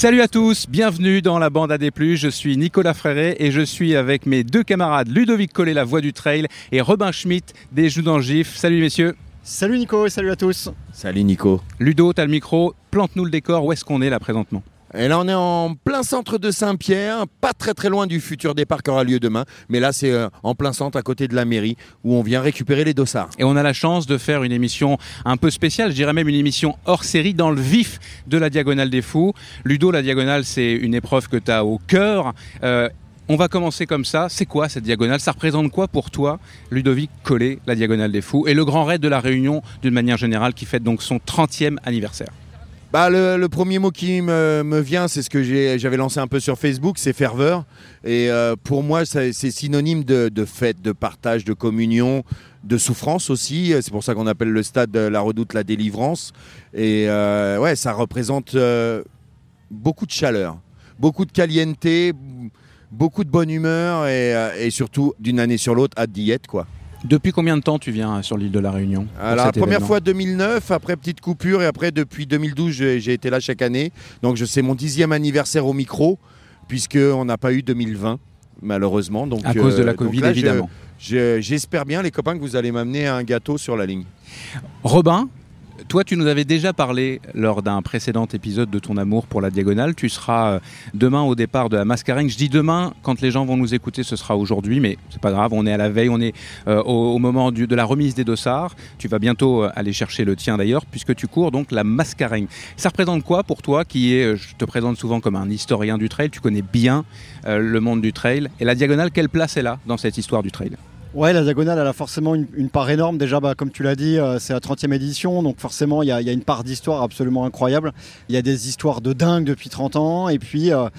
Salut à tous, bienvenue dans la bande AD+. Je suis Nicolas Fréré et je suis avec mes deux camarades Ludovic Collet, la voix du trail, et Robin Schmitt des Joues d'Angif. Salut messieurs. Salut Nico et salut à tous. Salut Nico. Ludo, t'as le micro, plante-nous le décor, où est-ce qu'on est là présentement? Et là, on est en plein centre de Saint-Pierre, pas très très loin du futur départ qui aura lieu demain. Mais là, c'est euh, en plein centre, à côté de la mairie, où on vient récupérer les dossards. Et on a la chance de faire une émission un peu spéciale, je dirais même une émission hors série, dans le vif de la Diagonale des Fous. Ludo, la Diagonale, c'est une épreuve que tu as au cœur. Euh, on va commencer comme ça. C'est quoi cette diagonale? Ça représente quoi pour toi, Ludovic Collet, la Diagonale des Fous, et le Grand Raid de la Réunion d'une manière générale qui fête donc son 30e anniversaire bah, le, premier mot qui me, vient, c'est ce que j'avais lancé un peu sur Facebook, c'est ferveur. Et euh, pour moi, c'est synonyme de, fête, de partage, de communion, de souffrance aussi. C'est pour ça qu'on appelle le stade de la redoute la délivrance. Et euh, ouais, ça représente euh, beaucoup de chaleur, beaucoup de caliente, beaucoup de bonne humeur et, surtout d'une année sur l'autre, hâte d'y être, quoi. Depuis combien de temps tu viens sur l'île de la Réunion Alors, La première fois 2009, après petite coupure, et après depuis 2012, j'ai été là chaque année. Donc c'est mon dixième anniversaire au micro, puisqu'on n'a pas eu 2020, malheureusement. Donc, à cause de la euh, Covid, évidemment. J'espère bien, les copains, que vous allez m'amener un gâteau sur la ligne. Robin, toi, tu nous avais déjà parlé lors d'un précédent épisode de ton amour pour la diagonale. Tu seras euh, demain au départ de la mascaring. Je dis demain, quand les gens vont nous écouter, ce sera aujourd'hui, mais c'est pas grave. On est à la veille, on est euh, au, moment de la remise des dossards. Tu vas bientôt euh, aller chercher le tien d'ailleurs, puisque tu cours donc la mascaring. Ça représente quoi pour toi, qui est, je te présente souvent comme un historien du trail. Tu connais bien le monde du trail et la diagonale. Quelle place est là dans cette histoire du trail? Ouais, la diagonale, elle a forcément une, part énorme. Déjà, bah, comme tu l'as dit, euh, c'est la 30e édition, donc forcément, il y, a une part d'histoire absolument incroyable. Il y a des histoires de dingue depuis 30 ans, et puis, euh,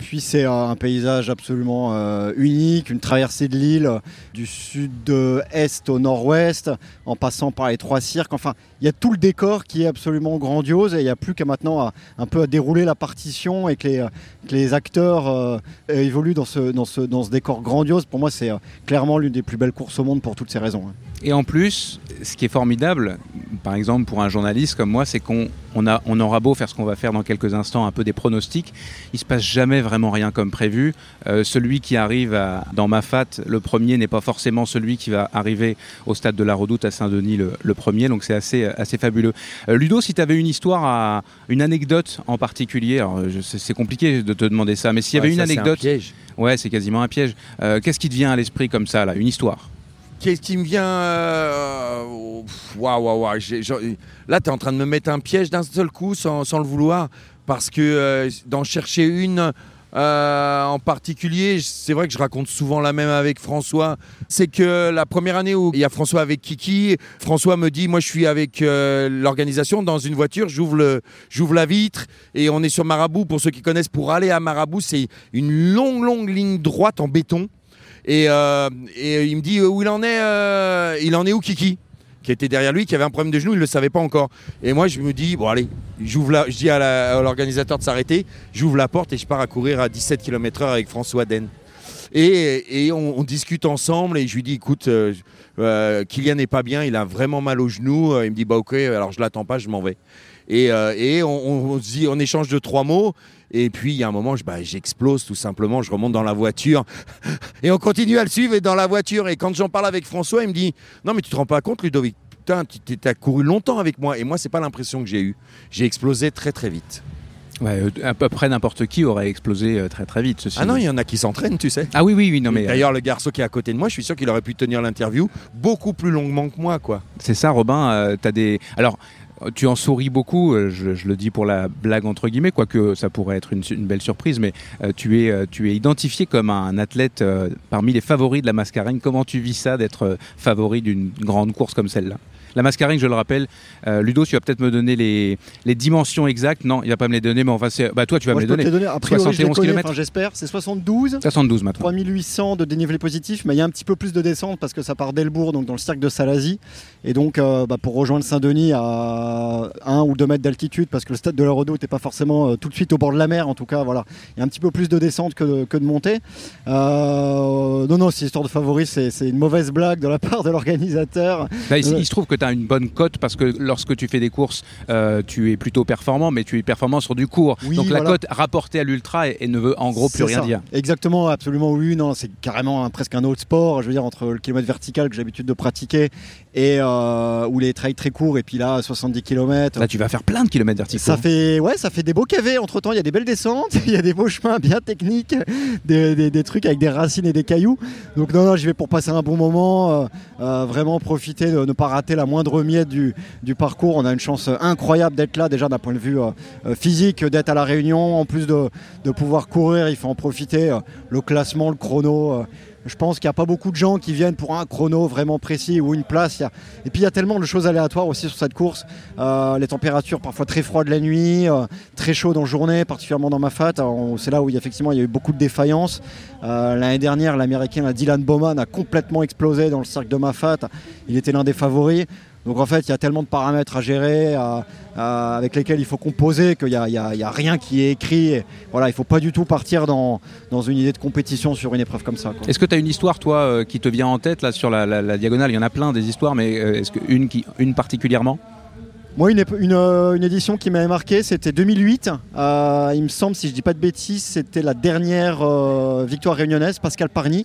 puis c'est euh, un paysage absolument unique, une traversée de l'île du sud-est au nord-ouest, en passant par les trois cirques. Enfin, il y a tout le décor qui est absolument grandiose, et il n'y a plus qu'à maintenant un peu à dérouler la partition et que les, les acteurs évoluent dans ce, décor grandiose. Pour moi, c'est clairement l'une des plus belle course au monde pour toutes ces raisons. Et en plus, ce qui est formidable, par exemple pour un journaliste comme moi, c'est qu'on on a, on aura beau faire ce qu'on va faire dans quelques instants, un peu des pronostics, il se passe jamais vraiment rien comme prévu. Euh, celui qui arrive dans ma fat, le premier n'est pas forcément celui qui va arriver au stade de la Redoute à Saint-Denis le, premier, donc c'est assez, assez fabuleux. Euh, Ludo, si tu avais une histoire, à, une anecdote en particulier, c'est compliqué de te demander ça, mais s'il y avait une anecdote, ouais, c'est quasiment un piège. Euh, qu'est-ce qui te vient à l'esprit comme ça, là, une histoire? Qu'est-ce qui me vient euh, Waouh, waouh, waouh. Là, tu es en train de me mettre un piège d'un seul coup sans, le vouloir. Parce que euh, d'en chercher une euh, en particulier, c'est vrai que je raconte souvent la même avec François. C'est que la première année où il y a François avec Kiki, François me dit Moi, je suis avec l'organisation dans une voiture, j'ouvre la vitre et on est sur Marabout. Pour ceux qui connaissent, pour aller à Marabout, c'est une longue, longue ligne droite en béton. Euh, et, il me dit euh, où il en est, euh, il en est où Kiki qui était derrière lui, qui avait un problème de genou, il ne le savait pas encore. Et moi, je me dis, bon, allez, j'ouvre la, je dis à l'organisateur de s'arrêter, j'ouvre la porte et je pars à courir à 17 km/h avec François Den. Et, on, discute ensemble et je lui dis, écoute, Kylian n'est pas bien, il a vraiment mal au genou. Il me dit, bah ok, alors je l'attends pas, je m'en vais. Et, et on, on, dit, on échange de trois mots. Et puis, il y a un moment, bah, j'explose tout simplement, je remonte dans la voiture et on continue à le suivre et dans la voiture. Et quand j'en parle avec François, il me dit Non, mais tu te rends pas compte, Ludovic Putain, tu as couru longtemps avec moi. Et moi, c'est pas l'impression que j'ai eue. J'ai explosé très, très vite. Ouais, euh, à peu près n'importe qui aurait explosé euh, très très vite. Ceci ah non, il y en a qui s'entraînent, tu sais. Ah oui, oui, oui. Non, mais D'ailleurs, le garçon qui est à côté de moi, je suis sûr qu'il aurait pu tenir l'interview beaucoup plus longuement que moi, quoi. C'est ça, Robin. Euh, tu as des. Alors, tu en souris beaucoup, euh, je, le dis pour la blague entre guillemets, quoique ça pourrait être une, belle surprise, mais euh, tu, es, euh, tu es identifié comme un athlète parmi les favoris de la mascarine. Comment tu vis ça d'être favori d'une grande course comme celle-là? La mascarine, je le rappelle, euh, Ludo, tu vas peut-être me donner les, les, dimensions exactes. Non, il va pas me les donner, mais enfin, bah, toi, tu vas me les donner. donner. A priori, 71 km. J'espère. C'est 72. 72 maintenant. 3800 de dénivelé positif, mais il y a un petit peu plus de descente parce que ça part d'Elbourg, donc dans le cirque de Salazie. Et donc, euh, bah, pour rejoindre Saint-Denis à 1 ou 2 mètres d'altitude, parce que le stade de la Redoute n'était pas forcément euh, tout de suite au bord de la mer, en tout cas, voilà. Il y a un petit peu plus de descente que de, que de montée. non, non, c'est histoire de favori, c'est une mauvaise blague de la part de l'organisateur. il, se trouve que tu as une bonne cote parce que lorsque tu fais des courses, euh, tu es plutôt performant, mais tu es performant sur du court. Oui, Donc la cote rapportée à l'ultra et, et ne veut en gros plus rien ça. dire. Exactement, absolument oui. Non, c'est carrément un- presque un autre sport. Je veux dire, entre le kilomètre vertical que j'ai l'habitude de pratiquer et euh, ou les trails très courts, et puis là, 70 km. Là, tu vas faire plein de kilomètres verticaux. Ça fait, ouais, ça fait des beaux cavés. Entre temps, il y a des belles descentes, il y a des beaux chemins bien techniques, des, des- des trucs avec des racines et des cailloux. Donc, non, non, j'y vais pour passer un bon moment, euh, euh, vraiment profiter de ne pas rater la moindre miette du, du parcours. On a une chance incroyable d'être là, déjà d'un point de vue euh, physique, d'être à La Réunion. En plus de, de pouvoir courir, il faut en profiter. le classement, le chrono. Euh, je pense qu'il n'y a pas beaucoup de gens qui viennent pour un chrono vraiment précis ou une place. Et puis il y a tellement de choses aléatoires aussi sur cette course. Euh, les températures parfois très froides la nuit, euh, très chaudes en journée, particulièrement dans ma fat. On- C'est là où il y a, effectivement eu beaucoup de défaillances. Euh, L'année dernière, l'américain Dylan Bowman a complètement explosé dans le cercle de ma fat. Il était l'un des favoris. Donc en fait, il y a tellement de paramètres à gérer, avec lesquels il faut composer, qu'il n'y a, rien qui est écrit. Il ne faut pas du tout partir dans, une idée de compétition sur une épreuve comme ça. Est-ce que tu as une histoire, toi, euh, qui te vient en tête là sur la, diagonale? Il y en a plein des histoires, mais euh, est-ce qu'une une particulièrement? Moi, une, euh, une édition qui m'avait marqué, c'était 2008. Euh, il me semble, si je dis pas de bêtises, c'était la dernière euh, victoire réunionnaise, Pascal Parny.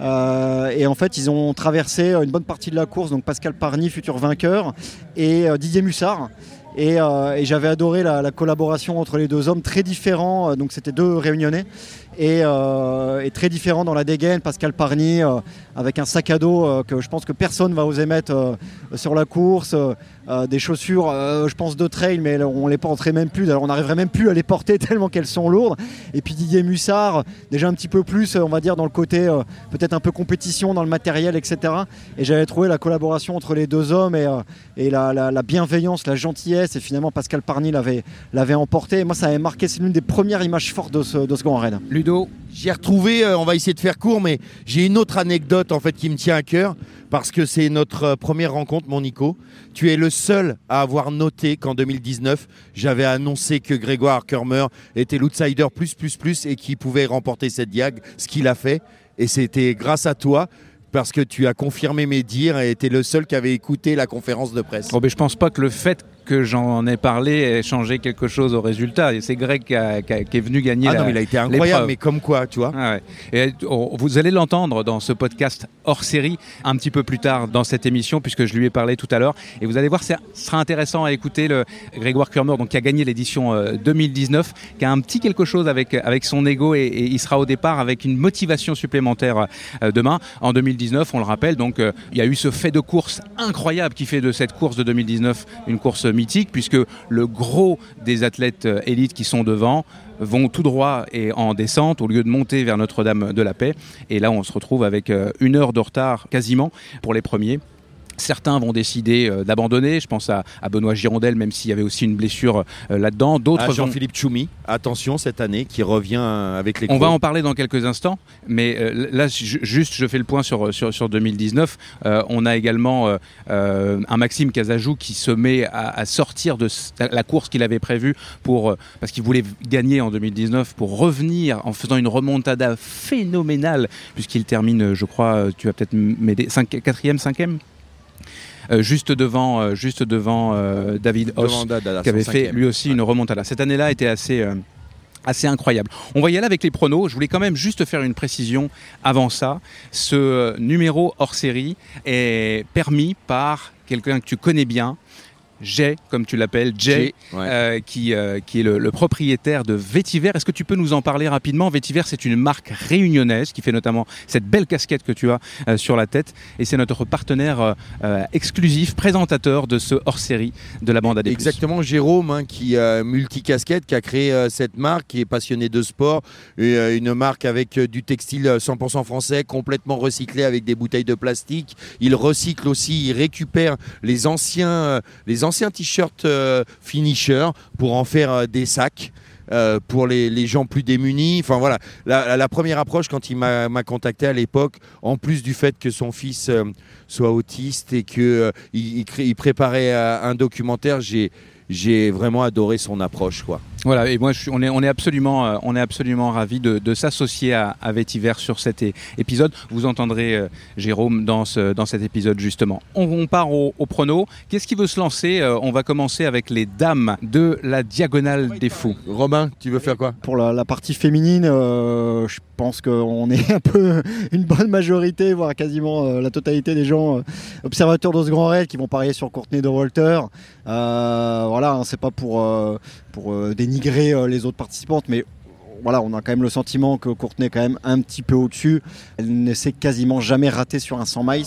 Euh, et en fait, ils ont traversé une bonne partie de la course, donc Pascal Parny, futur vainqueur, et Didier Mussard. Et, et j'avais adoré la, la collaboration entre les deux hommes, très différents. Donc c'était deux réunionnais et, euh, et très différents dans la dégaine. Pascal Parny euh, avec un sac à dos euh, que je pense que personne va oser mettre sur la course. des chaussures, je pense de trail, mais on les porterait même plus. Alors on n'arriverait même plus à les porter tellement qu'elles sont lourdes. Et puis Didier Mussard, déjà un petit peu plus, on va dire, dans le côté peut-être un peu compétition dans le matériel, etc. Et j'avais trouvé la collaboration entre les deux hommes et, la, la- la bienveillance, la gentillesse. Et finalement, Pascal Parny l'avait l'avait emporté. Et moi, ça avait marqué, c'est l'une des premières images fortes de ce, de ce grand raid. Ludo J'ai retrouvé, euh, on va essayer de faire court, mais j'ai une autre anecdote en fait qui me tient à cœur parce que c'est notre euh, première rencontre, mon Nico. Tu es le seul à avoir noté qu'en 2019, j'avais annoncé que Grégoire Kermer était l'outsider plus plus plus et qu'il pouvait remporter cette diag, ce qu'il a fait. Et c'était grâce à toi parce que tu as confirmé mes dires et était le seul qui avait écouté la conférence de presse. Bon, ben, je pense pas que le fait que j'en ai parlé ait changé quelque chose au résultat. Et c'est Greg qui, a- qui a- qui est venu gagner Ah la, non, mais il a été incroyable, mais comme quoi, tu vois. Ah ouais. Et on- vous allez l'entendre dans ce podcast hors série un petit peu plus tard dans cette émission puisque je lui ai parlé tout à l'heure et vous allez voir ce sera intéressant à écouter le Grégoire Kurmer donc qui a gagné l'édition euh, 2019 qui a un petit quelque chose avec avec son ego et, et il sera au départ avec une motivation supplémentaire euh, demain en 2019 on le rappelle donc euh, il y a eu ce fait de course incroyable qui fait de cette course de 2019 une course puisque le gros des athlètes euh, élites qui sont devant vont tout droit et en descente au lieu de monter vers Notre-Dame de la Paix. Et là, on se retrouve avec euh, une heure de retard quasiment pour les premiers. Certains vont décider euh, d'abandonner. Je pense à, à Benoît Girondel, même s'il y avait aussi une blessure euh, là-dedans. D'autres À vont- Jean-Philippe Choumi, attention cette année, qui revient euh, avec les On va en parler dans quelques instants, mais euh, là, ju- juste, je fais le point sur, sur, sur 2019. Euh, on a également un Maxime Casajou qui se met à, à sortir de la course qu'il avait prévue pour, parce qu'il voulait gagner en 2019 pour revenir en faisant une remontada phénoménale, puisqu'il termine, je crois, tu vas peut-être m'aider, cinq- quatrième, cinquième? Juste devant, euh, juste devant euh, David Hoss Devant qui avait fait lui aussi une remontada. Cette année-là était assez, euh, assez incroyable. On va y aller avec les pronos. Je voulais quand même juste faire une précision avant ça. Ce euh, numéro hors série est permis par quelqu'un que tu connais bien. Jay, comme tu l'appelles, Jay, Jay, ouais. euh, qui, euh, qui est le, le propriétaire de Vétiver. Est-ce que tu peux nous en parler rapidement? Vétiver, c'est une marque réunionnaise qui fait notamment cette belle casquette que tu as euh, sur la tête. Et c'est notre partenaire exclusif, présentateur de ce hors-série de la bande à Exactement, Jérôme, hein, qui multicasquette, qui a créé cette marque, qui est passionné de sport, et, une marque avec du textile euh, 100% français, complètement recyclé avec des bouteilles de plastique. Il recycle aussi, il récupère les anciens, les anciens t-shirts euh, finisher pour en faire euh, des sacs. euh, pour les, gens plus démunis. Enfin voilà, la, première approche quand il m'a contacté à l'époque, en plus du fait que son fils soit autiste et qu'il préparait un documentaire, j'ai vraiment adoré son approche. quoi. Voilà, et moi je suis, on, est, on est absolument, euh, on est absolument ravis de, de s'associer à, à Vétiver sur cet épisode. Vous entendrez euh, Jérôme dans, ce, dans cet épisode justement. On, on part au, au prono. Qu'est-ce qui veut se lancer Euh, On va commencer avec les dames de la diagonale des fous. Robin, tu veux faire quoi? Pour la, la partie féminine, euh, je pense qu'on est un peu une bonne majorité, voire quasiment euh, la totalité des gens euh, observateurs de ce grand raid qui vont parier sur Courtney de Walter. Euh, voilà, hein, c'est pas pour, euh, pour euh, dénigrer euh, les autres participantes, mais voilà, on a quand même le sentiment que Courtney est quand même un petit peu au-dessus. Elle ne s'est quasiment jamais ratée sur un 100 miles.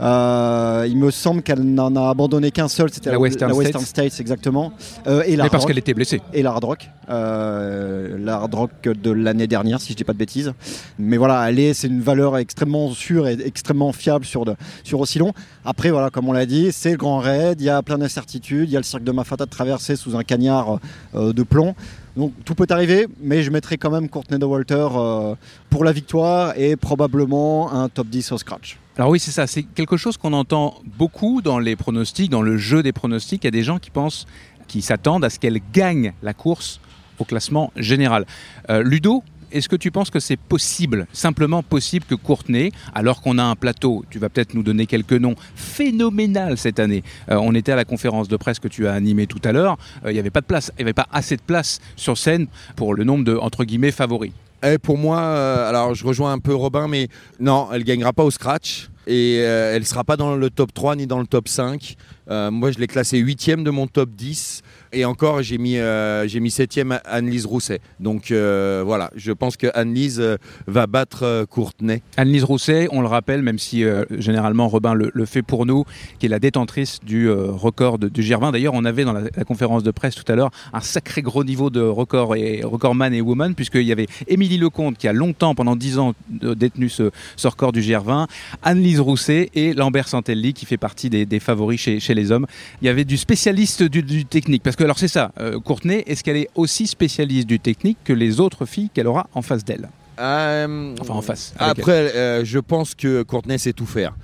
Euh, il me semble qu'elle n'en a abandonné qu'un seul, c'était La Western States. exactement. Euh, et la Mais parce Rock qu'elle était blessée. et la Hard Rock, euh, la Hard Rock de l'année dernière, si je dis pas de bêtises. Mais voilà, elle est, c'est une valeur extrêmement sûre et extrêmement fiable sur, de, sur aussi long. Après, voilà, comme on l'a dit, c'est le grand raid, il y a plein d'incertitudes, il y a le cirque de Mafata de traverser sous un cagnard euh, de plomb. Donc tout peut arriver, mais je mettrai quand même Courtney de Walter euh, pour la victoire et probablement un top 10 au scratch. Alors oui, c'est ça. C'est quelque chose qu'on entend beaucoup dans les pronostics, dans le jeu des pronostics. Il y a des gens qui pensent, qui s'attendent à ce qu'elle gagne la course au classement général. Euh, Ludo, est-ce que tu penses que c'est possible, simplement possible que Courtenay, alors qu'on a un plateau, tu vas peut-être nous donner quelques noms, phénoménal cette année. Euh, on était à la conférence de presse que tu as animée tout à l'heure. Euh, Il n'y avait pas de place, il n'y avait pas assez de place sur scène pour le nombre de entre favoris. Eh, pour moi, euh, alors je rejoins un peu Robin, mais non, elle gagnera pas au scratch et elle sera pas dans le top 3 ni dans le top 5. Euh, moi, je l'ai classée huitième de mon top 10 et encore, j'ai mis, euh, j'ai mis septième Anne-Lise Rousset. Donc euh, voilà, je pense que Anne-Lise euh, va battre Courtenay. Anne-Lise Rousset, on le rappelle, même si généralement Robin le, fait pour nous, qui est la détentrice du record du GR20. D'ailleurs, on avait dans la, conférence de presse tout à l'heure un sacré gros niveau de record et recordman et woman, puisqu'il y avait Émilie Lecomte qui a longtemps, pendant 10 ans, détenu ce, record du GR20, Anne-Lise Rousset et Lambert Santelli qui fait partie des, favoris chez, chez les hommes. Il y avait du spécialiste du, du technique, parce que alors c'est ça, euh, Courtenay, est-ce qu'elle est aussi spécialiste du technique que les autres filles qu'elle aura en face d'elle? Euh, Enfin en face. elle. Après, euh, je pense que Courtenay sait tout faire.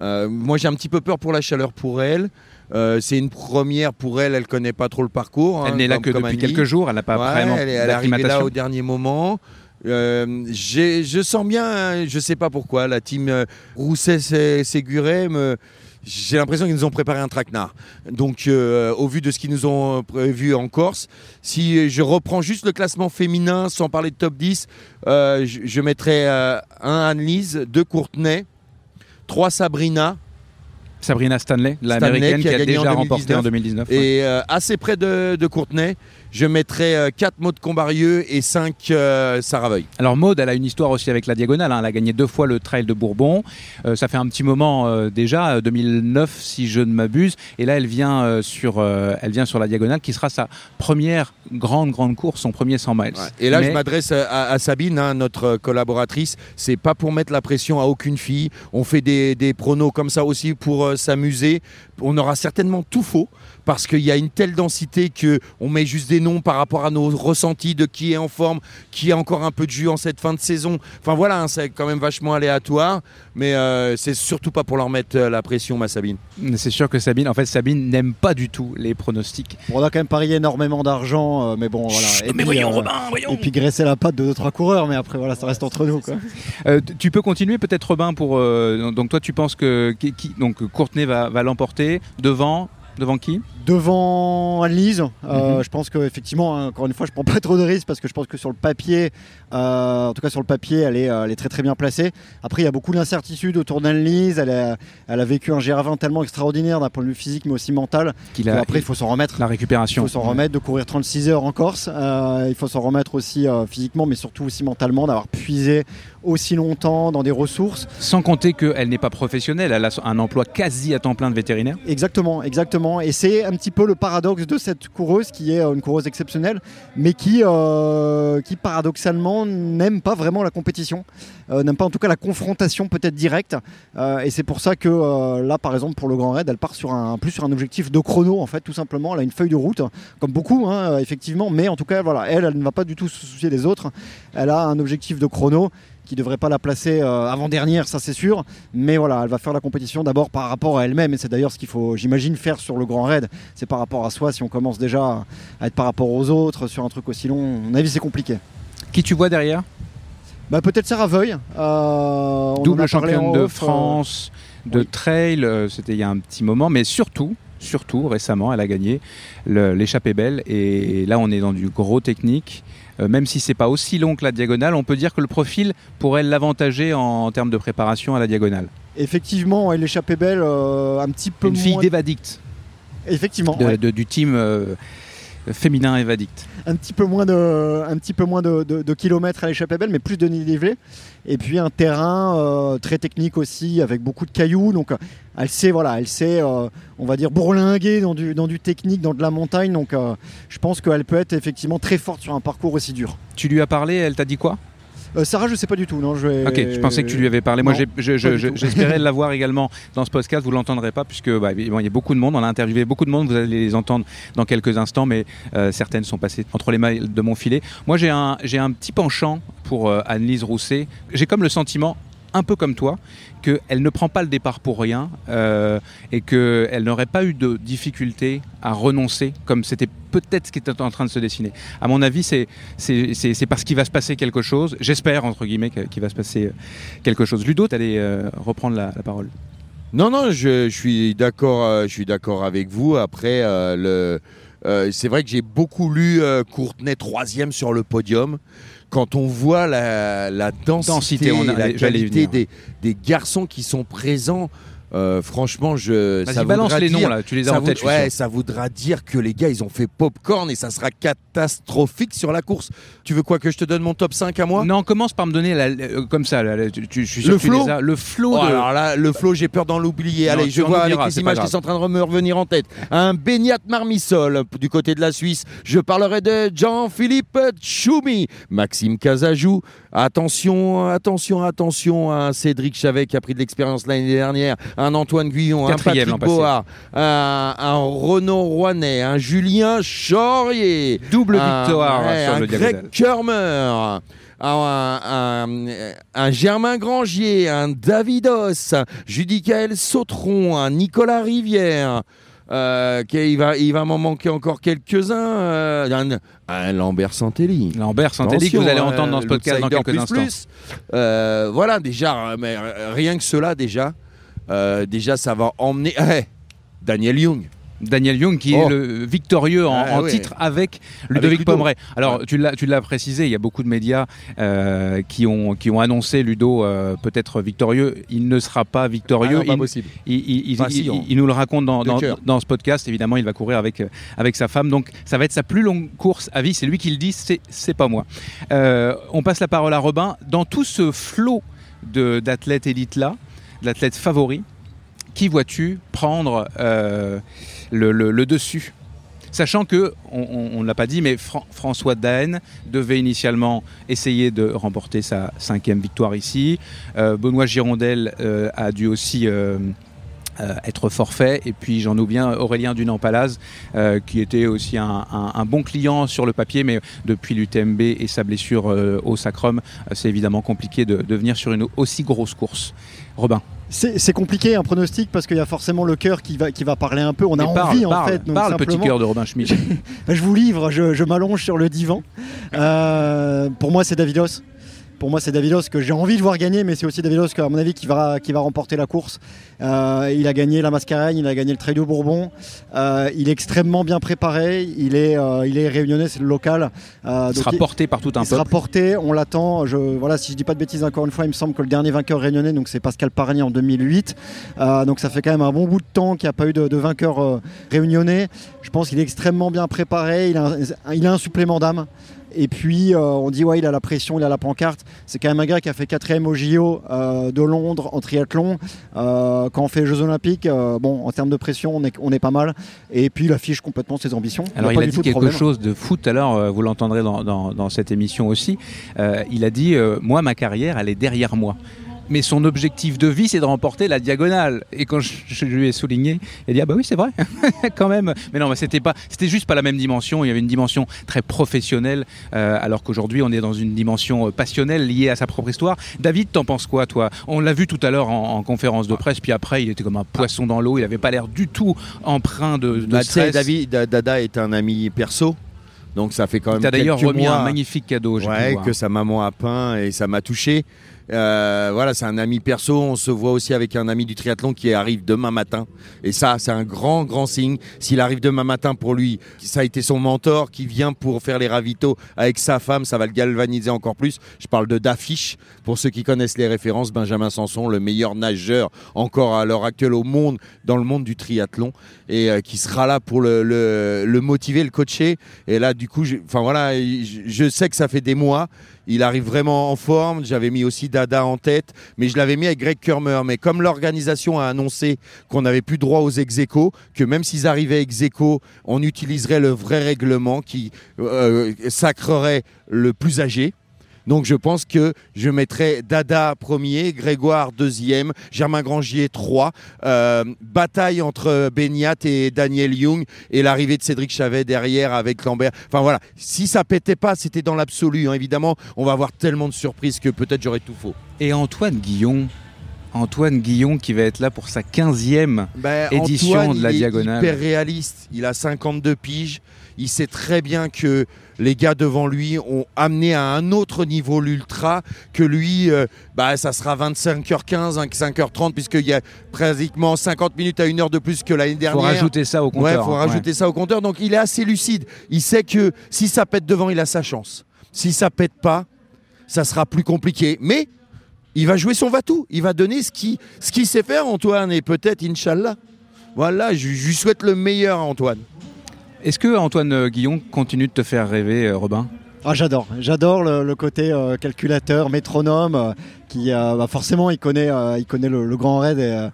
Moi, j'ai un petit peu peur pour la chaleur pour elle. Euh, c'est une première pour elle, elle connaît pas trop le parcours. Elle hein, n'est là que depuis Annie. quelques jours, elle n'a pas Ouais, vraiment elle est, elle est arrivée là au dernier moment. Euh, je sens bien, euh, je sais pas pourquoi, la team Rousset-Séguret me. J'ai l'impression qu'ils nous ont préparé un traquenard. Donc, euh, au vu de ce qu'ils nous ont prévu en Corse, si je reprends juste le classement féminin sans parler de top 10, euh, je, mettrais euh, un Anne-Lise, deux Courtenay, trois Sabrina Sabrina Stanley, l'américaine qui qui, a a, gagné en déjà remporté en 2019. 2019. ouais. et euh, assez près de, de Courtenay, je mettrais 4 mots de Combarieux et 5 Saraveuil. Alors Maude, elle a une histoire aussi avec la diagonale. hein. Elle a gagné deux fois le trail de Bourbon. Euh, ça fait un petit moment euh, déjà, euh, 2009 si je ne m'abuse. Et là, elle vient euh, sur, euh, elle vient sur la diagonale, qui sera sa première grande grande course, son premier 100 miles. Et là, Mais- je m'adresse à, à Sabine, hein, notre collaboratrice. C'est pas pour mettre la pression à aucune fille. On fait des, des pronos comme ça aussi pour euh, s'amuser. On aura certainement tout faux parce qu'il y a une telle densité que on met juste des noms par rapport à nos ressentis de qui est en forme, qui a encore un peu de jus en cette fin de saison. Enfin voilà, hein, c'est quand même vachement aléatoire, mais euh, c'est surtout pas pour leur mettre euh, la pression, ma Sabine. C'est sûr que Sabine, en fait, Sabine n'aime pas du tout les pronostics. Bon, on a quand même parié énormément d'argent, euh, mais bon voilà. Et mais puis, voyons, euh, Robin, voyons. Et puis graisser la patte de 2-3 coureurs, mais après voilà, ça reste entre nous. Quoi. Euh, tu peux continuer peut-être Robin pour euh, donc toi tu penses que qui, qui- donc Courtenay va, va l'emporter devant devant qui? Devant Anne-Lise, euh, Mhm. je pense qu'effectivement, hein, encore une fois, je prends pas trop de risques parce que je pense que sur le papier, euh, en tout cas sur le papier, elle est, elle est très très bien placée. Après, il y a beaucoup d'incertitudes autour d'Anne-Lise. Elle, a- elle a vécu un GR20 tellement extraordinaire d'un point de vue physique, mais aussi mental. qu'il que a après, il faut s'en remettre. la Il récupération faut s'en remettre de courir 36 heures en Corse. Euh, il faut s'en remettre aussi physiquement, mais surtout aussi mentalement, d'avoir puisé aussi longtemps dans des ressources. Sans compter qu'elle n'est pas professionnelle, elle a un emploi quasi à temps plein de vétérinaire. Exactement, exactement. Et c'est un petit peu le paradoxe de cette coureuse qui est euh, une coureuse exceptionnelle, mais qui, euh, qui paradoxalement n'aime pas vraiment la compétition, euh, n'aime pas en tout cas la confrontation peut-être directe. Et c'est pour ça que là, par exemple, pour le Grand Raid, elle part sur un, plus sur un objectif de chrono, en fait, tout simplement. Elle a une feuille de route, comme beaucoup, hein, effectivement, mais en tout cas, voilà, elle, elle ne va pas du tout se soucier des autres. Elle a un objectif de chrono qui devrait pas la placer avant dernière, ça c'est sûr. Mais voilà, elle va faire la compétition d'abord par rapport à elle-même, et c'est d'ailleurs ce qu'il faut, j'imagine, faire sur le Grand Raid. C'est par rapport à soi. Si on commence déjà à être par rapport aux autres sur un truc aussi long, à mon avis, c'est compliqué. Qui tu vois derrière? Bah, Peut-être Sarah Veuille. Double championne de France de trail, c'était il y a un petit moment, mais surtout, surtout récemment, elle a gagné l'échappée belle. Et là, on est dans du gros technique. Euh, même si c'est pas aussi long que la diagonale, on peut dire que le profil pourrait l'avantager en, termes de préparation à la diagonale. Effectivement, l'échappée belle, euh, un petit peu Une moins... fille d'évadicte. Effectivement. du team euh, féminin évadicte. Un petit peu moins de, un petit peu moins de, kilomètres à l'échappée belle, mais plus de dénivelé. Et puis un terrain euh, très technique aussi, avec beaucoup de cailloux. Donc elle sait, voilà, elle sait, euh, on va dire, bourlinguer dans du, dans du technique, dans de la montagne. Donc je pense qu'elle peut être effectivement très forte sur un parcours aussi dur. Tu lui as parlé, elle t'a dit quoi? Euh, Sarah, je sais pas du tout. Non, je Ok, je pensais que tu lui avais parlé. Moi, j'espérais l'avoir également dans ce podcast. Vous l'entendrez pas puisque bah, il y a beaucoup de monde. On a interviewé beaucoup de monde. Vous allez les entendre dans quelques instants, mais euh, certaines sont passées entre les mailles de mon filet. Moi, j'ai un, un petit penchant pour euh, Annelise Rousset. J'ai comme le sentiment un peu comme toi, qu'elle ne prend pas le départ pour rien euh, et qu'elle n'aurait pas eu de difficulté à renoncer, comme c'était peut-être ce qui était en train de se dessiner. À mon avis, c'est, parce qu'il va se passer quelque chose, j'espère, entre guillemets, qu'il va se passer euh, quelque chose. Ludo, tu allais euh, reprendre la, parole. Non, non, je, suis d'accord, avec vous. Après, c'est vrai que j'ai beaucoup lu Courtenay troisième sur le podium quand on voit la, densité, on la qualité des, des, garçons qui sont présents euh, franchement, je. Ça balance les noms là, tu les as en tête. Ouais, ça voudra dire que les gars, ils ont fait popcorn et ça sera catastrophique sur la course. Tu veux quoi que je te donne mon top 5 à moi? Non, commence par me donner euh, comme ça. tu, je suis sûr le flow. Le flow. Oh, alors là, le flow, j'ai peur d'en l'oublier. Allez, je vois avec les images qui sont en train de me revenir en tête. Un baignat marmissol du côté de la Suisse. Je parlerai de Jean-Philippe Choumi, Maxime Casajou. Attention, attention, attention à Cédric Chavet qui a pris de l'expérience l'année dernière un Antoine Guyon, un Patrick Board, un, Renaud Rouanet, un Julien Chaurier. Double victoire sur un le Greg Kermer. Un, Germain Grangier, un Davidos, Judicaël Sautron, un Nicolas Rivière. Euh, il va, il va m'en manquer encore quelques-uns. Euh, un, Lambert Santelli. Lambert Santelli que vous allez entendre dans ce podcast dans quelques instants. Euh, voilà, déjà, mais rien que cela, déjà, euh, déjà, ça va emmener. Eh, Daniel Young. Daniel Young qui est oh. le victorieux en, ah titre avec Ludovic Pomeray. Alors tu l'as tu l'as précisé, il y a beaucoup de médias euh, qui ont qui ont annoncé Ludo euh, peut-être victorieux. Il ne sera pas victorieux. Ah pas il, possible. Il, nous le raconte dans, dans, ce podcast. Évidemment, il va courir avec avec sa femme. Donc ça va être sa plus longue course à vie. C'est lui qui le dit. C'est c'est pas moi. on passe la parole à Robin. Dans tout ce flot d'athlètes élites là l'athlète favori, qui vois-tu prendre euh, le, dessus Sachant que, on ne l'a pas dit, mais François Daen devait initialement essayer de remporter sa cinquième victoire ici. Euh, Benoît Girondel euh, a dû aussi être forfait. Et puis j'en oublie bien Aurélien Dunan-Palaz, qui était aussi un, bon client sur le papier, mais depuis l'UTMB et sa blessure au sacrum, c'est évidemment compliqué de venir sur une aussi grosse course. Robin c'est compliqué un pronostic parce qu'il y a forcément le cœur qui va, qui va parler un peu. On a envie en fait. Donc parle petit cœur de Robin Schmidt. je vous livre, je, m'allonge sur le divan. Euh, pour moi, c'est Davidos pour moi, c'est Davidos que j'ai envie de voir gagner, mais c'est aussi Davidos, à mon avis, qui va, qui va remporter la course. Euh, il a gagné la Mascareigne, il a gagné le Trail de Bourbon. Euh, il est extrêmement bien préparé. Il est, euh, il est réunionnais, c'est le local. il sera porté par tout un il peuple. sera porté, on l'attend. Je, voilà, si je dis pas de bêtises, encore une fois, il me semble que le dernier vainqueur réunionnais, donc c'est Pascal Paragny en 2008. donc ça fait quand même un bon bout de temps qu'il n'y a pas eu de, vainqueur réunionnais. Je pense qu'il est extrêmement bien préparé. Il a il a un supplément d'âme. Et puis euh, on dit ouais il a la pression, il a la pancarte. C'est quand même un gars qui a fait quatrième au JO euh, de Londres en triathlon. Euh, quand on fait les Jeux Olympiques, bon en termes de pression on est, on est pas mal. Et puis il affiche complètement ses ambitions. Alors il a, dit quelque chose de foot. Alors vous l'entendrez dans, dans, cette émission aussi. il a dit moi ma carrière elle est derrière moi. Mais son objectif de vie, c'est de remporter la diagonale. Et quand je, lui ai souligné, il a dit ah bah oui c'est vrai, quand même. Mais non, mais c'était pas, c'était juste pas la même dimension. Il y avait une dimension très professionnelle, euh, alors qu'aujourd'hui on est dans une dimension euh, passionnelle liée à sa propre histoire. David, t'en penses quoi, toi? On l'a vu tout à l'heure en, conférence de presse, puis après il était comme un poisson dans l'eau. Il avait pas l'air du tout empreint de, de bah, stress. David, Dada est un ami perso. Donc ça fait quand même. Tu as d'ailleurs remis un magnifique cadeau. Ouais, que sa maman a peint et ça m'a touché. Euh, voilà, c'est un ami perso. On se voit aussi avec un ami du triathlon qui arrive demain matin. Et ça, c'est un grand, grand signe. S'il arrive demain matin pour lui, ça a été son mentor qui vient pour faire les ravitaux avec sa femme, ça va le galvaniser encore plus. Je parle de d'affiche. Pour ceux qui connaissent les références, Benjamin Sanson, le meilleur nageur encore à l'heure actuelle au monde, dans le monde du triathlon, et euh, qui sera là pour le, le, motiver, le coacher. Et là, du coup, enfin voilà, je sais que ça fait des mois il arrive vraiment en forme. J'avais mis aussi Dada en tête, mais je l'avais mis avec Greg Kermer. Mais comme l'organisation a annoncé qu'on n'avait plus droit aux ex que même s'ils arrivaient ex on utiliserait le vrai règlement qui euh, sacrerait le plus âgé. Donc je pense que je mettrai Dada premier, Grégoire deuxième, Germain Grangier trois. Euh, bataille entre Beniat et Daniel Young et l'arrivée de Cédric Chavet derrière avec Lambert. Enfin voilà, si ça pétait pas, c'était dans l'absolu. Hein. Évidemment, on va avoir tellement de surprises que peut-être j'aurais tout faux. Et Antoine Guillon Antoine Guillon qui va être là pour sa 15e ben, édition de la Diagonale. Il est hyper réaliste, il a 52 piges, il sait très bien que les gars devant lui ont amené à un autre niveau l'ultra, que lui, euh, bah, ça sera 25h15, 5h30, puisqu'il y a pratiquement 50 minutes à une heure de plus que l'année dernière. Il faut rajouter ça au compteur. Ouais, faut rajouter ça au compteur. Donc il est assez lucide. Il sait que si ça pète devant, il a sa chance. Si ça pète pas, ça sera plus compliqué. Mais il va jouer son va-tout. Il va donner ce qu'il ce sait faire, Antoine, et peut-être, Inch'Allah. Voilà, je, je lui souhaite le meilleur à Antoine. Est-ce que Antoine Guillon continue de te faire rêver, euh, Robin? Ah, j'adore, le, côté euh, calculateur, métronome, euh, qui bah, forcément il connaît, le, grand raid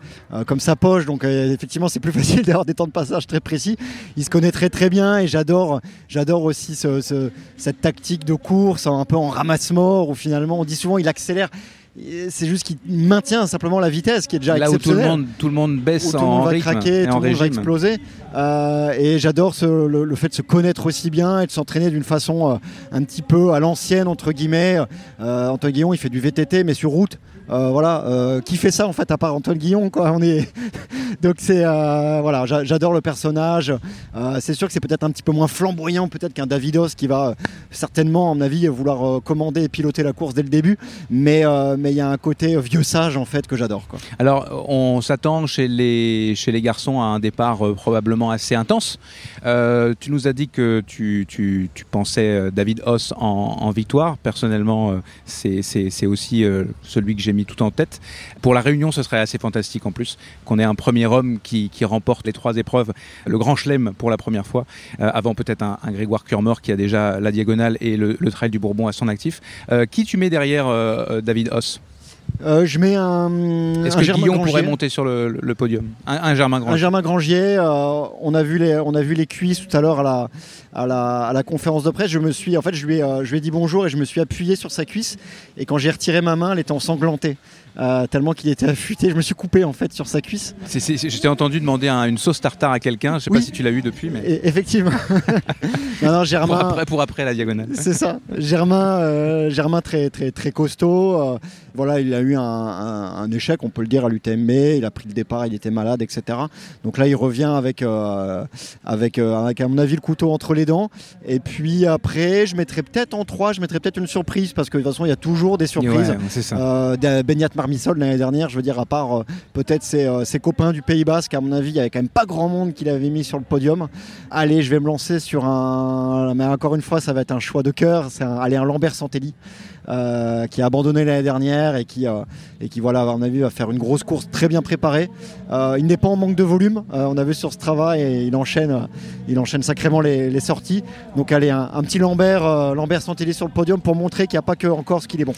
comme sa poche, donc effectivement c'est plus facile d'avoir des temps de passage très précis. Il se connaît très très bien et j'adore, j'adore aussi cette tactique de course un peu en ramasse-mort où finalement on dit souvent il accélère c'est juste qu'il maintient simplement la vitesse qui est déjà Là où tout le monde, tout le monde baisse tout le monde va craquer, tout le monde va exploser. Euh, et j'adore le, fait de se connaître aussi bien et de s'entraîner d'une façon euh, un petit peu à l'ancienne entre guillemets. Euh, Antoine Guillon, il fait du VTT mais sur route. Euh, voilà, euh, qui fait ça en fait à part Antoine Guillon quoi. On est donc c'est euh, voilà, j'adore le personnage. c'est sûr que c'est peut-être un petit peu moins flamboyant peut-être qu'un Davidos qui va certainement, à mon avis, vouloir commander et piloter la course dès le début. Mais mais il y a un côté vieux sage en fait que j'adore. Alors on s'attend chez les chez les garçons à un départ probablement assez intense. tu nous as dit que tu, tu, tu pensais David Hoss en, en victoire. Personnellement, c'est aussi celui que j'ai mis tout en tête. Pour la Réunion, ce serait assez fantastique en plus qu'on ait un premier homme qui, remporte les trois épreuves, le Grand Chelem pour la première fois, euh, avant peut-être un, Grégoire Kurmer qui a déjà la diagonale et le, Trail du Bourbon à son actif. Euh, qui tu mets derrière euh, David Hoss? Euh, je mets un. Est-ce que Guillaume pourrait monter sur le, podium un, Germain Grangier. Un Germain Grangier. Euh, on a vu les, on a vu les cuisses tout à l'heure à la, à la, à la, conférence de presse. Je me suis, en fait, je lui, ai, euh, je lui ai dit bonjour et je me suis appuyé sur sa cuisse. Et quand j'ai retiré ma main, elle était ensanglantée. Euh, tellement qu'il était affûté. Je me suis coupé en fait sur sa cuisse. J'étais entendu demander une sauce tartare à quelqu'un. Je sais pas si tu l'as eu depuis, mais effectivement. non, Germain. Pour après, pour après la diagonale. C'est ça. Germain, euh, Germain très très très costaud. Euh, voilà, il a eu un, échec, on peut le dire à l'UTMB. Il a pris le départ, il était malade, etc. Donc là, il revient avec avec, avec à mon avis le couteau entre les dents. Et puis après, je mettrai peut-être en 3 je mettrai peut-être une surprise parce que de toute façon, il y a toujours des surprises. Ouais, c'est ça. L'année dernière, je veux dire, à part euh, peut-être euh, ses, copains du Pays Basque, à mon avis, il y avait quand même pas grand monde qui l'avait mis sur le podium. Allez, je vais me lancer sur un. Mais encore une fois, ça va être un choix de cœur. C'est un... Un Lambert Santelli. Euh, qui a abandonné l'année dernière et qui, et qui voilà, à mon avis, va faire une grosse course très bien préparée. il n'est pas en manque de volume, on a vu sur ce travail et il enchaîne, il enchaîne sacrément les, sorties. Donc allez, un, petit Lambert, Lambert Santelli sur le podium pour montrer qu'il n'y a pas que encore ce qu'il est bon.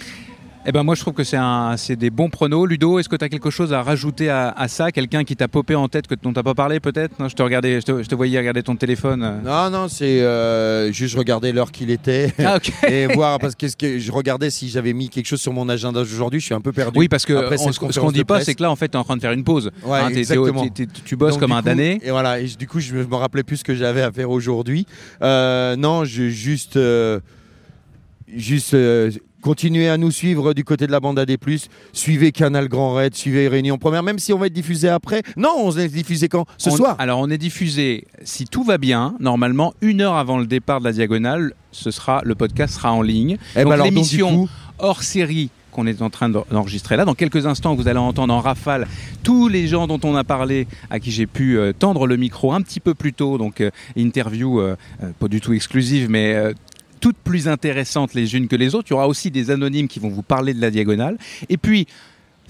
Eh ben moi je trouve que c'est des bons pronos. Ludo, est-ce que tu as quelque chose à rajouter à, ça? Quelqu'un qui t'a popé en tête que dont t'as pas parlé peut-être? Je te regardais, je te, voyais regarder ton téléphone. Non non, c'est euh, juste regarder l'heure qu'il était ah, et voir parce que, que je regardais si j'avais mis quelque chose sur mon agenda aujourd'hui. Je suis un peu perdu. Oui parce que ce qu'on dit pas c'est que là en fait tu es en train de faire une pause. Ouais, hein, exactement. tu bosses comme un damné. Et voilà. Et du coup je me rappelais plus ce que j'avais à faire aujourd'hui. Euh, non, je juste. Euh, juste Continuez à nous suivre du côté de la bande AD+. Suivez Canal Grand Raid, suivez Réunion Première, même si on va être diffusé après. Non, on est diffusé quand? Ce soir Alors on est diffusé, si tout va bien, normalement une heure avant le départ de la diagonale, ce sera le podcast sera en ligne. Eh ben donc l'émission hors série qu'on est en train d'enregistrer là. Dans quelques instants, vous allez entendre en rafale tous les gens dont on a parlé, à qui j'ai pu euh, tendre le micro un petit peu plus tôt. Donc, euh, interview euh, pas du tout exclusive, mais toutes plus intéressantes les unes que les autres. Il y aura aussi des anonymes qui vont vous parler de la diagonale. Et puis,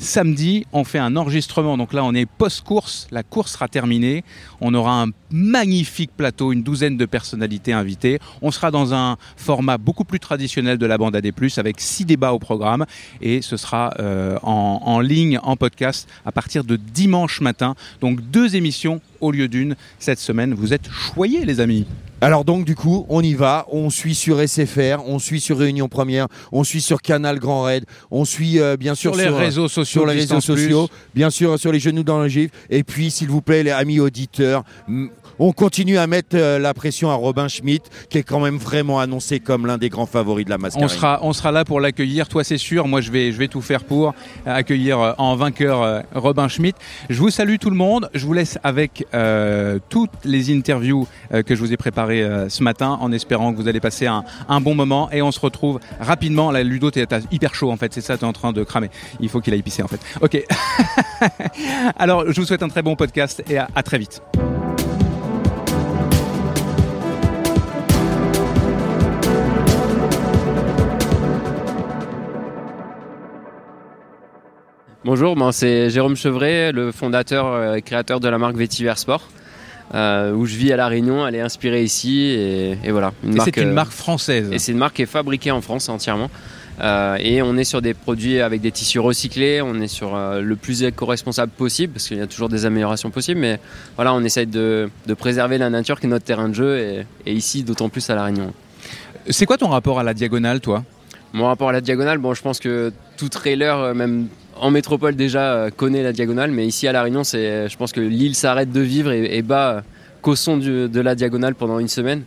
Samedi, on fait un enregistrement. Donc là, on est post-course. La course sera terminée. On aura un magnifique plateau, une douzaine de personnalités invitées. On sera dans un format beaucoup plus traditionnel de la bande AD+, avec six débats au programme. Et ce sera euh, en, en ligne, en podcast, à partir de dimanche matin. Donc deux émissions au lieu d'une cette semaine. Vous êtes choyés, les amis. Alors donc du coup, on y va, on suit sur SFR, on suit sur Réunion Première, on suit sur Canal Grand Raid, on suit euh, bien sûr sur les réseaux sociaux, sur les réseaux sociaux, bien sûr sur les genoux dans le gif. Et puis s'il vous plaît, les amis auditeurs, on continue à mettre euh, la pression à Robin Schmidt, qui est quand même vraiment annoncé comme l'un des grands favoris de la mascarade. On sera, on sera là pour l'accueillir, toi c'est sûr. Moi je vais, je vais tout faire pour accueillir euh, en vainqueur euh, Robin Schmidt. Je vous salue tout le monde. Je vous laisse avec toutes les interviews que je vous ai préparées ce matin, en espérant que vous allez passer un, un bon moment. Et on se retrouve rapidement. La Ludo, t'es hyper chaud en fait. C'est ça, t'es en train de cramer. Il faut qu'il aille pisser en fait. Ok. Alors je vous souhaite un très bon podcast et à très vite. Bonjour, ben, c'est Jérôme Chevret, le fondateur et créateur de la marque Vetiver Sport. Euh, où je vis à La Réunion, elle est inspirée ici et, voilà. et c'est une marque française. Et c'est une marque qui est fabriquée en France entièrement. Euh, et on est sur des produits avec des tissus recyclés, on est sur euh, le plus éco-responsable possible, parce qu'il y a toujours des améliorations possibles, mais voilà, on essaye de, préserver la nature qui est notre terrain de jeu, et, et ici d'autant plus à La Réunion. C'est quoi ton rapport à la diagonale, toi? Mon rapport à la diagonale, bon, je pense que tout trailer, même en métropole déjà euh, connaît la diagonale, mais ici à La Réunion, c'est, je pense que l'île s'arrête de vivre et, bat qu'au son de la diagonale pendant une semaine.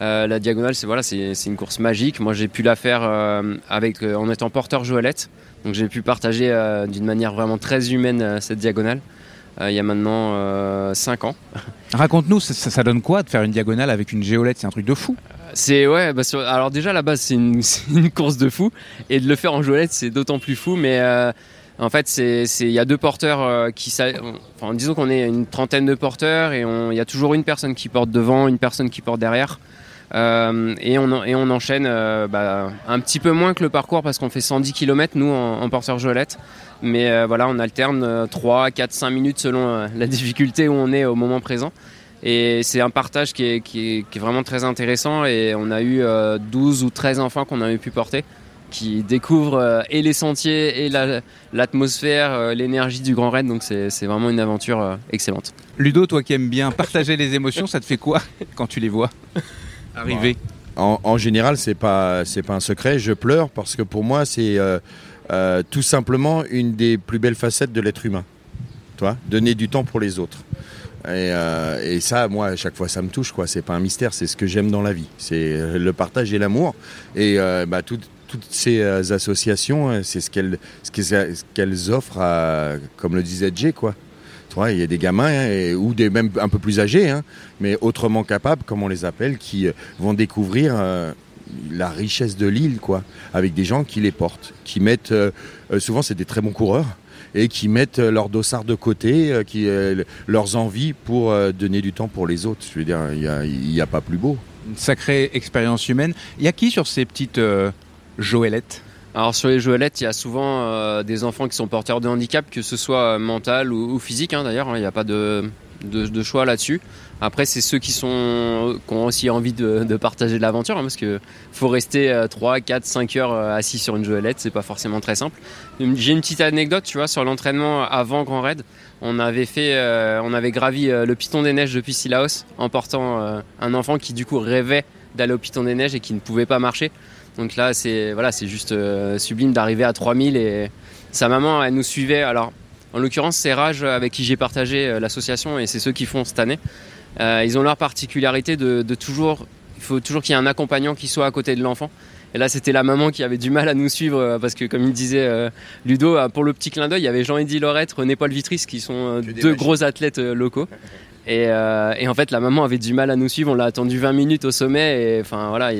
Euh, la diagonale, c'est voilà, c'est, une course magique. Moi, j'ai pu la faire euh, avec, en étant porteur Joëlette, donc j'ai pu partager d'une manière vraiment très humaine cette diagonale. il y a maintenant 5 ans. Raconte-nous, ça, donne quoi de faire une diagonale avec une géolette? C'est un truc de fou. C'est ouais, bah, alors déjà à la base c'est une, une, course de fou et de le faire en joëlette c'est d'autant plus fou. Mais en fait, il y a deux porteurs euh, qui, enfin, disons qu'on est une trentaine de porteurs et il y a toujours une personne qui porte devant, une personne qui porte derrière. Euh, et, on, et on enchaîne euh, bah, un petit peu moins que le parcours parce qu'on fait 110 km nous en, porteur Jolette. Mais voilà, on alterne 3, 4, 5 minutes selon la difficulté où on est au moment présent. Et c'est un partage qui est, qui, est, vraiment très intéressant et on a eu 12 ou 13 enfants qu'on a pu porter qui découvre euh, et les sentiers et l'atmosphère, euh, l'énergie du Grand Raid. Donc c'est vraiment une aventure euh, excellente. Ludo, toi qui aimes bien partager les émotions, ça te fait quoi quand tu les vois arriver? En, général, c'est pas c'est pas un secret. Je pleure parce que pour moi, c'est tout simplement une des plus belles facettes de l'être humain. Toi, donner du temps pour les autres. Et, ça, moi, à chaque fois, ça me touche. quoi. C'est pas un mystère. C'est ce que j'aime dans la vie. C'est le partage et l'amour. Et bah, tout, toutes ces euh, associations, euh, c'est ce qu'elles ce qu'elles offrent, à, comme le disait Jay, quoi. il y a des gamins hein, ou des même un peu plus âgés, hein, mais autrement capables, comme on les appelle, qui euh, vont découvrir la richesse de l'île, quoi, avec des gens qui les portent, qui mettent, souvent c'est des très bons coureurs, et qui mettent leur dossard de côté, qui, leurs envies pour donner du temps pour les autres. Je veux dire, il n'y a, a, pas plus beau. Une sacrée expérience humaine. Il y a qui sur ces petites Joëlette alors sur les joëlettes, il y a souvent euh, des enfants qui sont porteurs de handicap, que ce soit mental ou, physique hein, d'ailleurs, hein, il n'y a pas de, choix là-dessus. Après, c'est ceux qui, sont, qui ont aussi envie de, de partager l'aventure, hein, parce qu'il faut rester 3, 4, 5 heures euh, assis sur une joëlette, c'est pas forcément très simple. J'ai une petite anecdote, tu vois, sur l'entraînement avant Grand Raid. On avait fait, euh, on avait gravi euh, le Piton des Neiges depuis Silaos en portant un enfant qui du coup rêvait d'aller au Piton des Neiges et qui ne pouvait pas marcher. Donc là, c'est voilà, c'est juste sublime d'arriver à 3000 et sa maman, elle nous suivait. Alors, en l'occurrence, c'est Rage avec qui j'ai partagé l'association et c'est ceux qui font cette année. Euh, ils ont leur particularité de, toujours, il faut toujours qu'il y ait un accompagnant qui soit à côté de l'enfant. Et là, c'était la maman qui avait du mal à nous suivre euh, parce que, comme il disait euh, Ludo, pour le petit clin d'œil, il y avait Jean-Eddy Lorette, René Paul Vitris qui sont deux gros athlètes locaux. Et, en fait, la maman avait du mal à nous suivre. On l'a attendu 20 minutes au sommet et enfin voilà,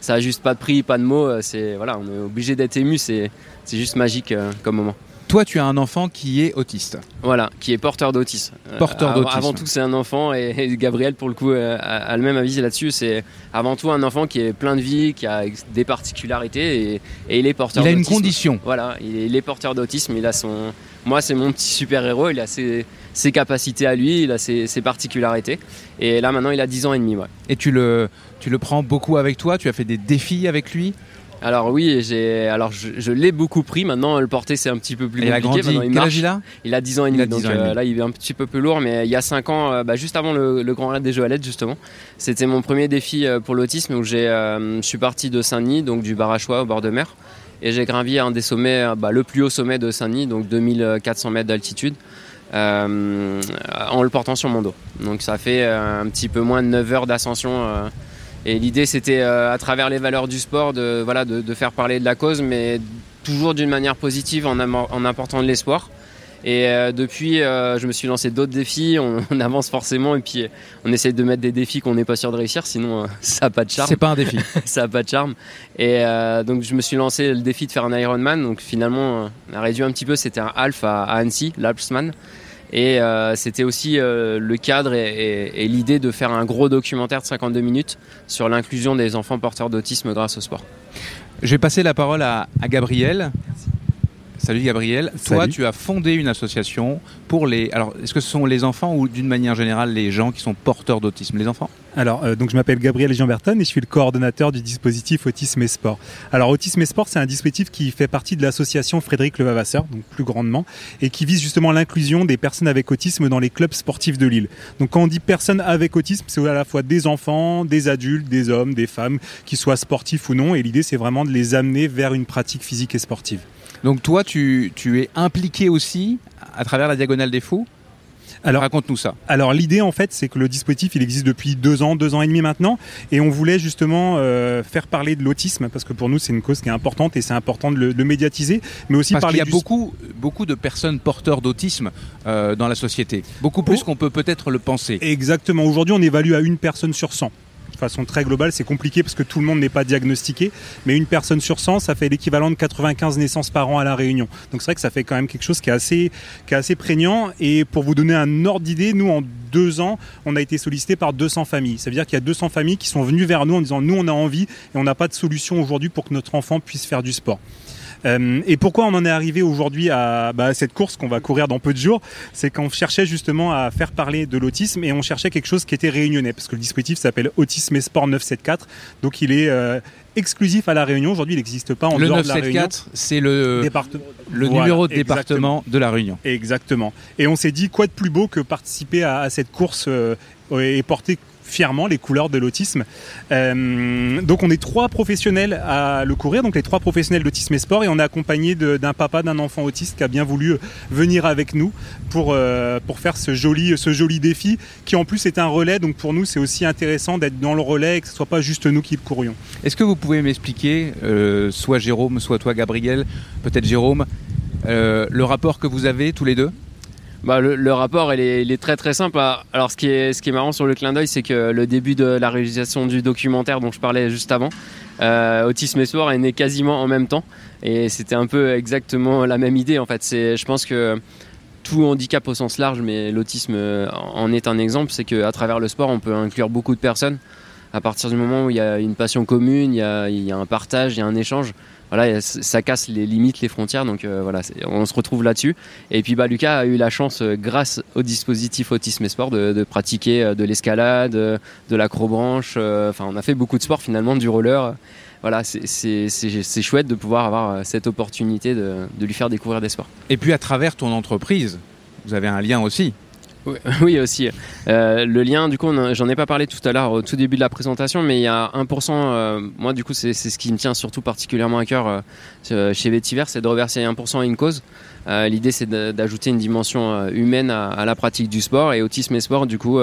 ça a juste pas de prix, pas de mots. C'est voilà, on est obligé d'être ému. C'est juste magique comme moment. Toi, tu as un enfant qui est autiste. Voilà, qui est porteur d'autisme. Euh, porteur d'autisme. Avant tout, c'est un enfant, et, Gabriel, pour le coup, euh, a, le même avis là-dessus. C'est avant tout un enfant qui est plein de vie, qui a des particularités, et, il est porteur d'autisme. Il a une condition. Voilà, il est, porteur d'autisme. Il a son. Moi, c'est mon petit super-héros. Il a ses, capacités à lui, il a ses, particularités. Et là, maintenant, il a 10 ans et demi. Ouais. Et tu le, tu le prends beaucoup avec toi? Tu as fait des défis avec lui? Alors oui, j'ai alors je, l'ai beaucoup pris. Maintenant, le porter c'est un petit peu plus compliqué. Il a Quel âge il a? Il a 10 ans et demi. donc euh, là, il est un petit peu plus lourd. Mais il y a 5 ans, euh, bah, juste avant le, Grand Raid des Joëlettes, justement, c'était mon premier défi euh, pour l'autisme où j'ai, je suis parti de Saint-Denis, donc du Barachois au bord de mer, et j'ai gravi un des sommets, bah, le plus haut sommet de Saint-Denis, donc 2400 mètres d'altitude. En le portant sur mon dos. Donc ça fait un petit peu moins de 9 heures d'ascension et l'idée, c'était euh, à travers les valeurs du sport de, faire parler de la cause, mais toujours d'une manière positive en, en apportant de l'espoir. Et euh, depuis, euh, je me suis lancé d'autres défis. On, avance forcément et puis on essaye de mettre des défis qu'on n'est pas sûr de réussir, sinon ça n'a pas de charme. C'est pas un défi. ça n'a pas de charme. Et donc je me suis lancé le défi de faire un Ironman. Donc finalement, on a réduit un petit peu. C'était un half à, à Annecy, l'Alpsman. Et euh, c'était aussi euh, le cadre et, l'idée de faire un gros documentaire de 52 minutes sur l'inclusion des enfants porteurs d'autisme grâce au sport. Je vais passer la parole à, à Gabriel. Salut Gabriel. Toi, tu as fondé une association pour les. Alors, est-ce que ce sont les enfants ou d'une manière générale les gens qui sont porteurs d'autisme? Les enfants? Alors, euh, donc je m'appelle Gabriel Jean-Berton et je suis le coordonnateur du dispositif Autisme et Sport. Alors, Autisme et Sport, c'est un dispositif qui fait partie de l'association Frédéric Levavasseur, donc plus grandement, et qui vise justement l'inclusion des personnes avec autisme dans les clubs sportifs de Lille. Donc, quand on dit personnes avec autisme, c'est à la fois des enfants, des adultes, des hommes, des femmes, qui soient sportifs ou non, et l'idée, c'est vraiment de les amener vers une pratique physique et sportive. Donc toi, tu, es impliqué aussi à travers la Diagonale des Fous alors, raconte-nous ça. Alors l'idée en fait, c'est que le dispositif, il existe depuis deux ans, deux ans et demi maintenant, et on voulait justement euh, faire parler de l'autisme parce que pour nous c'est une cause qui est importante et c'est important de le, médiatiser, mais aussi parce parler. Il y a beaucoup, beaucoup de personnes porteurs d'autisme euh, dans la société, beaucoup plus qu'on peut peut-être le penser. Exactement. Aujourd'hui, on évalue à une personne sur 100 de façon très globale, c'est compliqué parce que tout le monde n'est pas diagnostiqué, mais une personne sur 100, ça fait l'équivalent de 95 naissances par an à La Réunion. Donc c'est vrai que ça fait quand même quelque chose qui est assez, prégnant. Et pour vous donner un ordre d'idée, nous, en deux ans, on a été sollicité par 200 familles. Ça veut dire qu'il y a 200 familles qui sont venues vers nous en disant, nous, on a envie et on n'a pas de solution aujourd'hui pour que notre enfant puisse faire du sport. Euh, et pourquoi on en est arrivé aujourd'hui à, bah, cette course qu'on va courir dans peu de jours? C'est qu'on cherchait justement à faire parler de l'autisme et on cherchait quelque chose qui était réunionnais parce que le dispositif s'appelle Autisme et Sport 974. Donc il est euh, exclusif à la Réunion. Aujourd'hui, il n'existe pas en dehors de la Réunion. c'est le, le numéro de département de la Réunion. Exactement. Et on s'est dit quoi de plus beau que participer à, cette course euh, et porter fièrement les couleurs de l'autisme. Euh, donc on est trois professionnels à le courir, donc les trois professionnels d'autisme et sport, et on est accompagné d'un papa d'un enfant autiste qui a bien voulu euh, venir avec nous pour, euh, pour faire ce joli, ce joli défi, qui en plus est un relais, donc pour nous c'est aussi intéressant d'être dans le relais et que ce soit pas juste nous qui le courions. Est-ce que vous pouvez m'expliquer, soit Jérôme, soit toi Gabriel, peut-être Jérôme, le rapport que vous avez tous les deux? Bah, le, rapport, est, très très simple. Alors, ce qui est, marrant sur le clin d'œil, c'est que le début de la réalisation du documentaire dont je parlais juste avant, euh, Autisme et Soir est né quasiment en même temps. Et c'était un peu exactement la même idée en fait. Je pense que tout handicap au sens large, mais l'autisme en est un exemple, c'est qu'à travers le sport, on peut inclure beaucoup de personnes. À partir du moment où il y a une passion commune, il y a un partage, il y a un échange, voilà, ça casse les limites, les frontières. Donc voilà, on se retrouve là-dessus. Et puis bah, Lucas a eu la chance, grâce au dispositif Autisme et Sport, de, pratiquer de l'escalade, de l'acrobranche. Enfin, on a fait beaucoup de sport finalement, du roller voilà, c'est chouette de pouvoir avoir cette opportunité de, lui faire découvrir des sports. Et puis à travers ton entreprise, vous avez un lien aussi. Oui, aussi. Euh, le lien, du coup, j'en ai pas parlé tout à l'heure au tout début de la présentation, mais il y a 1%, euh, moi du coup, c'est ce qui me tient surtout particulièrement à cœur euh, chez Vetiver, c'est de reverser 1% à une cause. L'idée, c'est d'ajouter une dimension humaine à, la pratique du sport. Et autisme et sport, du coup,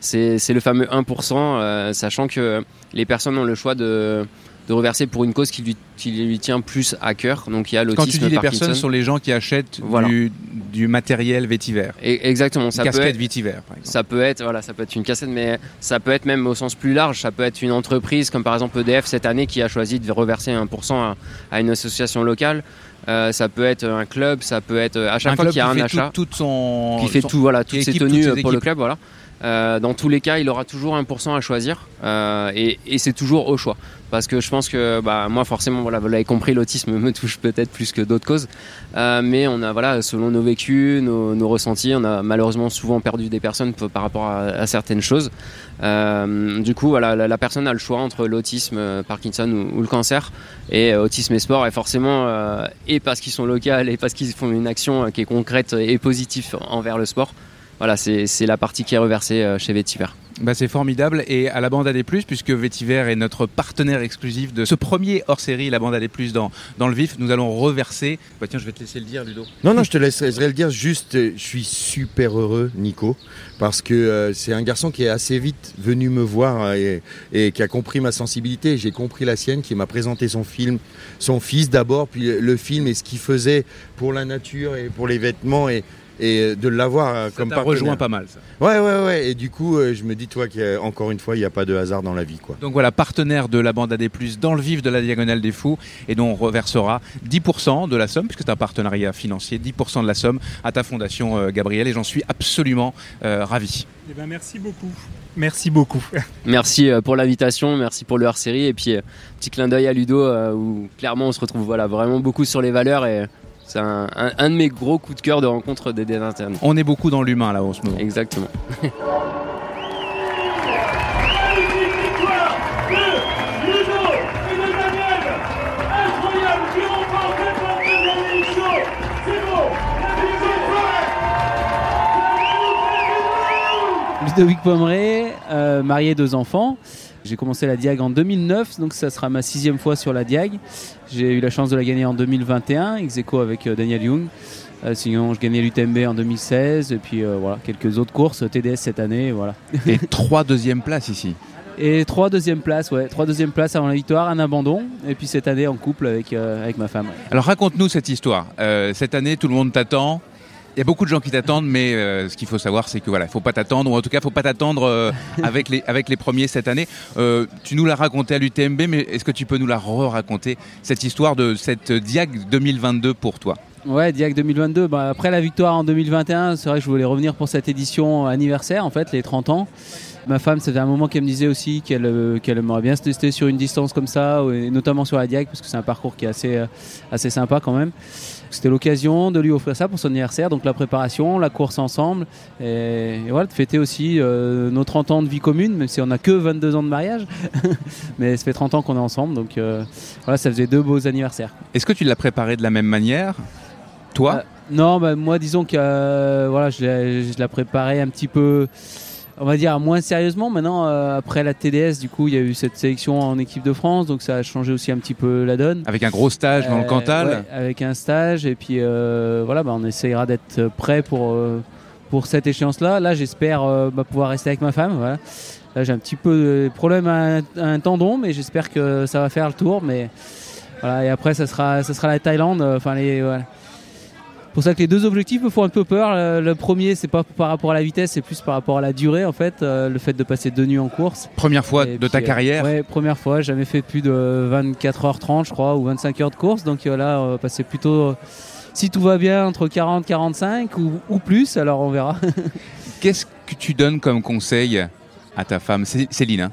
c'est le fameux 1%, sachant que les personnes ont le choix de de reverser pour une cause qui lui, qui lui tient plus à cœur. Donc il y a l'autisme. Quand tu dis les personnes, sont les gens qui achètent du, du, matériel vétiver. Et, exactement. Ça casquette peut être, vétiver, par exemple. Ça peut être, voilà, ça peut être une cassette, mais ça peut être même au sens plus large. Ça peut être une entreprise comme par exemple EDF cette année qui a choisi de reverser 1% à, à, une association locale. Euh, ça peut être un club, ça peut être à chaque fois qu'il y a un achat, tout, son, qui fait tout, voilà, toutes ses tenues pour le club, voilà. Euh, dans tous les cas, il aura toujours 1% à choisir euh, et, c'est toujours au choix. Parce que je pense que bah, moi forcément vous l'avez compris l'autisme me touche peut-être plus que d'autres causes. Euh, mais on a voilà selon nos vécus nos, ressentis on a malheureusement souvent perdu des personnes par rapport à, certaines choses. Du coup voilà la, personne a le choix entre l'autisme Parkinson ou, le cancer et autisme et sport. Et forcément et parce qu'ils sont locaux et parce qu'ils font une action qui est concrète et positive envers le sport voilà c'est la partie qui est reversée chez Vetiver bah, c'est formidable. Et à la bande AD+, puisque Vétiver est notre partenaire exclusif de ce premier hors-série, la bande AD+, dans, dans le vif, nous allons reverser... Bah, tiens, je vais te laisser le dire, Ludo. Non, non, je te laisserai le dire. Juste, je suis super heureux, Nico, parce que euh, c'est un garçon qui est assez vite venu me voir euh, et, qui a compris ma sensibilité. J'ai compris la sienne, qui m'a présenté son film, son fils d'abord, puis le film et ce qu'il faisait pour la nature et pour les vêtements. Et et de l'avoir euh, comme partenaire. rejoint pas mal ça. Ouais ouais ouais et du coup euh, je me dis toi qu'encore une fois il n'y a pas de hasard dans la vie quoi. Donc voilà partenaire de la bande AD+ dans le vif de la diagonale des fous et dont on reversera 10% de la somme puisque c'est un partenariat financier 10% de la somme à ta fondation euh, Gabriel et j'en suis absolument ravi. Eh ben, merci beaucoup. Merci beaucoup. Merci pour l'invitation, merci pour le hors-série et puis petit clin d'œil à Ludo où clairement on se retrouve voilà vraiment beaucoup sur les valeurs et c'est un, de mes gros coups de cœur de rencontre des internes. On est beaucoup dans l'humain là en ce moment. Exactement. Ludovic Pomeray, euh, marié, deux enfants. J'ai commencé la Diag en 2009, donc ça sera ma sixième fois sur la Diag. J'ai eu la chance de la gagner en 2021, ex avec euh, Daniel Young. Euh, sinon, je gagnais l'UTMB en 2016 et puis euh, voilà, quelques autres courses, TDS cette année, voilà. Et trois deuxièmes places ici. Et trois deuxièmes places, ouais, trois deuxièmes places avant la victoire, un abandon, et puis cette année en couple avec, avec ma femme. Alors raconte-nous cette histoire. cette année, tout le monde t'attend. Il y a beaucoup de gens qui t'attendent, mais euh, ce qu'il faut savoir, c'est que voilà, il faut pas t'attendre, ou en tout cas, il faut pas t'attendre euh, avec les avec les premiers cette année. Euh, tu nous l'as raconté à l'UTMB, mais est-ce que tu peux nous la re-raconter cette histoire de cette Diag 2022 pour toi? Ouais, Diag 2022. Bah, après la victoire en 2021, c'est vrai que je voulais revenir pour cette édition anniversaire, en fait, les 30 ans. Ma femme, c'était un moment qu'elle me disait aussi qu'elle qu'elle aimerait bien se tester sur une distance comme ça, et notamment sur la Diag, parce que c'est un parcours qui est assez, assez sympa quand même. C'était l'occasion de lui offrir ça pour son anniversaire, donc la préparation, la course ensemble, et, voilà, de fêter aussi euh, nos 30 ans de vie commune, même si on n'a que 22 ans de mariage, mais ça fait 30 ans qu'on est ensemble, donc euh, voilà, ça faisait deux beaux anniversaires. Est-ce que tu l'as préparé de la même manière, toi? Euh, Non, bah, moi disons que voilà, je l'ai préparé un petit peu on va dire moins sérieusement. Maintenant, euh, après la TDS, du coup, il y a eu cette sélection en équipe de France, donc ça a changé aussi un petit peu la donne. Avec un gros stage dans le euh, Cantal. avec un stage, et puis euh, voilà, bah, on essayera d'être prêt pour pour cette échéance-là. Là, j'espère bah, pouvoir rester avec ma femme. Voilà. Là, j'ai un petit peu de problème à un, tendon, mais j'espère que ça va faire le tour. Mais voilà, et après, ça sera ça sera la Thaïlande. Enfin les pour ça que les deux objectifs me font un peu peur. Le, premier, c'est pas par rapport à la vitesse, c'est plus par rapport à la durée en fait, euh, le fait de passer deux nuits en course. Première fois de ta euh, carrière Ouais, première fois. Jamais fait plus de 24h30, je crois, ou 25 heures de course. Donc euh, là, passer plutôt, si tout va bien, entre 40 45 ou, ou plus. Alors on verra. Qu'est-ce que tu donnes comme conseil à ta femme, Céline hein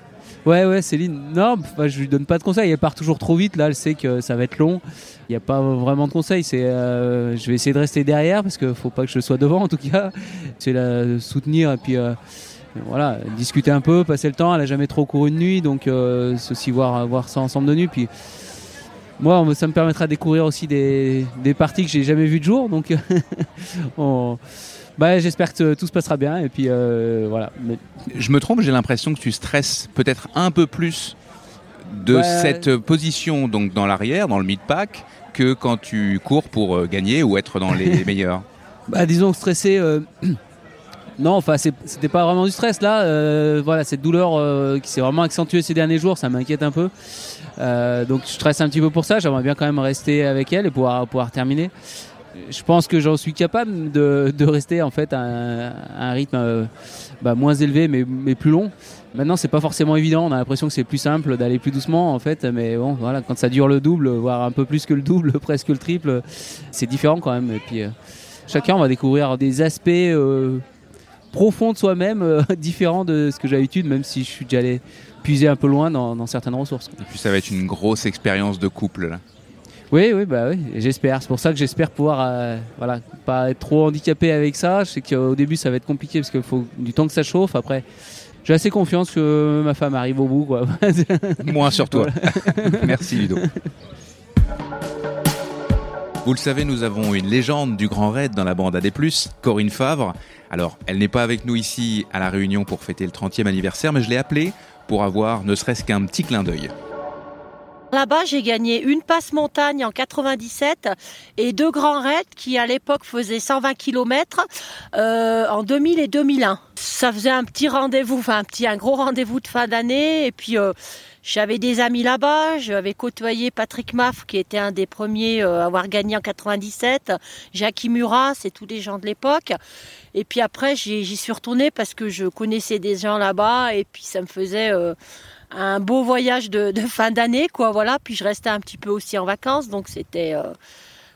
Ouais, ouais, Céline. Non, bah, je lui donne pas de conseils. Elle part toujours trop vite. Là, elle sait que ça va être long. Il n'y a pas vraiment de conseils. Euh, je vais essayer de rester derrière parce qu'il faut pas que je sois devant en tout cas. C'est la soutenir et puis euh, voilà, discuter un peu, passer le temps. Elle a jamais trop couru de nuit, donc euh, aussi voir, voir ça ensemble de nuit. Puis moi, ça me permettra de découvrir aussi des, des parties que j'ai jamais vues de jour. Donc on- bah, j'espère que tout se passera bien. Et puis euh, voilà. Mais Je me trompe, j'ai l'impression que tu stresses peut-être un peu plus de Ouais. cette position donc dans l'arrière, dans le mid-pack, que quand tu cours pour euh, gagner ou être dans les meilleurs. Bah, disons que stressé. euh, Non, enfin, c'était pas vraiment du stress là. euh, voilà, cette douleur euh, qui s'est vraiment accentuée ces derniers jours, ça m'inquiète un peu. Euh, donc, je stresse un petit peu pour ça. J'aimerais bien quand même rester avec elle et pouvoir, pouvoir terminer. Je pense que j'en suis capable de, rester en fait à un, rythme euh, bah, moins élevé mais, plus long. Maintenant, c'est pas forcément évident. On a l'impression que c'est plus simple d'aller plus doucement en fait, mais bon, voilà, quand ça dure le double, voire un peu plus que le double, presque le triple, c'est différent quand même. Et puis, euh, chacun on va découvrir des aspects euh, profonds de soi-même, différents de ce que j'ai même si je suis déjà allé puiser un peu loin dans, dans certaines ressources. Et puis ça va être une grosse expérience de couple. Là. Oui, oui, bah oui, j'espère. C'est pour ça que j'espère pouvoir, euh, voilà, pas être trop handicapé avec ça. Je sais qu'au début ça va être compliqué parce qu'il faut du temps que ça chauffe. Après, j'ai assez confiance que ma femme arrive au bout, quoi. Moins sur toi. Merci Ludo. Vous le savez, nous avons une légende du Grand Raid dans la bande AD+, Corinne Favre. Alors, elle n'est pas avec nous ici à la Réunion pour fêter le 30e anniversaire, mais je l'ai appelée pour avoir ne serait-ce qu'un petit clin d'œil. Là-bas, j'ai gagné une passe montagne en 97 et deux grands raids qui, à l'époque, faisaient 120 km euh, en 2000 et 2001. Ça faisait un petit rendez-vous, enfin un petit, un gros rendez-vous de fin d'année. Et puis, euh, j'avais des amis là-bas. J'avais côtoyé Patrick Maff, qui était un des premiers euh, à avoir gagné en 97. Jackie Murat, c'est tous les gens de l'époque. Et puis après, j'y suis retournée parce que je connaissais des gens là-bas et puis ça me faisait un beau voyage de, de fin d'année, quoi. Voilà. Puis je restais un petit peu aussi en vacances, donc c'était, euh,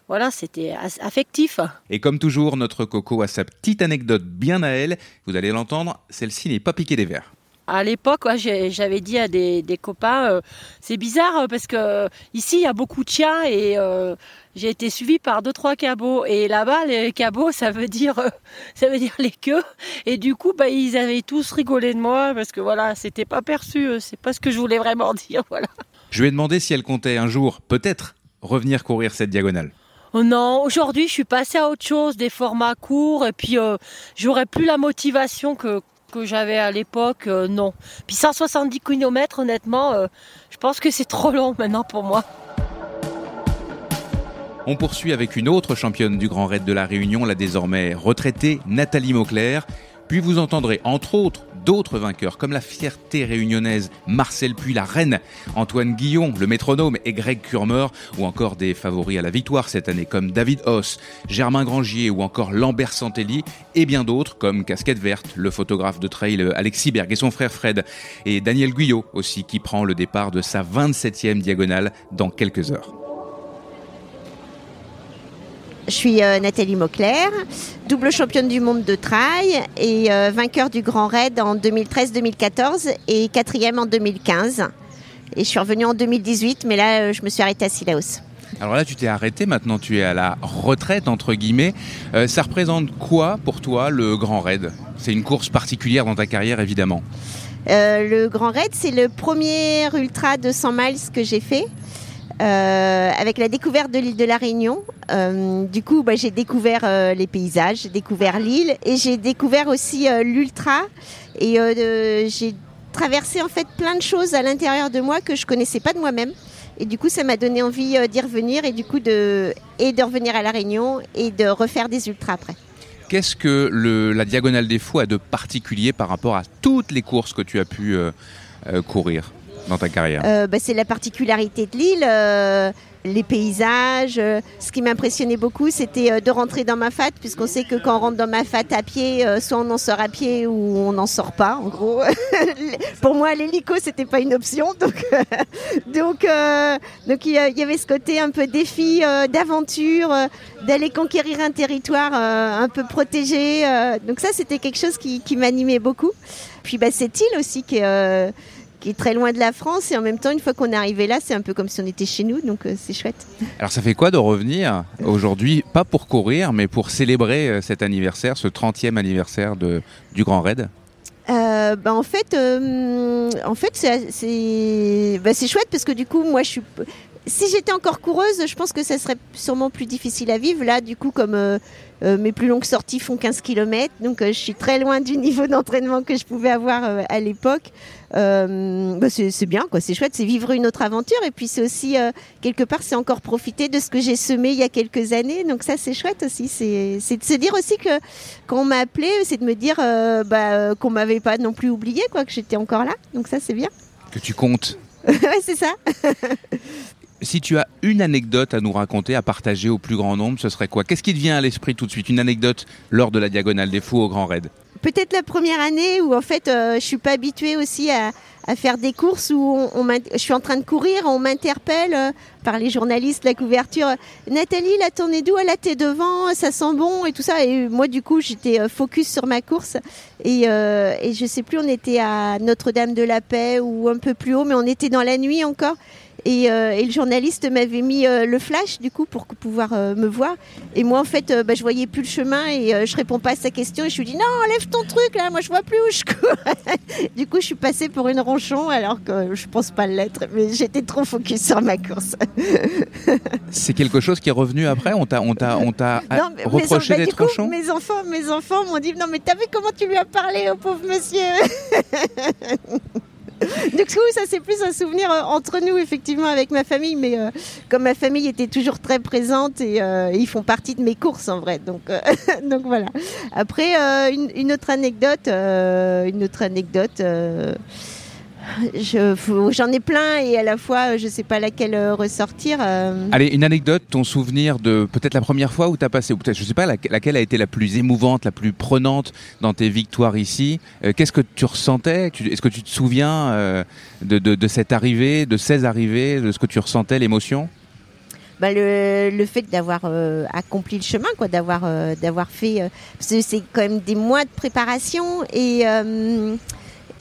voilà, c'était affectif. Et comme toujours, notre Coco a sa petite anecdote bien à elle. Vous allez l'entendre, celle-ci n'est pas piquée des verres. À l'époque, ouais, j'avais dit à des, des copains, euh, c'est bizarre euh, parce que ici il y a beaucoup de chiens et euh, j'ai été suivie par deux trois cabots et là-bas les cabots ça veut dire euh, ça veut dire les queues et du coup bah ils avaient tous rigolé de moi parce que voilà c'était pas perçu, euh, c'est pas ce que je voulais vraiment dire voilà. Je lui ai demandé si elle comptait un jour, peut-être, revenir courir cette diagonale. Oh non, aujourd'hui je suis passée à autre chose, des formats courts, et puis euh, j'aurais plus la motivation que, que j'avais à l'époque, euh, non. Puis 170 km, honnêtement, je pense que c'est trop long maintenant pour moi. On poursuit avec une autre championne du Grand Raid de la Réunion, la désormais retraitée Nathalie Mauclair. Puis vous entendrez entre autres d'autres vainqueurs comme la fierté réunionnaise Marcel Puy, la reine, Antoine Guillon, le métronome et Greg Kurmer, ou encore des favoris à la victoire cette année comme David Hoss, Germain Grangier ou encore Lambert Santelli, et bien d'autres comme Casquette Verte, le photographe de trail Alexis Berg et son frère Fred, et Daniel Guyot aussi qui prend le départ de sa 27e diagonale dans quelques heures. Je suis euh, Nathalie Mauclair, double championne du monde de trail et euh, vainqueur du Grand Raid en 2013-2014 et quatrième en 2015. Et je suis revenue en 2018, mais là, euh, je me suis arrêtée à Silaos. Alors là, tu t'es arrêté, maintenant tu es à la retraite, entre guillemets. Euh, ça représente quoi pour toi le Grand Raid? C'est une course particulière dans ta carrière, évidemment. Euh, le Grand Raid, c'est le premier ultra de 100 miles que j'ai fait. Euh, avec la découverte de l'île de la Réunion. Euh, du coup, bah, j'ai découvert euh, les paysages, j'ai découvert l'île et j'ai découvert aussi l'ultra. Et j'ai traversé en fait plein de choses à l'intérieur de moi que je connaissais pas de moi-même. Et du coup, ça m'a donné envie d'y revenir et du coup de et de revenir à la Réunion et de refaire des ultras après. Qu'est-ce que la Diagonale des Fous a de particulier par rapport à toutes les courses que tu as pu courir? Dans ta carrière Euh, bah, c'est la particularité de l'île, euh, les paysages. euh, ce qui m'impressionnait beaucoup, c'était de rentrer dans ma fat, puisqu'on sait que quand on rentre dans ma fat à pied, soit on en sort à pied ou on n'en sort pas. En gros, pour moi, l'hélico, c'était pas une option. Donc, donc, il y avait ce côté un peu défi, d'aventure, d'aller conquérir un territoire un peu protégé. donc ça, c'était quelque chose qui, m'animait beaucoup. Puis bah, cette île aussi qui est, qui est très loin de la France. Et en même temps, une fois qu'on est arrivé là, c'est un peu comme si on était chez nous. Donc euh, c'est chouette. Alors ça fait quoi de revenir aujourd'hui, pas pour courir, mais pour célébrer euh, cet anniversaire, ce 30e anniversaire de, du Grand Raid? Euh, bah, en fait, euh, en fait, c'est bah, c'est chouette parce que du coup, moi, je suis. Si j'étais encore coureuse, je pense que ça serait sûrement plus difficile à vivre. Là, du coup, comme euh, euh, mes plus longues sorties font 15 km, donc euh, je suis très loin du niveau d'entraînement que je pouvais avoir euh, à l'époque. Euh, bah, c'est c'est bien, quoi. C'est chouette, c'est vivre une autre aventure. Et puis c'est aussi euh, quelque part, c'est encore profiter de ce que j'ai semé il y a quelques années. Donc ça, c'est chouette aussi. C'est c'est de se dire aussi que quand on m'a appelé, c'est de me dire euh, bah, qu'on m'avait pas non plus oublié, quoi, que j'étais encore là. Donc ça, c'est bien. que tu comptes. ouais, c'est ça. Si tu as une anecdote à nous raconter, à partager au plus grand nombre, ce serait quoi? Qu'est-ce qui te vient à l'esprit tout de suite? Une anecdote lors de la Diagonale des Fous au Grand Raid? Peut-être la première année où en fait, euh, je suis pas habituée aussi à, faire des courses où je suis en train de courir, on m'interpelle euh, par les journalistes, la couverture. Nathalie, t'en es d'où? Ah, Là, t'es devant, ça sent bon et tout ça. Et moi, du coup, j'étais euh, focus sur ma course. Et, euh, et je sais plus, on était à Notre-Dame de la Paix ou un peu plus haut, mais on était dans la nuit encore. Et, euh, et le journaliste m'avait mis euh, le flash du coup pour pouvoir euh, me voir. Et moi en fait, bah, je voyais plus le chemin et je réponds pas à sa question. Et je lui dis non, enlève ton truc là, moi je vois plus où je cours. du coup, je suis passée pour une ronchon alors que je pense pas l'être, mais j'étais trop focus sur ma course. C'est quelque chose qui est revenu après? On t'a, on t'a, on t'a Non, mais mes reproché bah, d'être ronchon? Mes enfants, mes enfants m'ont dit non mais t'as vu comment tu lui as parlé au pauvre monsieur? Du coup, ça c'est plus un souvenir euh, entre nous effectivement avec ma famille, mais euh, comme ma famille était toujours très présente et euh, ils font partie de mes courses en vrai, donc voilà. Après une, autre anecdote, une autre anecdote. Je- J'en ai plein et à la fois je sais pas laquelle euh, ressortir. euh. Allez, une anecdote, ton souvenir de peut-être la première fois où tu as passé, ou peut-être, je sais pas, laquelle, a été la plus émouvante, la plus prenante dans tes victoires ici. Euh, Qu'est-ce que tu ressentais? Est-ce que tu te souviens euh, de, de- de cette arrivée, de ces arrivées, de ce que tu ressentais, l'émotion? Bah, le, le fait d'avoir euh, accompli le chemin, quoi, d'avoir euh, d'avoir fait, euh, c'est quand même des mois de préparation et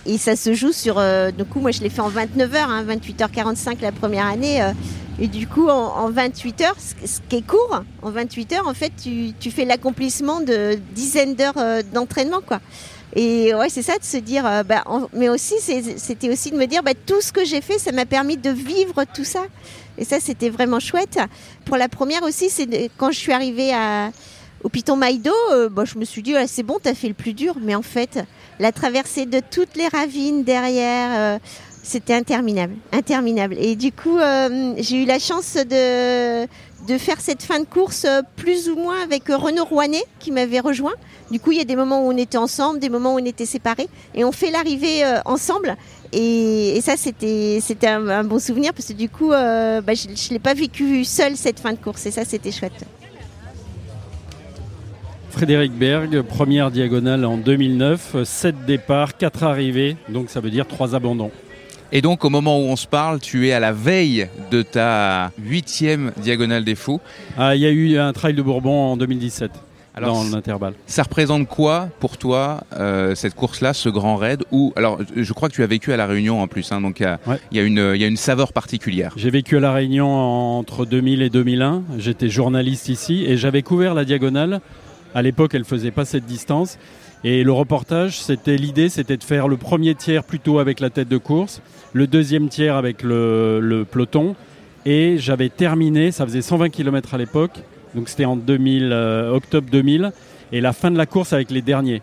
et ça se joue sur. euh, du coup, moi, je l'ai fait en 29 heures, hein, 28h45 la première année. euh, et du coup, en, en 28 heures, ce, qui est court, en 28 heures, en fait, tu, tu fais l'accomplissement de dizaines d'heures euh, d'entraînement, quoi. Et ouais, c'est ça de se dire, euh, bah, mais aussi, c'était aussi de me dire, bah, tout ce que j'ai fait, ça m'a permis de vivre tout ça. Et ça, c'était vraiment chouette. Pour la première aussi, c'est quand je suis arrivée à, au Piton Maïdo, euh, bah, je me suis dit, ah, c'est bon, t'as fait le plus dur. Mais en fait, la traversée de toutes les ravines derrière, euh, c'était interminable, interminable. Et du coup, euh, j'ai eu la chance de, de faire cette fin de course euh, plus ou moins avec Renaud Rouanet qui m'avait rejoint. Du coup, il y a des moments où on était ensemble, des moments où on était séparés, et on fait l'arrivée ensemble. Et, ça, c'était un, bon souvenir parce que du coup, bah, je ne l'ai pas vécu seule cette fin de course, et ça, c'était chouette. Frédéric Berg, première diagonale en 2009, 7 départs, 4 arrivées, donc ça veut dire 3 abandons. Et donc, au moment où on se parle, tu es à la veille de ta huitième Diagonale des Fous. Ah, il y a eu un trail de Bourbon en 2017, Alors, dans l'intervalle. Ça représente quoi pour toi euh, cette course-là, ce grand raid Ou alors, je crois que tu as vécu à la Réunion en plus, hein, donc il y a- Ouais. il y, a une- il y a une saveur particulière. J'ai vécu à La Réunion entre 2000 et 2001. J'étais journaliste ici et j'avais couvert la diagonale. À l'époque, elle faisait pas cette distance. Et le reportage, c'était l'idée, c'était de faire le premier tiers plutôt avec la tête de course, le deuxième tiers avec le, le peloton. Et j'avais terminé, ça faisait 120 km à l'époque, donc c'était en 2000, euh, octobre 2000, et la fin de la course avec les derniers.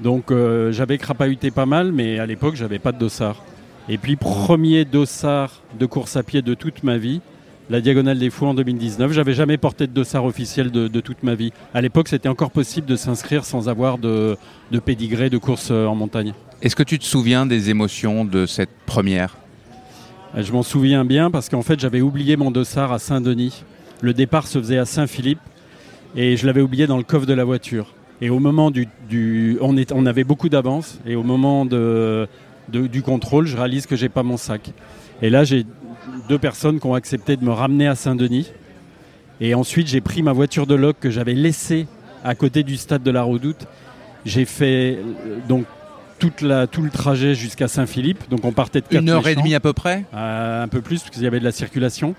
Donc euh, j'avais crapahuté pas mal, mais à l'époque, j'avais pas de dossard. Et puis premier dossard de course à pied de toute ma vie, la Diagonale des Fous en 2019. J'avais jamais porté de dossard officiel de, de toute ma vie. À l'époque, c'était encore possible de s'inscrire sans avoir de, de pédigré de course euh, en montagne. Est-ce que tu te souviens des émotions de cette première? Euh, Je m'en souviens bien parce qu'en fait, j'avais oublié mon dossard à Saint-Denis. Le départ se faisait à Saint-Philippe et je l'avais oublié dans le coffre de la voiture. Et au moment du, du- on, est, on avait beaucoup d'avance et au moment de, de- du contrôle, je réalise que j'ai pas mon sac. Et là, j'ai deux personnes qui ont accepté de me ramener à Saint-Denis. Et ensuite, j'ai pris ma voiture de loc que j'avais laissée à côté du stade de la Redoute. J'ai fait euh, donc toute la, tout le trajet jusqu'à Saint-Philippe. Donc on partait de Une heure et demie à peu près? Euh, un peu plus parce qu'il y avait de la circulation.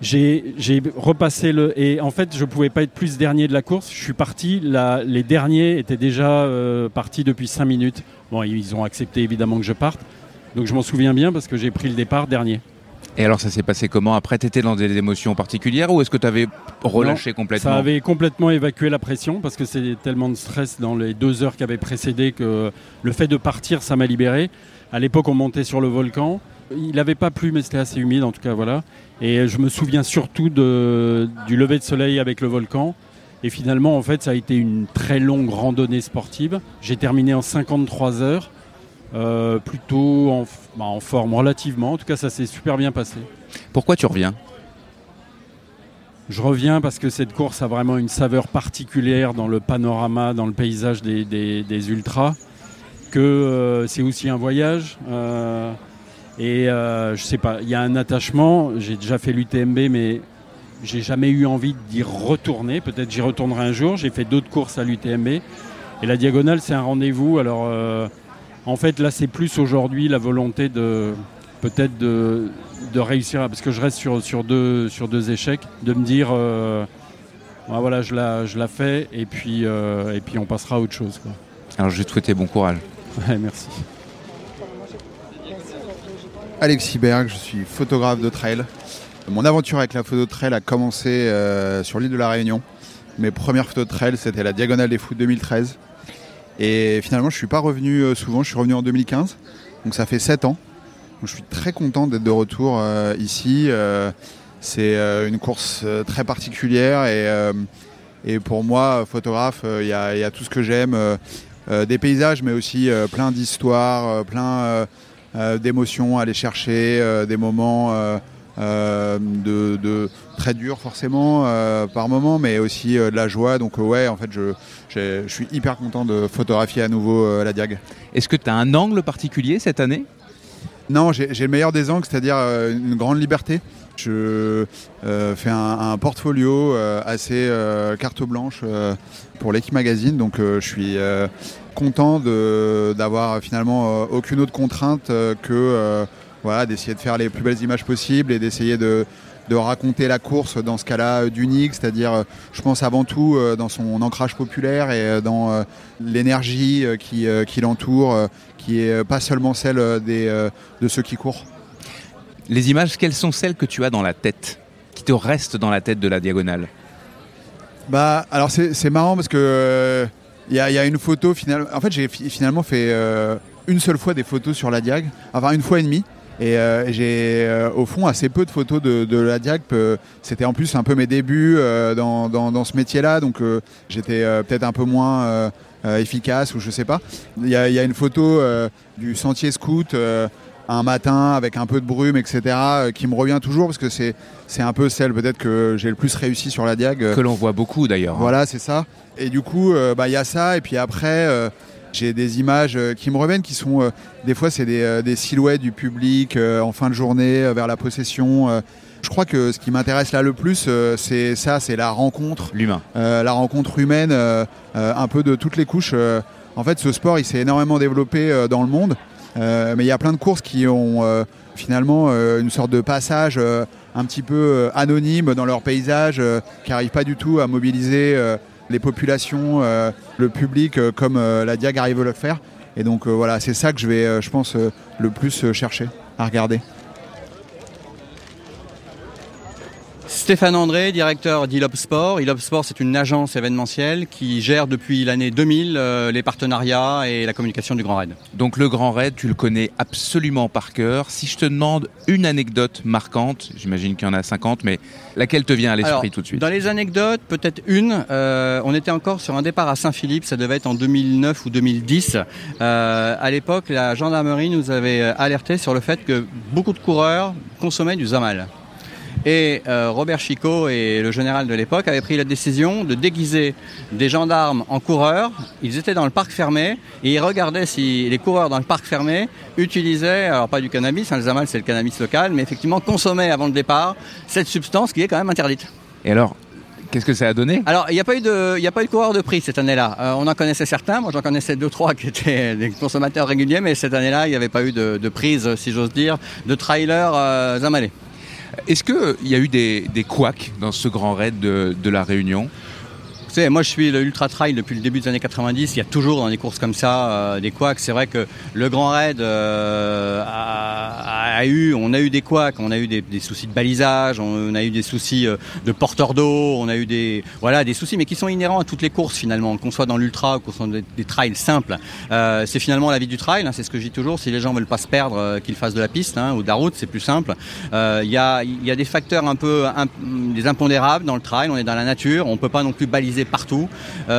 J'ai repassé le et en fait je pouvais pas être plus dernier de la course. Je suis parti. la- les derniers étaient déjà euh, partis depuis 5 minutes. Bon, ils ont accepté évidemment que je parte. Donc je m'en souviens bien parce que j'ai pris le départ dernier. Et alors ça s'est passé comment? Après, tu étais dans des émotions particulières ou est-ce que tu avais relâché complètement? Ça avait complètement évacué la pression parce que c'est tellement de stress dans les deux heures qui avaient précédé que le fait de partir, ça m'a libéré. À l'époque, on montait sur le volcan. Il n'avait pas plu, mais c'était assez humide en tout cas, voilà. Et je me souviens surtout de, du lever de soleil avec le volcan. Et finalement, en fait, ça a été une très longue randonnée sportive. J'ai terminé en 53 heures, euh, plutôt en, bah, en forme relativement. En tout cas, ça s'est super bien passé. Pourquoi tu reviens? Je reviens parce que cette course a vraiment une saveur particulière dans le panorama, dans le paysage des, des- des ultras, que euh, c'est aussi un voyage. euh, et je sais pas, il y a un attachement. J'ai déjà fait l'UTMB, mais j'ai jamais eu envie d'y retourner. Peut-être j'y retournerai un jour. J'ai fait d'autres courses à l'UTMB. Et la diagonale, c'est un rendez-vous. Alors, euh, en fait, là, c'est plus aujourd'hui la volonté de peut-être de, de réussir, parce que je reste sur, sur, deux, sur deux échecs, de me dire, euh, voilà, je la, je la fais, et puis, euh, et puis on passera à autre chose. Quoi. Alors je vais te souhaiter bon courage. Ouais, merci. Alexis Berg, je suis photographe de trail. Mon aventure avec la photo de trail a commencé euh, sur l'île de la Réunion. Mes premières photos de trail, c'était la Diagonale des Foot 2013. Et finalement, je suis pas revenu euh, souvent, je suis revenu en 2015. Donc ça fait 7 ans. Je suis très content d'être de retour euh, ici. Euh, c'est une course très particulière et, et pour moi, photographe, il y, a, tout ce que j'aime. des paysages, mais aussi plein d'histoires, plein d'émotions à aller chercher, des moments de, de très durs forcément euh, par moment, mais aussi euh, de la joie. Donc euh, ouais, en fait, je, je suis hyper content de photographier à nouveau euh, la Diag. Est-ce que tu as un angle particulier cette année? Non, j'ai le meilleur des angles, c'est-à-dire euh, une grande liberté. Je euh, fais un, un portfolio euh, assez euh, carte blanche euh, pour l'équipe magazine, donc euh, je suis euh, content d'avoir finalement euh, aucune autre contrainte euh, que euh, voilà, d'essayer de faire les plus belles images possibles et d'essayer de, de raconter la course dans ce cas-là euh, d'unique, c'est-à-dire euh, je pense avant tout euh, dans son ancrage populaire et dans l'énergie qui, qui l'entoure, qui est pas seulement celle des, de ceux qui courent. Les images, quelles sont celles que tu as dans la tête Qui te restent dans la tête de la diagonale? Bah, alors c'est marrant parce que il y, a- y a une photo finalement. En fait, j'ai fi- finalement fait euh, une seule fois des photos sur la Diag, enfin une fois et demie. Et euh, j'ai euh, au fond assez peu de photos de, de la Diag. Euh, C'était en plus un peu mes débuts euh, dans, dans- dans ce métier-là, donc euh, j'étais euh, peut-être un peu moins efficace ou je sais pas. Il y y a une photo euh, du sentier scout. euh, un matin avec un peu de brume, etc., euh, qui me revient toujours parce que c'est c'est un peu celle peut-être que j'ai le plus réussi sur la Diag. Que l'on voit beaucoup d'ailleurs. hein. voilà, c'est ça. Et du coup, euh, bah, il y a ça. Et puis après, euh, j'ai des images euh, qui me reviennent, qui sont euh, des fois c'est des, euh, des silhouettes du public euh, en fin de journée euh, vers la possession. euh. je crois que ce qui m'intéresse là le plus, euh, c'est ça, c'est la rencontre, L'humain. euh, la rencontre humaine, un peu de toutes les couches. euh. en fait, ce sport, il s'est énormément développé euh, dans le monde, Euh, mais il y a plein de courses qui ont euh, finalement euh, une sorte de passage euh, un petit peu anonyme dans leur paysage, euh, qui n'arrive pas du tout à mobiliser euh, les populations, euh, le public, euh, comme euh, la Diag arrive à le faire. Et donc voilà, c'est ça que je vais, je pense, le plus chercher à regarder. Stéphane André, directeur d'Ilob Sport. Ilob Sport, c'est une agence événementielle qui gère depuis l'année 2000 euh, les partenariats et la communication du Grand Raid. Donc le Grand Raid, tu le connais absolument par cœur. Si je te demande une anecdote marquante, j'imagine qu'il y en a 50, mais laquelle te vient à l'esprit tout de suite? Dans les anecdotes, peut-être une. euh, on était encore sur un départ à Saint-Philippe, ça devait être en 2009 ou 2010. Euh, à l'époque, la gendarmerie nous avait euh, alerté sur le fait que beaucoup de coureurs consommaient du Zamal. Et euh, Robert Chicot et le général de l'époque avaient pris la décision de déguiser des gendarmes en coureurs. Ils étaient dans le parc fermé et ils regardaient si les coureurs dans le parc fermé utilisaient, alors pas du cannabis, hein, le Zamal c'est le cannabis local, mais effectivement consommaient avant le départ cette substance qui est quand même interdite. Et alors, Qu'est-ce que ça a donné? Alors, il n'y a pas eu de, il a pas eu de coureur de prix cette année-là. Euh, on en connaissait certains. Moi, j'en connaissais deux, trois qui étaient des consommateurs réguliers, mais cette année-là, il n'y avait pas eu de, de prise, si j'ose dire, de trailer euh, amalé. Est-ce qu'il y a eu des, des couacs dans ce grand raid de, la Réunion? Vous savez, moi je suis le ultra trail depuis le début des années 90. Il y a toujours dans des courses comme ça euh, des couacs. C'est vrai que le Grand Raid euh, a on a eu des couacs, on a eu des, soucis de balisage, on a eu des soucis euh, de porteurs d'eau, on a eu des, voilà, des soucis, mais qui sont inhérents à toutes les courses finalement, qu'on soit dans l'ultra ou qu'on soit dans des, trails simples. Euh, c'est finalement la vie du trail. hein, c'est ce que je dis toujours. Si les gens veulent pas se perdre, euh, qu'ils fassent de la piste hein, ou de la route, c'est plus simple. Il y, a, des facteurs un peu, des impondérables dans le trail. On est dans la nature, on peut pas non plus baliser partout.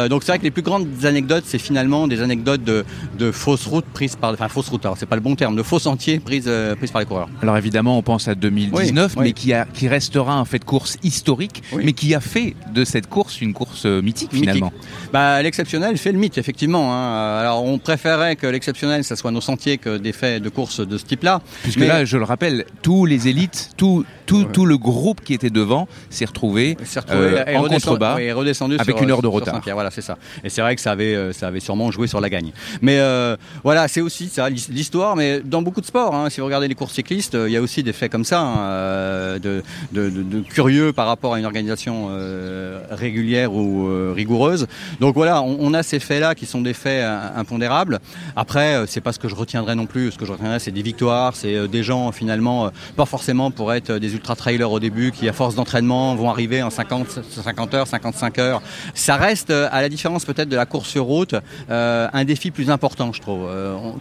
Donc c'est vrai que les plus grandes anecdotes, c'est finalement des anecdotes de, de fausses routes prises par, enfin fausses routes. C'est pas le bon terme, de faux sentiers prises, prises par les coureurs. Alors évidemment, on pense à 2019, Oui, oui. mais qui, a, qui restera un fait de course historique, Oui. mais qui a fait de cette course une course euh, mythique Mythique. finalement. Bah, l'exceptionnel fait le mythe, effectivement. hein. Alors, on préférait que l'exceptionnel, ça soit nos sentiers que des faits de course de ce type-là. Puisque Mais- là, je le rappelle, tous les élites, tout, tout, tout le groupe qui était devant s'est retrouvé, retrouvé euh, et en contrebas et redescendu avec sur, une heure de retard. Voilà, c'est ça. Et c'est vrai que ça avait, euh, ça avait sûrement joué sur la gagne. Mais euh, voilà, c'est aussi ça, l'his- l'histoire. Mais dans beaucoup de sports, hein, si vous regardez les courses euh, il y a aussi des faits comme ça, hein, euh, de, curieux par rapport à une organisation euh, régulière ou rigoureuse. Donc voilà, on, a ces faits-là qui sont des faits impondérables. Après, c'est pas ce que je retiendrai non plus. Ce que je retiendrai, c'est des victoires, c'est des gens finalement, pas forcément pour être des ultra trailers au début, qui à force d'entraînement vont arriver en 50, 50 heures, 55 heures. Ça reste, à la différence peut-être de la course sur route, un défi plus important, je trouve.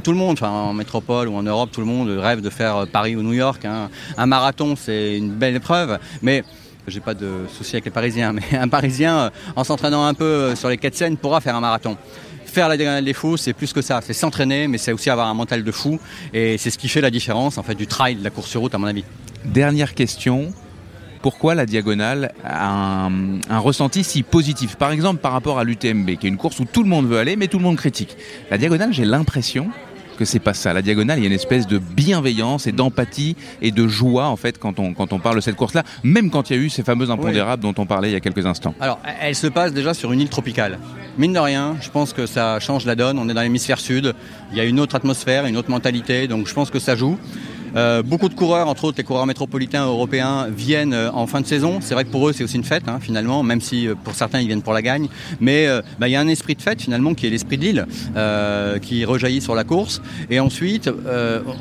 Tout le monde, en métropole ou en Europe, tout le monde rêve de faire Paris ou New York. hein. Un marathon, c'est une belle épreuve, mais j'ai pas de souci avec les Parisiens, mais un Parisien, euh, en s'entraînant un peu euh, sur les quatre scènes, pourra faire un marathon. Faire la diagonale des fous, c'est plus que ça. C'est s'entraîner, mais c'est aussi avoir un mental de fou. Et c'est ce qui fait la différence, en fait, du trail, de la course sur route, à mon avis. Dernière question. Pourquoi la diagonale a un, un ressenti si positif? Par exemple, par rapport à l'UTMB, qui est une course où tout le monde veut aller, mais tout le monde critique. La diagonale, j'ai l'impression que c'est pas ça. La diagonale, il y a une espèce de bienveillance et d'empathie et de joie, en fait, quand on, quand on parle de cette course-là, même quand il y a eu ces fameux impondérables dont on parlait il y a quelques instants. Alors, elle se passe déjà sur une île tropicale. Mine de rien, je pense que ça change la donne. On est dans l'hémisphère sud. Il y a une autre atmosphère, une autre mentalité. Donc, je pense que ça joue. Euh, beaucoup de coureurs, entre autres les coureurs métropolitains européens, viennent euh, en fin de saison. C'est vrai que pour eux, c'est aussi une fête, hein, finalement, même si euh, pour certains, ils viennent pour la gagne. Mais bah, il y a un esprit de fête, finalement, qui est l'esprit de qui rejaillit sur la course. Et ensuite,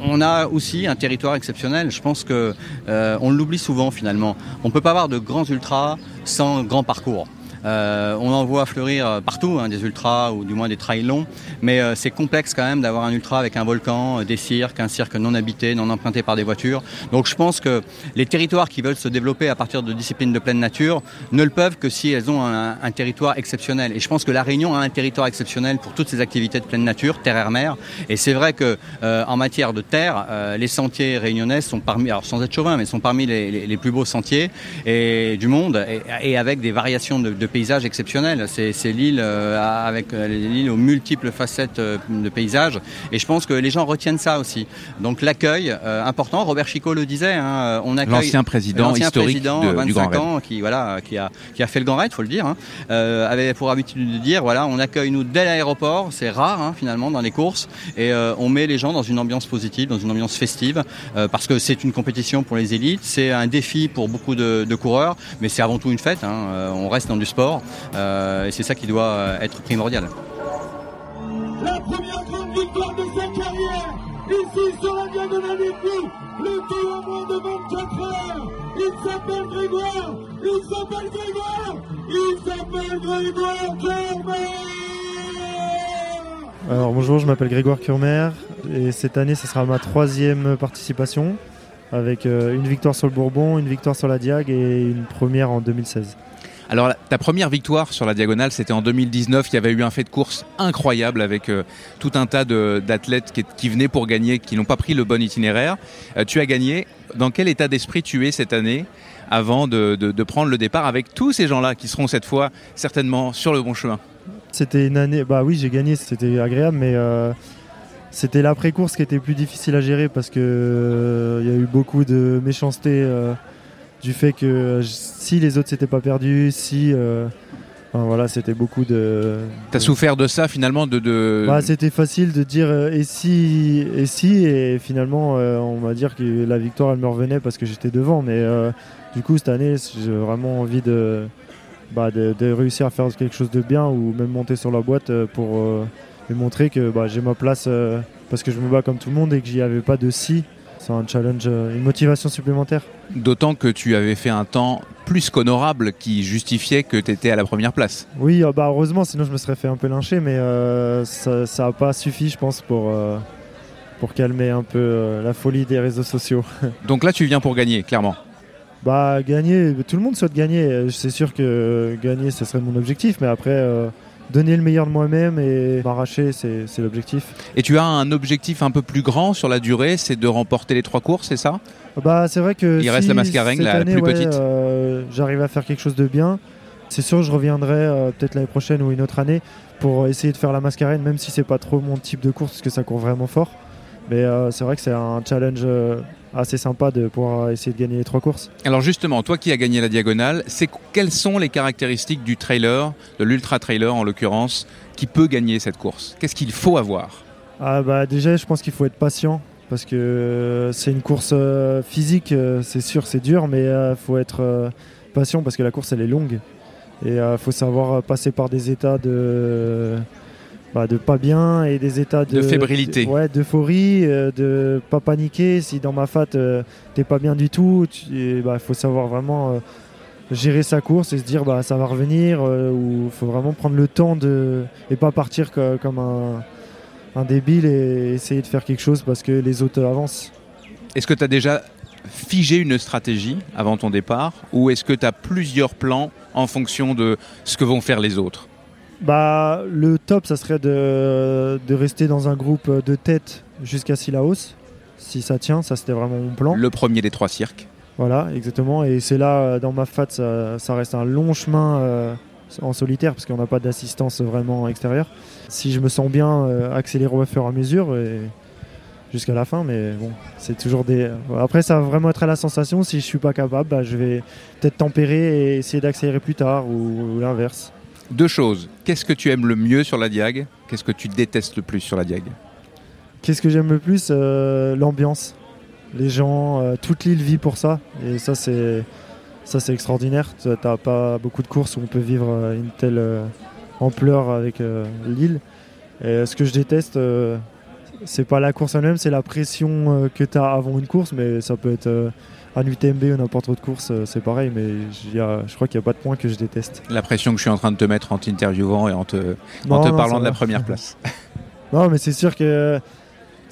on a aussi un territoire exceptionnel. Je pense que on l'oublie souvent, finalement. On peut pas avoir de grands ultras sans grand parcours. Euh, on en voit fleurir euh, partout, hein, des ultras ou du moins des trails longs, mais euh, c'est complexe quand même d'avoir un ultra avec un volcan, des cirques, un cirque non habité, non emprunté par des voitures. Donc je pense que les territoires qui veulent se développer à partir de disciplines de pleine nature ne le peuvent que si elles ont un, territoire exceptionnel. Et je pense que la Réunion a un territoire exceptionnel pour toutes ces activités de pleine nature, terre et c'est vrai que en matière de terre, les sentiers réunionnais sont parmi, alors sans être chauvin, mais sont parmi les, plus beaux sentiers du monde, et, et avec des variations de, de paysages exceptionnels. C'est l'île euh, avec euh, l'île aux multiples facettes euh, de paysages. Et je pense que les gens retiennent ça aussi. Donc l'accueil important. Robert Chicot le disait. hein, on accueille L'ancien président l'ancien historique président, de- du 25 Grand Raid. ans, qui voilà, qui a qui a fait le Grand Raid, faut le dire, hein, avait pour habitude de dire voilà, on accueille nous dès l'aéroport. C'est rare hein, finalement dans les courses et on met les gens dans une ambiance positive, dans une ambiance festive, parce que c'est une compétition pour les élites, c'est un défi pour beaucoup de, de coureurs, mais c'est avant tout une fête. on reste dans du sport euh, et c'est ça qui doit euh, être primordial. La première grande victoire de sa carrière, ici sur la diagonale le tout en moins de 24 heures. Il s'appelle Grégoire, il s'appelle Grégoire, il s'appelle Grégoire Kermer. Alors bonjour, je m'appelle Grégoire Kurmer et cette année ce sera ma troisième participation avec euh, une victoire sur le Bourbon, une victoire sur la Diag et une première en 2016. Alors, ta première victoire sur la diagonale, c'était en 2019. Il y avait eu un fait de course incroyable avec euh, tout un tas d'athlètes qui, venaient pour gagner, qui n'ont pas pris le bon itinéraire. Euh, tu as gagné. Dans quel état d'esprit tu es cette année avant de, prendre le départ avec tous ces gens-là qui seront cette fois certainement sur le bon chemin? C'était une année, bah oui j'ai gagné, c'était agréable mais euh, c'était l'après-course qui était plus difficile à gérer parce que il y a eu beaucoup de méchanceté du fait que euh, si les autres s'étaient pas perdus, si euh, enfin, voilà, c'était beaucoup de. T'as de- souffert de ça finalement de, de- Bah, c'était facile de dire euh, et si et si et finalement euh, on va dire que la victoire elle me revenait parce que j'étais devant mais du coup cette année j'ai vraiment envie de, bah, de de réussir à faire quelque chose de bien ou même monter sur la boîte pour lui montrer que bah, j'ai ma place parce que je me bats comme tout le monde et que j'y avais pas de si c'est un challenge euh, une motivation supplémentaire D'autant que tu avais fait un temps plus qu'honorable qui justifiait que tu étais à la première place. Oui, euh, bah heureusement, sinon je me serais fait un peu lyncher, mais euh, ça n'a pas suffi, je pense, pour, euh, pour calmer un peu euh, la folie des réseaux sociaux. Donc là, tu viens pour gagner, clairement. bah, gagner, tout le monde souhaite gagner. C'est sûr que gagner, ce serait mon objectif, mais après, donner le meilleur de moi-même et m'arracher, c'est l'objectif. Et tu as un objectif un peu plus grand sur la durée, c'est de remporter les trois courses, c'est ça? Bah, c'est vrai que. Il reste la Mascarenhs, cette la année, plus ouais, petite. euh, J'arrive à faire quelque chose de bien. C'est sûr, je reviendrai euh, peut-être l'année prochaine ou une autre année pour essayer de faire la Mascarène, même si c'est pas trop mon type de course parce que ça court vraiment fort. Mais euh, c'est vrai que c'est un challenge assez sympa de pouvoir essayer de gagner les trois courses. Alors justement, toi qui as gagné la diagonale, c'est quelles sont les caractéristiques du trailer, de l'ultra trailer en l'occurrence, qui peut gagner cette course? Qu'est-ce qu'il faut avoir? Ah bah déjà, je pense qu'il faut être patient parce que euh, c'est une course euh, physique, euh, c'est sûr, c'est dur, mais il faut être patient parce que la course elle est longue. Et il faut savoir passer par des états de bah, de pas bien et des états de, De fébrilité. ouais, d'euphorie, euh, de pas paniquer. Si dans ma fat euh, t'es pas bien du tout, il bah, faut savoir vraiment euh, gérer sa course et se dire bah ça va revenir ou faut vraiment prendre le temps de et pas partir co- comme un un débile et essayer de faire quelque chose parce que les autres avancent. Est-ce que tu as déjà figé une stratégie avant ton départ ou est-ce que tu as plusieurs plans en fonction de ce que vont faire les autres? Bah, le top, ça serait de, de rester dans un groupe de tête jusqu'à Silaos. Si ça tient, ça c'était vraiment mon plan. Le premier des trois cirques. Voilà, exactement. Et c'est là, euh, dans ma fat, ça, ça reste un long chemin euh, en solitaire parce qu'on n'a pas d'assistance vraiment extérieure. Si je me sens bien, euh, accélérer au fur et à mesure et jusqu'à la fin. Mais bon, c'est toujours des. Après, ça va vraiment être à la sensation. Si je suis pas capable, bah, je vais peut-être tempérer et essayer d'accélérer plus tard ou, ou l'inverse. Deux choses. Qu'est-ce que tu aimes le mieux sur la Diag? Qu'est-ce que tu détestes le plus sur la Diag? Qu'est-ce que j'aime le plus Euh, L'ambiance. Les gens, euh, toute l'île vit pour ça. Et ça, c'est ça c'est extraordinaire. Tu n'as pas beaucoup de courses où on peut vivre euh, une telle ampleur avec l'île. Et ce que je déteste, c'est pas la course elle-même, c'est la pression que tu as avant une course. Mais ça peut être un UTMB ou n'importe autre course, euh, c'est pareil. Mais il y a- je crois qu'il n'y a pas de point que je déteste. La pression que je suis en train de te mettre en t'interviewant et en te, en te non, parlant de la première place. Non, mais c'est sûr que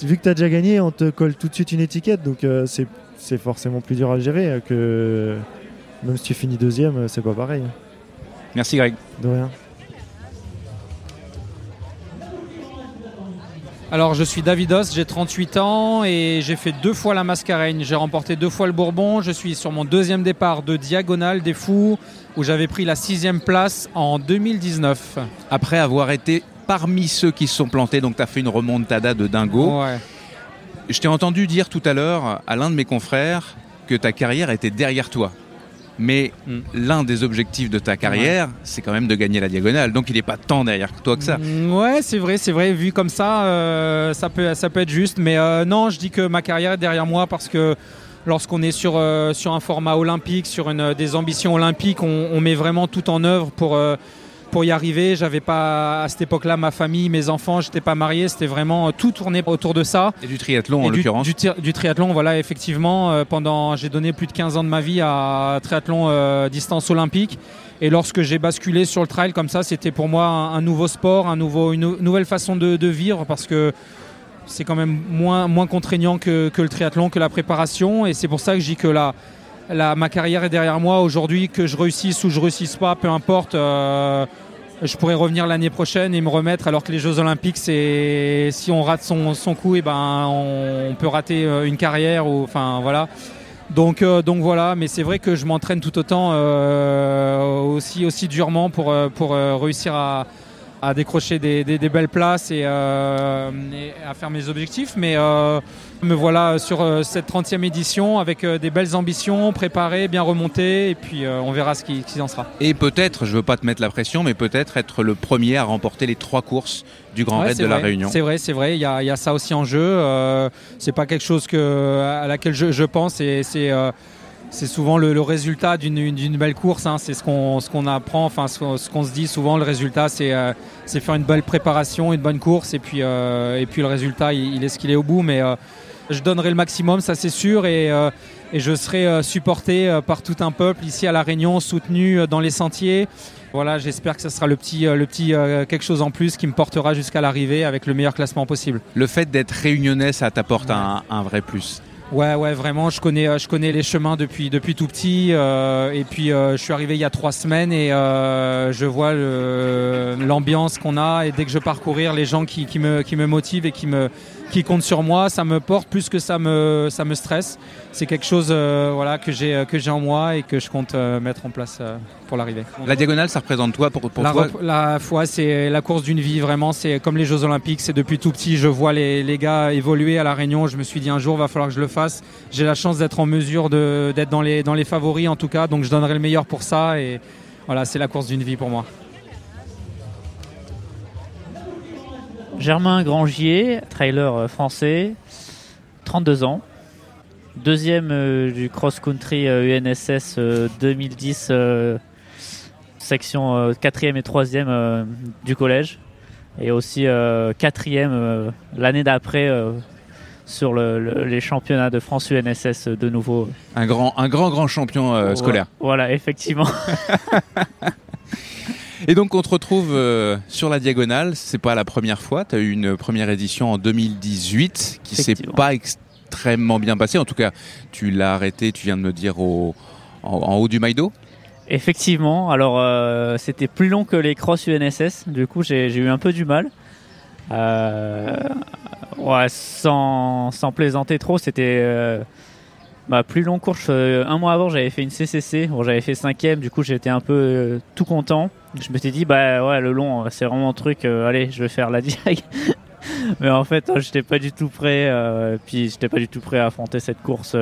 vu que tu as déjà gagné, on te colle tout de suite une étiquette. Donc euh, c'est forcément plus dur à gérer euh, que même si tu finis deuxième, c'est pas pareil. Merci Greg. De rien. Alors, je suis Davidos, j'ai 38 ans et j'ai fait deux fois la Mascareigne. J'ai remporté deux fois le Bourbon. Je suis sur mon deuxième départ de Diagonale des Fous où j'avais pris la sixième place en 2019. Après avoir été parmi ceux qui se sont plantés, donc tu as fait une remontada de dingo. Ouais. Je t'ai entendu dire tout à l'heure à l'un de mes confrères que ta carrière était derrière toi. Mais l'un des objectifs de ta carrière, c'est quand même de gagner la diagonale. Donc il n'est pas tant derrière toi que ça. Mm, Ouais, c'est vrai, c'est vrai. Vu comme ça, euh, ça, peut, ça peut être juste. Mais euh, non, je dis que ma carrière est derrière moi parce que lorsqu'on est sur, euh, sur un format olympique, sur une, des ambitions olympiques, on, on met vraiment tout en œuvre pour, pour y arriver. J'avais pas à cette époque-là ma famille, mes enfants, j'étais pas marié. C'était vraiment euh, tout tourné autour de ça. Et du triathlon en Et l'occurrence. Du, triathlon, voilà, effectivement. euh, pendant, j'ai donné plus de 15 ans de ma vie à triathlon euh, distance olympique. Et lorsque j'ai basculé sur le trail comme ça, c'était pour moi un, un nouveau sport, un nouveau, une nou- nouvelle façon de, de vivre parce que c'est quand même moins, moins contraignant que, que le triathlon, que la préparation. Et c'est pour ça que je dis que la, ma carrière est derrière moi aujourd'hui, que je réussisse ou je réussisse pas, peu importe. euh, je pourrais revenir l'année prochaine et me remettre alors que les Jeux Olympiques, si on rate son, coup, et ben on, peut rater euh, une carrière euh, donc voilà, mais c'est vrai que je m'entraîne tout autant aussi, durement pour, réussir à, décrocher des, belles places et, à faire mes objectifs. Me voilà sur euh, cette 30e édition avec euh, des belles ambitions, préparées, bien remontées, et puis euh, on verra ce qui, en sera. Et peut-être, je veux pas te mettre la pression, mais peut-être être le premier à remporter les trois courses du Grand Ouais, Raid de la Réunion. C'est vrai, c'est vrai. Il y a, il y a ça aussi en jeu. Euh, c'est pas quelque chose que, à laquelle je, je pense. Et c'est euh, c'est souvent le, le résultat d'une d'une belle course. hein. C'est ce qu'on ce qu'on apprend. Enfin, ce, ce qu'on se dit souvent. Le résultat, c'est euh, c'est faire une belle préparation, une bonne course, et puis euh, et puis le résultat, il, il est ce qu'il est au bout. Mais euh, je donnerai le maximum, ça c'est sûr, et euh, et je serai euh, supporté euh, par tout un peuple ici à la Réunion, soutenu dans les sentiers. Voilà, j'espère que ce sera le petit, le petit euh, quelque chose en plus qui me portera jusqu'à l'arrivée avec le meilleur classement possible. Le fait d'être réunionnais, ça t'apporte un, un vrai plus. Ouais, ouais, vraiment, je connais, je connais les chemins depuis, depuis tout petit. euh, et puis, euh, je suis arrivé il y a trois semaines et euh, je vois l'ambiance qu'on a. Et dès que je parcourir, les gens qui, qui, me, qui me motivent et qui, me, qui comptent sur moi, ça me porte plus que ça me, ça me stresse. C'est quelque chose euh, voilà, que j'ai que j'ai en moi et que je compte euh, mettre en place euh, pour l'arrivée. La diagonale, ça représente toi pour, pour la, toi la foi, c'est la course d'une vie, vraiment. C'est comme les Jeux Olympiques. C'est depuis tout petit, je vois les, les gars évoluer à La Réunion. Je me suis dit un jour, va falloir que je le fasse. J'ai la chance d'être en mesure d'être dans les, dans les favoris, en tout cas. Donc je donnerai le meilleur pour ça. Et voilà, c'est la course d'une vie pour moi. Germain Grangier, trailer euh, français, 32 ans. Deuxième euh, du cross-country euh, UNSS euh, 2010, euh, section euh, quatrième et troisième euh, du collège. Et aussi euh, quatrième euh, l'année d'après sur le- le- les championnats de France UNSS de nouveau. Un grand, un grand, grand champion scolaire. Voilà, effectivement. Et donc on te retrouve euh, sur la diagonale, c'est pas la première fois, tu as eu une première édition en 2018 qui s'est pas extrêmement bien passée, en tout cas tu l'as arrêté, tu viens de me dire, au, en, en haut du Maïdo. Effectivement, alors euh, c'était plus long que les cross UNSS, du coup j'ai eu un peu du mal. Euh, ouais, sans, sans plaisanter trop, c'était ma plus longue course. Euh, un mois avant, j'avais fait une CCC, bon, j'avais fait cinquième, du coup j'étais un peu euh, tout content. Je me suis dit, bah ouais, le long, c'est vraiment un truc, euh, allez, je vais faire la diag. Mais en fait, euh, j'étais pas du tout prêt, puis j'étais pas du tout prêt à affronter cette course.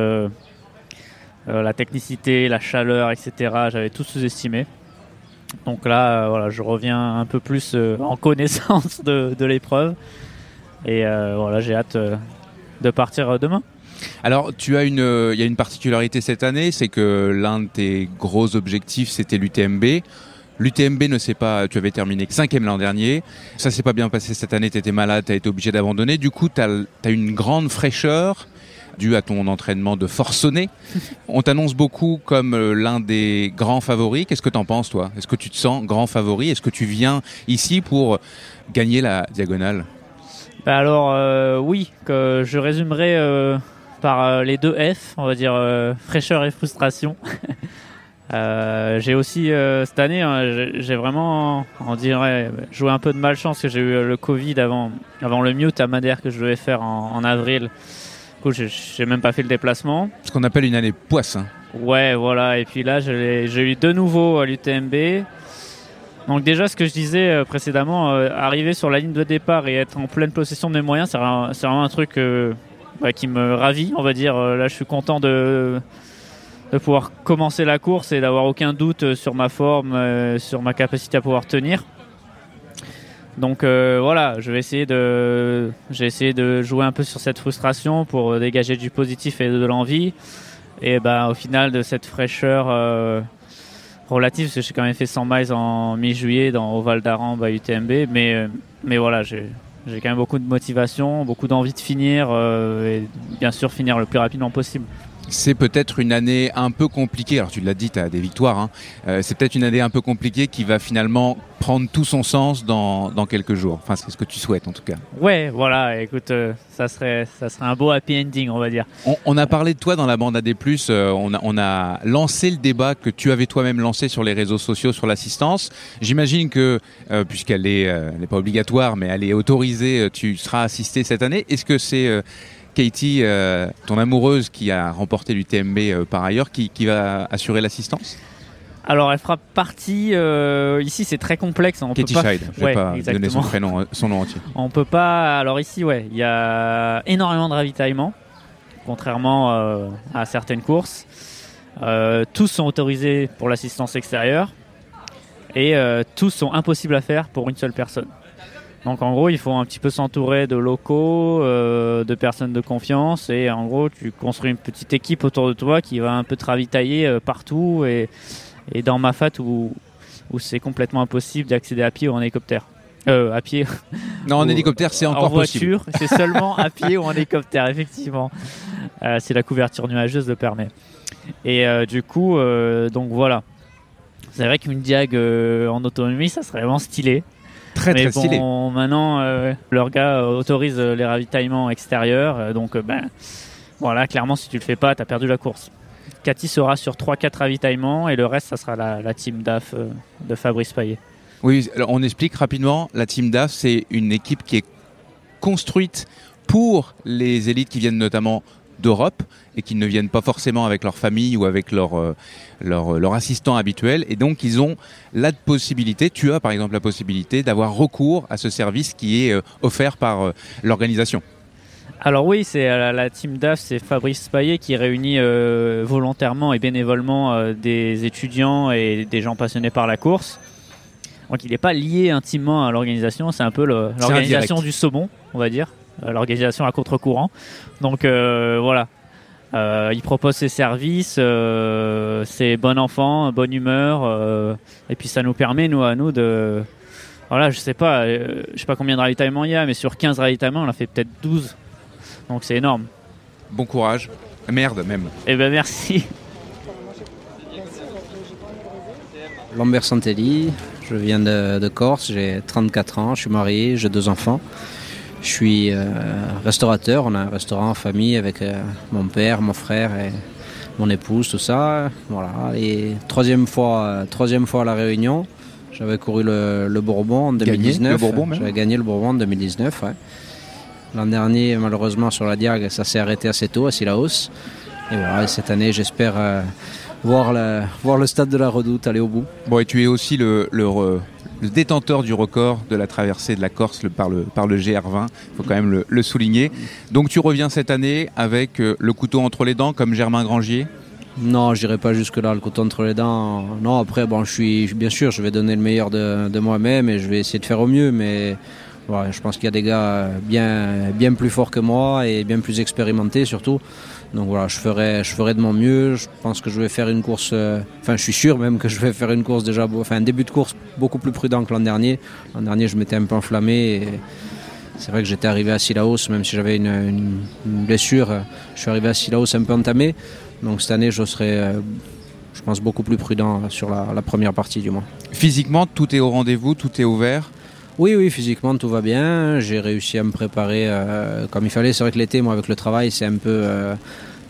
la technicité, la chaleur, etc. J'avais tout sous-estimé. Donc là, voilà, je reviens un peu plus en connaissance de, de l'épreuve. Et voilà, j'ai hâte de partir demain. Alors, tu as une, euh, il y a une particularité cette année, c'est que l'un de tes gros objectifs, c'était l'UTMB. L'UTMB ne s'est pas, tu avais terminé cinquième l'an dernier. Ça s'est pas bien passé cette année, tu malade, tu été obligé d'abandonner. Du coup, tu as, une grande fraîcheur due à ton entraînement de forcené. On t'annonce beaucoup comme euh, l'un des grands favoris. Qu'est-ce que tu en penses, toi? Est-ce que tu te sens grand favori? Est-ce que tu viens ici pour gagner la diagonale? Bah alors, euh, oui, je résumerai par euh, les deux F, on va dire euh, fraîcheur et frustration. Euh, j'ai aussi euh, cette année, hein, j'ai- vraiment, on dirait, joué un peu de malchance que j'ai eu le Covid avant, avant le mute à Madère que je devais faire en, en avril. Du coup, j'ai- même pas fait le déplacement. Ce qu'on appelle une année poisson. Ouais, voilà. Et puis là, j'ai eu de nouveau à l'UTMB. Donc déjà, ce que je disais précédemment, euh, arriver sur la ligne de départ et être en pleine possession de mes moyens, c'est vraiment, un truc bah, qui me ravit, on va dire. Euh, Là, je suis content de, pouvoir commencer la course et d'avoir aucun doute euh, sur ma forme, euh, sur ma capacité à pouvoir tenir. Donc voilà, je vais essayer de, jouer un peu sur cette frustration pour dégager du positif et de l'envie. Et ben au final de cette fraîcheur relative, parce que j'ai quand même fait 100 miles en mi-juillet au Val d'Aran, à UTMB, mais voilà, j'ai j'ai quand même beaucoup de motivation, beaucoup d'envie de finir euh, et bien sûr finir le plus rapidement possible. C'est peut-être une année un peu compliquée. Alors tu l'as dit, tu as des victoires. hein. Euh, c'est peut-être une année un peu compliquée qui va finalement prendre tout son sens dans, dans quelques jours. Enfin, c'est ce que tu souhaites en tout cas. Ouais, voilà, écoute, euh, ça serait ça serait un beau happy ending, on va dire. On, on a parlé de toi dans la bande AD+, euh, on, a, on a lancé le débat que tu avais toi-même lancé sur les réseaux sociaux sur l'assistance. J'imagine que, euh, puisqu'elle est, euh, elle n'est pas obligatoire, mais elle est autorisée, euh, tu seras assisté cette année. Est-ce que c'est euh, Katie, euh, ton amoureuse, qui a remporté l'UTMB euh, par ailleurs, qui, qui va assurer l'assistance? Alors, elle fera partie. euh, ici, c'est très complexe. On Katie peut pas... Scheid, je vais Ouais, pas donner son prénom, son nom entier. On peut pas. Alors ici, ouais, il y a énormément de ravitaillement, contrairement à certaines courses. Tous sont autorisés pour l'assistance extérieure et tous sont impossibles à faire pour une seule personne. Donc en gros, il faut un petit peu s'entourer de locaux, euh, de personnes de confiance et en gros, tu construis une petite équipe autour de toi qui va un peu te ravitailler euh, partout et, et dans ma fat où, où c'est complètement impossible d'accéder à pied ou en hélicoptère. Euh, à pied. Non, en hélicoptère, c'est encore En voiture, possible. c'est seulement à pied ou en hélicoptère, effectivement. Euh, si la couverture nuageuse le permet. Et du coup, donc voilà. C'est vrai qu'une diag en autonomie, ça serait vraiment stylé. Très, Mais très stylé. bon, maintenant, euh, leur gars euh, autorise euh, les ravitaillements extérieurs. euh, donc, ben, voilà, clairement, si tu le fais pas, tu as perdu la course. Cathy sera sur 3-4 ravitaillements et le reste, ça sera la, la team DAF de Fabrice Payet. Oui, alors on explique rapidement. La Team DAF, c'est une équipe qui est construite pour les élites qui viennent notamment d'Europe et qui ne viennent pas forcément avec leur famille ou avec leur, euh, leur, leur assistant habituel. Et donc, ils ont la possibilité, tu as par exemple la possibilité d'avoir recours à ce service qui est euh, offert par euh, l'organisation. Alors oui, c'est euh, la, team DAF, c'est Fabrice Payet qui réunit euh, volontairement et bénévolement euh, des étudiants et des gens passionnés par la course. Donc il n'est pas lié intimement à l'organisation, c'est un peu l'organisation du saumon, on va dire, euh, l'organisation à contre-courant. Donc euh, voilà, Euh, il propose ses services, euh, c'est bon enfant, bonne humeur, euh, et puis ça nous permet, nous, à nous, de... Voilà, je sais pas, euh, je sais pas combien de ravitaillements il y a, mais sur 15 ravitaillements, on a fait peut-être 12. Donc c'est énorme. Bon courage. Merde même. Eh ben merci. Lambert Santelli, je viens de, de Corse, j'ai 34 ans, je suis marié, j'ai deux enfants. Je suis euh, restaurateur, on a un restaurant en famille avec euh, mon père, mon frère et mon épouse, tout ça. Voilà. Et troisième fois, euh, troisième fois à La Réunion, j'avais couru le, le Bourbon en Gagné 2019. le Bourbon même J'avais gagné le Bourbon en 2019, ouais. L'an dernier, malheureusement, sur la Diag, ça s'est arrêté assez tôt à Silaos. Et voilà, cette année, j'espère euh, voir, le, voir le stade de la Redoute aller au bout. Bon, et tu es aussi le, le, re- le détenteur du record de la traversée de la Corse par, le, par le GR20. Il faut quand même le, souligner. Donc tu reviens cette année avec euh, le couteau entre les dents, comme Germain Grangier? Non, je n'irai pas jusque-là, le couteau entre les dents. Non, après, bon, je bien sûr, je vais donner le meilleur de, moi-même et je vais essayer de faire au mieux, mais je pense qu'il y a des gars bien, bien plus forts que moi et bien plus expérimentés surtout. Donc voilà, je ferai, je ferai de mon mieux. Je pense que je vais faire une course, euh, enfin, je suis sûr même que je vais faire une course déjà, enfin, un début de course beaucoup plus prudent que l'an dernier. L'an dernier, je m'étais un peu enflammé et c'est vrai que j'étais arrivé à Silaos, même si j'avais une, une- une blessure, je suis arrivé à Silaos un peu entamé. Donc cette année, je serai, euh, je pense, beaucoup plus prudent sur la, la première partie du moins. Physiquement, tout est au rendez-vous, tout est ouvert. Oui, oui, physiquement, tout va bien. J'ai réussi à me préparer euh, comme il fallait. C'est vrai que l'été, moi, avec le travail, c'est un peu... euh,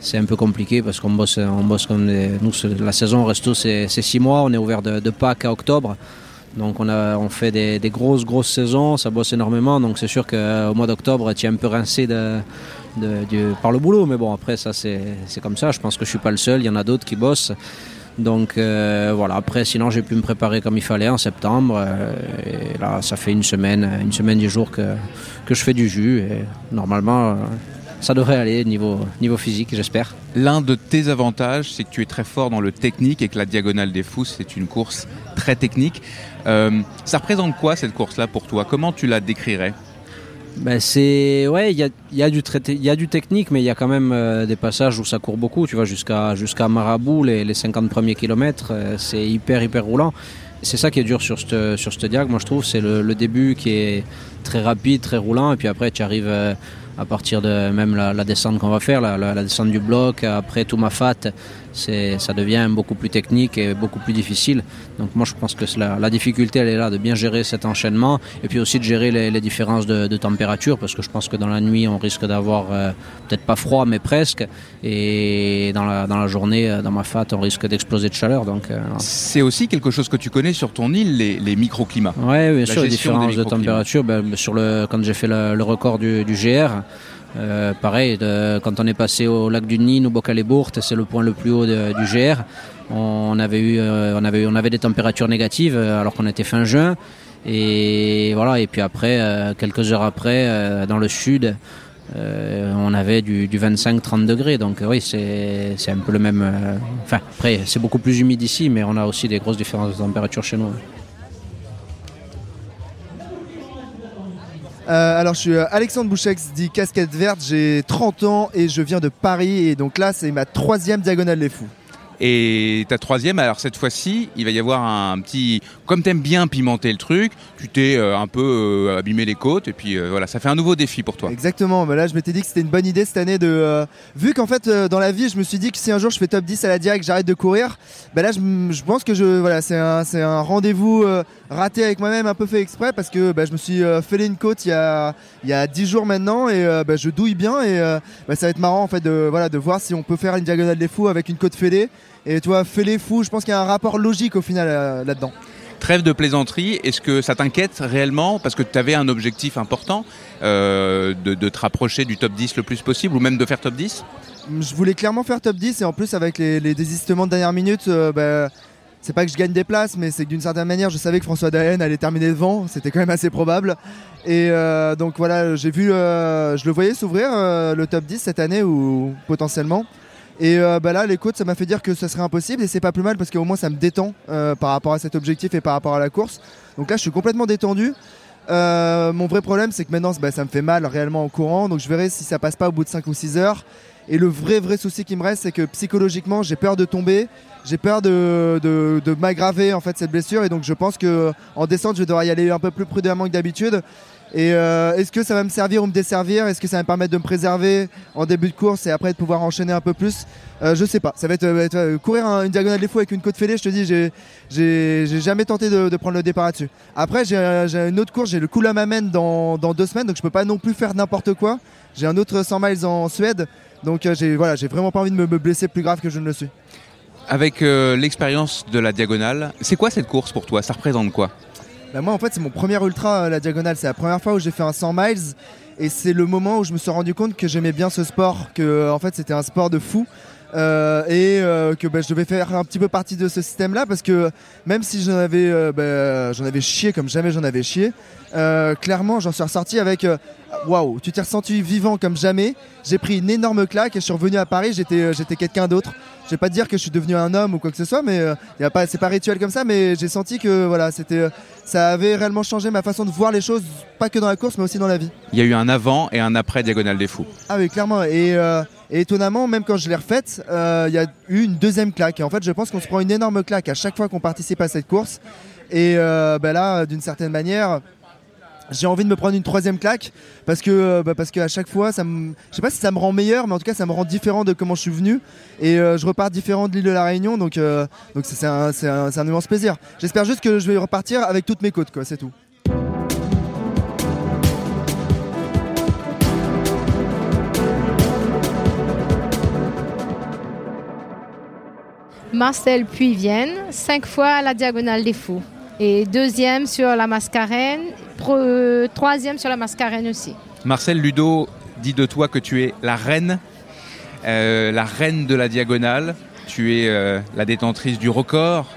c'est un peu compliqué parce qu'on bosse, on bosse comme des... Nous, la saison resto, c'est six mois. On est ouvert de, Pâques à octobre. Donc on, a, on fait des, grosses, grosses saisons, ça bosse énormément. Donc c'est sûr qu'au mois d'octobre, tu es un peu rincé par le boulot. Mais bon, après, ça, c'est comme ça. Je pense que je suis pas le seul. Il y en a d'autres qui bossent. Donc euh, voilà, après, sinon, j'ai pu me préparer comme il fallait en septembre. euh, et là, ça fait une semaine, une semaine, dix jours que, que je fais du jus. Et normalement, euh, ça devrait aller niveau, niveau physique, j'espère. L'un de tes avantages, c'est que tu es très fort dans le technique et que la Diagonale des Fous, c'est une course très technique. Euh, ça représente quoi cette course-là pour toi? Comment tu la décrirais? Ben c'est ouais, il y a, il y a du il y a du technique, mais il y a quand même euh, des passages où ça court beaucoup. Tu vois, jusqu'à jusqu'à Marabout, les, les 50 premiers kilomètres, euh, c'est hyper hyper roulant. C'est ça qui est dur sur cette sur cette diag, moi je trouve, c'est le, le début qui est très rapide, très roulant, et puis après tu arrives euh, à partir de même la, la descente qu'on va faire, la, la- descente du bloc, après tout ma fat, ça devient beaucoup plus technique et beaucoup plus difficile. Donc moi je pense que la, la difficulté elle est là de bien gérer cet enchaînement et puis aussi de gérer les, les différences de, de température parce que je pense que dans la nuit on risque d'avoir euh, peut-être pas froid mais presque et dans la, dans la journée euh, dans ma fat on risque d'exploser de chaleur donc euh, C'est aussi quelque chose que tu connais sur ton île, les, les microclimats. Ouais, bien La sûr, les différences de température. ben, sur le, quand j'ai fait le, le record du, du GR, euh, pareil, quand on est passé au lac du Nîmes, au Bocale-Bourte, c'est le point le plus haut du GR. On avait, eu, euh, on, avait, on avait des températures négatives euh, alors qu'on était fin juin. Et voilà, et puis après, euh, quelques heures après, euh, dans le sud, euh, on avait du, du 25-30 degrés. Donc oui, c'est un peu le même. euh, Enfin, après, c'est beaucoup plus humide ici, mais on a aussi des grosses différences de température chez nous. Euh, alors, je suis euh, Alexandre Bouchex, dit Casquette Verte, j'ai 30 ans et je viens de Paris. Et donc là, c'est ma troisième diagonale des fous. Et ta troisième, alors cette fois-ci, il va y avoir un petit. Comme t'aimes bien pimenter le truc, tu t'es euh, un peu euh, abîmé les côtes, et puis euh, voilà, ça fait un nouveau défi pour toi. Exactement, mais là je m'étais dit que c'était une bonne idée cette année de... vu qu'en fait dans la vie je me suis dit que si un jour je fais top 10 à la Diag, j'arrête de courir, bah là je, pense que je, voilà, c'est un, rendez-vous raté avec moi-même, un peu fait exprès parce que bah, je me suis fêlé une côte il y a, il y a 10 jours maintenant et bah, je douille bien et bah, ça va être marrant en fait de, voilà, de voir si on peut faire une diagonale des fous avec une côte fêlée. Et toi, fêlé fou, je pense qu'il y a un rapport logique au final euh, là-dedans. Trêve de plaisanterie, est-ce que ça t'inquiète réellement Parce que tu avais un objectif important euh, de, de te rapprocher du top 10 le plus possible, ou même de faire top 10 Je voulais clairement faire top 10 et en plus avec les, les désistements de dernière minute, euh, bah, c'est pas que je gagne des places, mais c'est que d'une certaine manière, je savais que François Daen allait terminer devant, c'était quand même assez probable. Et euh, donc voilà, j'ai vu, je le voyais s'ouvrir le top 10 cette année ou potentiellement. Et euh, bah là, les côtes, ça m'a fait dire que ça serait impossible et c'est pas plus mal parce qu'au moins ça me détend euh, par rapport à cet objectif et par rapport à la course. Donc là, je suis complètement détendu. Euh, mon vrai problème, c'est que maintenant, bah, ça me fait mal réellement en courant. Donc je verrai si ça passe pas au bout de 5 ou 6 heures. Et le vrai, vrai souci qui me reste, c'est que psychologiquement, j'ai peur de tomber. J'ai peur de, de, m'aggraver en fait cette blessure. Et donc je pense que en descente, je devoir y aller un peu plus prudemment que d'habitude. Et euh, est-ce que ça va me servir ou me desservir? Est-ce que ça va me permettre de me préserver en début de course et après de pouvoir enchaîner un peu plus? Euh, Je sais pas. Ça va être, euh, courir un- une diagonale des fous avec une côte fêlée. Je te dis, j'ai- jamais tenté de, prendre le départ là-dessus. Après, j'ai une autre course. J'ai le Kula-Mamen dans, dans deux semaines, donc je peux pas non plus faire n'importe quoi. J'ai un autre 100 miles en Suède, donc j'ai voilà, j'ai vraiment pas envie de me, blesser plus grave que je ne le suis. Avec l'expérience de la diagonale, c'est quoi cette course pour toi? Ça représente quoi? Bah, moi en fait c'est mon premier ultra euh, la diagonale, c'est la première fois où j'ai fait un 100 miles et c'est le moment où je me suis rendu compte que j'aimais bien ce sport, que euh, en fait c'était un sport de fou. euh, et que bah, je devais faire un petit peu partie de ce système-là parce que même si j'en avais, bah, j'en avais chié comme jamais j'en avais chié, clairement j'en suis ressorti avec waouh, tu t'es ressenti vivant comme jamais. J'ai pris une énorme claque et je suis revenu à Paris, j'étais quelqu'un d'autre. Je vais pas dire que je suis devenu un homme ou quoi que ce soit, mais euh, y a pas, c'est pas rituel comme ça, mais j'ai senti que voilà, c'était, euh, ça avait réellement changé ma façon de voir les choses, pas que dans la course, mais aussi dans la vie. Il y a eu un avant et un après diagonale des fous. Ah oui, clairement. Et, euh, et étonnamment, même quand je l'ai refaite, euh, il y a eu une deuxième claque. Et en fait, je pense qu'on se prend une énorme claque à chaque fois qu'on participe à cette course. Et bah là, d'une certaine manière, j'ai envie de me prendre une troisième claque parce que euh, bah, qu'à chaque fois, ça me, je sais pas si ça me rend meilleur, mais en tout cas, ça me rend différent de comment je suis venu. Et euh, je repars différent de l'île de la Réunion, donc euh, donc c'est un, un, immense plaisir. J'espère juste que je vais repartir avec toutes mes côtes, quoi. C'est tout. Marcel Puy-Vienne, cinq fois à la Diagonale des Fous. Et deuxième sur la Mascarène, troisième sur la Mascarène aussi. Marcel Ludo dit de toi que tu es la reine, euh, la reine de la diagonale. Tu es euh, la détentrice du record.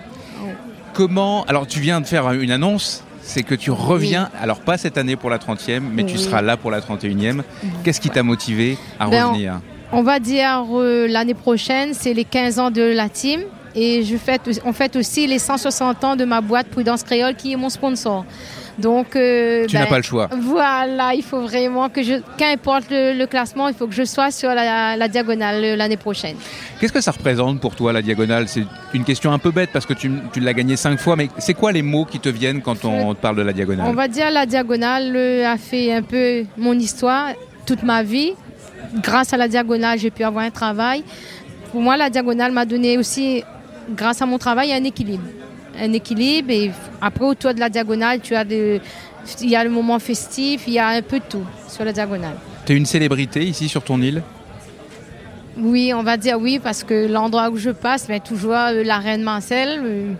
Comment Alors, tu viens de faire une annonce. C'est que tu reviens, alors pas cette année pour la 30e, mais tu seras là pour la 31e. Qu'est-ce qui t'a motivé à Ben, on- revenir? On va dire euh, l'année prochaine, c'est les 15 ans de la team. Et je fête, on fête aussi les 160 ans de ma boîte Prudence Créole qui est mon sponsor. Donc, euh, Tu n'as pas le choix. Voilà, il faut vraiment que je, qu'importe le, le classement, il faut que je sois sur la, la diagonale euh, l'année prochaine. Qu'est-ce que ça représente pour toi la diagonale? C'est une question un peu bête parce que tu, tu l'as gagné cinq fois, mais c'est quoi les mots qui te viennent quand on te parle de la diagonale? On va dire la diagonale euh, a fait un peu mon histoire, toute ma vie. Grâce à la diagonale, j'ai pu avoir un travail. Pour moi, la diagonale m'a donné aussi, grâce à mon travail, un équilibre. Un équilibre et après, autour de la diagonale, tu as de, il y a le moment festif, il y a un peu de tout sur la diagonale. Tu es une célébrité ici sur ton île? Oui, on va dire oui, parce que l'endroit où je passe, ben, toujours euh, la reine Marcel. euh,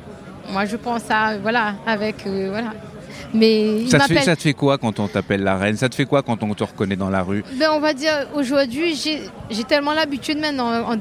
moi, je pense à, voilà, avec, euh, voilà. Mais il ça te, fait, ça te fait quoi quand on t'appelle la reine? Ça te fait quoi quand on te reconnaît dans la rue? Ben, on va dire aujourd'hui, j'ai tellement l'habitude maintenant. on-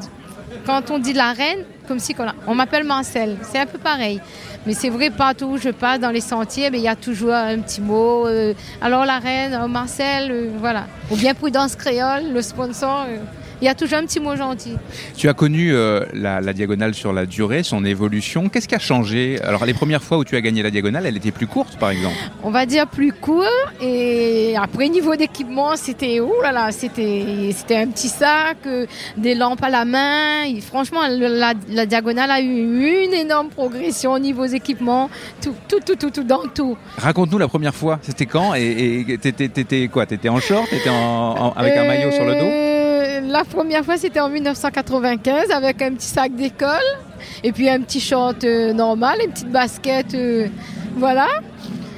quand on dit la reine, comme si on m'appelle Marcel. C'est un peu pareil. Mais c'est vrai, partout où je passe dans les sentiers, il y a toujours un petit mot. euh, alors la reine, oh, Marcel, euh, voilà. Ou bien Prudence Créole, le sponsor. euh, il y a toujours un petit mot gentil. Tu as connu euh, la, la diagonale sur la durée, son évolution. Qu'est-ce qui a changé Alors, les premières fois où tu as gagné la diagonale, elle était plus courte, par exemple. on va dire plus court et après niveau d'équipement c'était oh là là c'était c'était un petit sac euh, des lampes à la main Et franchement la, la diagonale a eu une énorme progression au niveau des équipements tout tout tout tout, tout dans tout Raconte-nous la première fois. C'était quand Et t'étais quoi? T'étais en short? T'étais en, en- avec un maillot sur le dos? Euh, la première fois c'était en 1995 avec un petit sac d'école et puis un petit short euh, normal une petite basket euh, voilà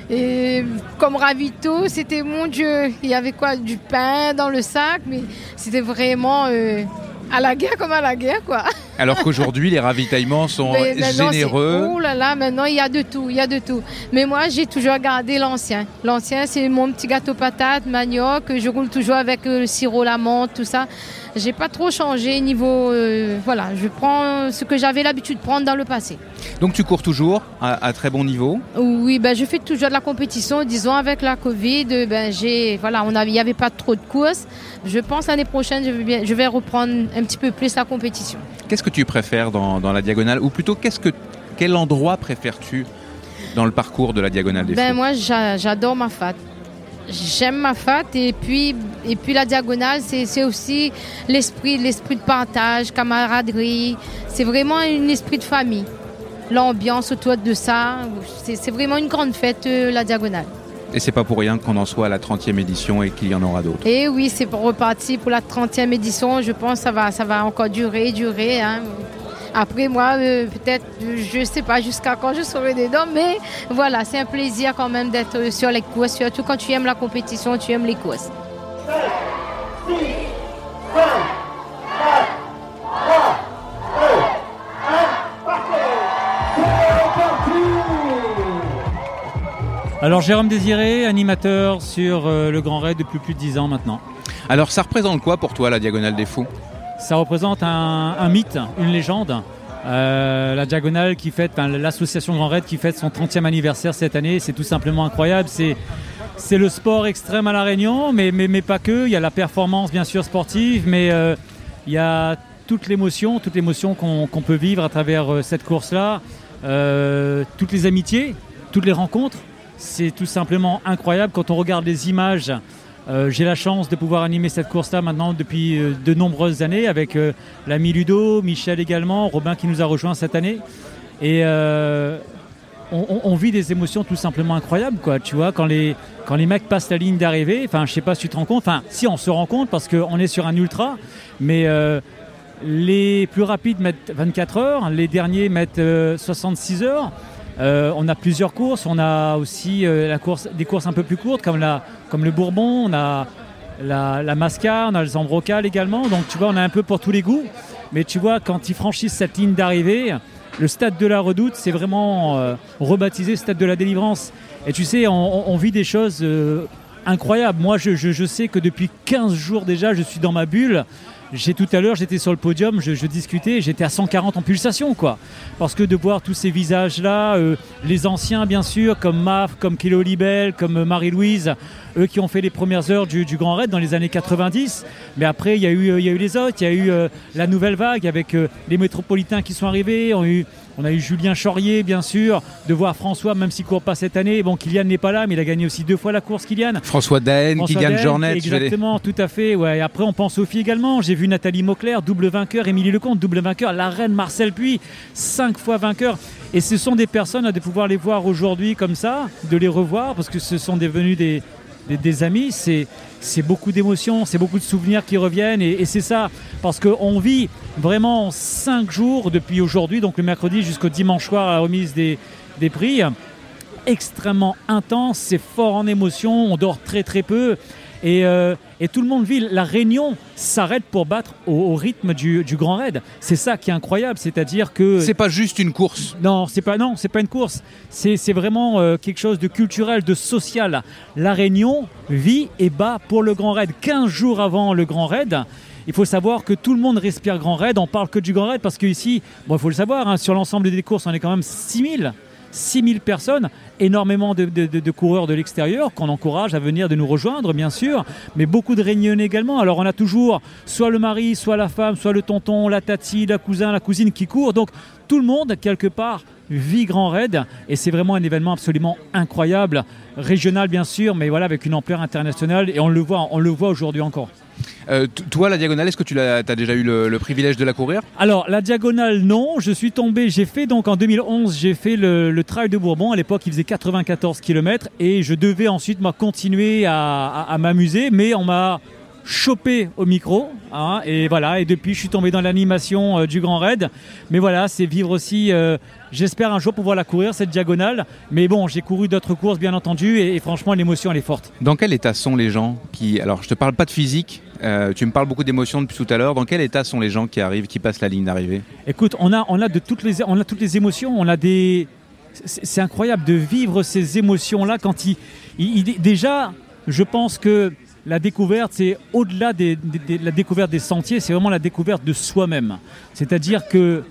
Et comme ravito, c'était mon Dieu. Il y avait quoi Du pain dans le sac, mais c'était vraiment euh, à la guerre comme à la guerre, quoi. Alors qu'aujourd'hui, les ravitaillements sont généreux. Oh là là, maintenant il y a de tout, il y a de tout. Mais moi, j'ai toujours gardé l'ancien. L'ancien, c'est mon petit gâteau patate, manioc. Je roule toujours avec euh, le sirop, la menthe, tout ça. J'ai pas trop changé niveau. euh, voilà, je prends ce que j'avais l'habitude de prendre dans le passé. Donc tu cours toujours à, à très bon niveau? Oui, ben, je fais toujours de la compétition. Disons, avec la Covid, ben, j'ai, voilà, il n'y avait pas trop de courses. Je pense l'année prochaine, je vais, bien- je vais reprendre un petit peu plus la compétition. Qu'est-ce que tu préfères dans, dans la diagonale? Ou plutôt, qu'est-ce que, quel endroit préfères-tu dans le parcours de la diagonale des Ben moi j'a- j'adore ma fat. J'aime ma fat et puis et puis la diagonale c'est c'est aussi l'esprit l'esprit de partage, camaraderie. C'est vraiment un esprit de famille. L'ambiance autour de ça, c'est vraiment une grande fête euh, la diagonale. Et c'est pas pour rien qu'on en soit à la 30e édition et qu'il y en aura d'autres. Et oui, c'est reparti pour la 30e édition. Je pense que ça va, ça va encore durer, durer. hein. Après, moi, euh, peut-être, je ne sais pas jusqu'à quand je serai dedans, mais voilà, c'est un plaisir quand même d'être euh, sur les courses, surtout quand tu aimes la compétition, tu aimes les courses. Alors Jérôme Désiré, animateur sur euh, le Grand Raid depuis plus de 10 ans maintenant. Alors ça représente quoi pour toi la diagonale des fous? Ça représente un, mythe, une légende. Euh, la Diagonale qui fête, l'association Grand Raid qui fête son 30e anniversaire cette année, c'est tout simplement incroyable. C'est, c'est le sport extrême à La Réunion, mais, mais, mais pas que. Il y a la performance bien sûr sportive, mais euh, il y a toute l'émotion, toute l'émotion qu'on, qu'on peut vivre à travers euh, cette course-là. Toutes les amitiés, toutes les rencontres. C'est tout simplement incroyable quand on regarde les images. Euh, j'ai la chance de pouvoir animer cette course-là maintenant depuis euh, de nombreuses années avec euh, l'ami Ludo, Michel également, Robin qui nous a rejoint cette année. Et on, on- vit des émotions tout simplement incroyables, quoi. Tu vois, quand les, quand les mecs passent la ligne d'arrivée, enfin, je sais pas si tu te rends compte, enfin, si on se rend compte parce qu'on est sur un ultra, mais les plus rapides mettent 24 heures, les derniers mettent euh, 66 heures. Euh, on a plusieurs courses, on a aussi euh, des courses un peu plus courtes comme, le Bourbon, on a la, la on a le Zambrocal également. Donc tu vois, on a un peu pour tous les goûts. Mais tu vois, quand ils franchissent cette ligne d'arrivée, le stade de la Redoute, c'est vraiment euh, rebaptisé stade de la délivrance. Et tu sais, on, vit des choses incroyables. Moi, je sais que depuis 15 jours déjà, je suis dans ma bulle. J'ai tout à l'heure, j'étais sur le podium, je, discutais, j'étais à 140 en pulsation, quoi. Parce que de voir tous ces visages-là, euh, les anciens bien sûr, comme Maf, comme Kilo Libel, comme euh, Marie-Louise, eux qui ont fait les premières heures du, Grand Raid dans les années 90. Mais après, il y a eu, euh, y a eu les autres, il y a eu la nouvelle vague avec les métropolitains qui sont arrivés. On a, eu, on a eu Julien Chaurier, bien sûr, de voir François, même s'il ne court pas cette année. Bon, Kylian n'est pas là, mais il a gagné aussi deux fois la course, Kylian. François Daen François Jornet. les- Exactement, tout à fait. Ouais. Et après, on pense aux filles également. J'ai vu Nathalie Mauclair, double vainqueur, Émilie Lecomte, double vainqueur, la reine Marcel Puy, cinq fois vainqueur. Et ce sont des personnes à de pouvoir les voir aujourd'hui comme ça, de les revoir, parce que ce sont devenus des, des, amis. C'est, beaucoup d'émotions, c'est beaucoup de souvenirs qui reviennent. Et, c'est ça, parce qu'on vit vraiment cinq jours depuis aujourd'hui, donc le mercredi jusqu'au dimanche soir à la remise des, des prix extrêmement intense, c'est fort en émotion, on dort très très peu. Et, euh, et tout le monde vit. La réunion s'arrête pour battre au, au rythme du, du Grand Raid. C'est ça qui est incroyable, c'est-à-dire que c'est pas juste une course. Non, c'est pas non, c'est pas une course. C'est c'est vraiment euh, quelque chose de culturel, de social. La Réunion vit et bat pour le Grand Raid. 15 jours avant le Grand Raid, il faut savoir que tout le monde respire Grand Raid. On parle que du Grand Raid parce qu'ici, bon, il faut le savoir, hein, sur l'ensemble des courses, on est quand même 6000. 6000 personnes, énormément de, coureurs de l'extérieur qu'on encourage à venir de nous rejoindre, bien sûr, mais beaucoup de réunionnais également. Alors on a toujours soit le mari, soit la femme, soit le tonton, la tati, la cousin, la cousine qui court. Donc tout le monde, quelque part, vit Grand Raid et c'est vraiment un événement absolument incroyable, régional bien sûr, mais voilà avec une ampleur internationale et on le voit, on le voit aujourd'hui encore. Euh, toi, la diagonale, est-ce que tu as déjà eu le, le privilège de la courir? Alors, la diagonale, non. Je suis tombé, j'ai fait donc en 2011, j'ai fait le, le trail de Bourbon. À l'époque, il faisait 94 km et je devais ensuite moi, continuer à, à- à m'amuser, mais on m'a chopé au micro. hein, et voilà, et depuis, je suis tombé dans l'animation euh, du Grand Raid. Mais voilà, c'est vivre aussi. euh, J'espère un jour pouvoir la courir, cette diagonale. Mais bon, j'ai couru d'autres courses, bien entendu, et, et franchement, l'émotion, elle est forte. Dans quel état sont les gens qui... Alors, je te parle pas de physique, euh, tu me parles beaucoup d'émotions depuis tout à l'heure. Dans quel état sont les gens qui arrivent, qui passent la ligne d'arrivée? Écoute, on a, on a de toutes les, on a toutes les émotions. On a des, c'est incroyable de vivre ces émotions-là quand il, il- il- déjà, je pense que la découverte, c'est au-delà de la découverte des sentiers, c'est vraiment la découverte de soi-même. C'est-à-dire que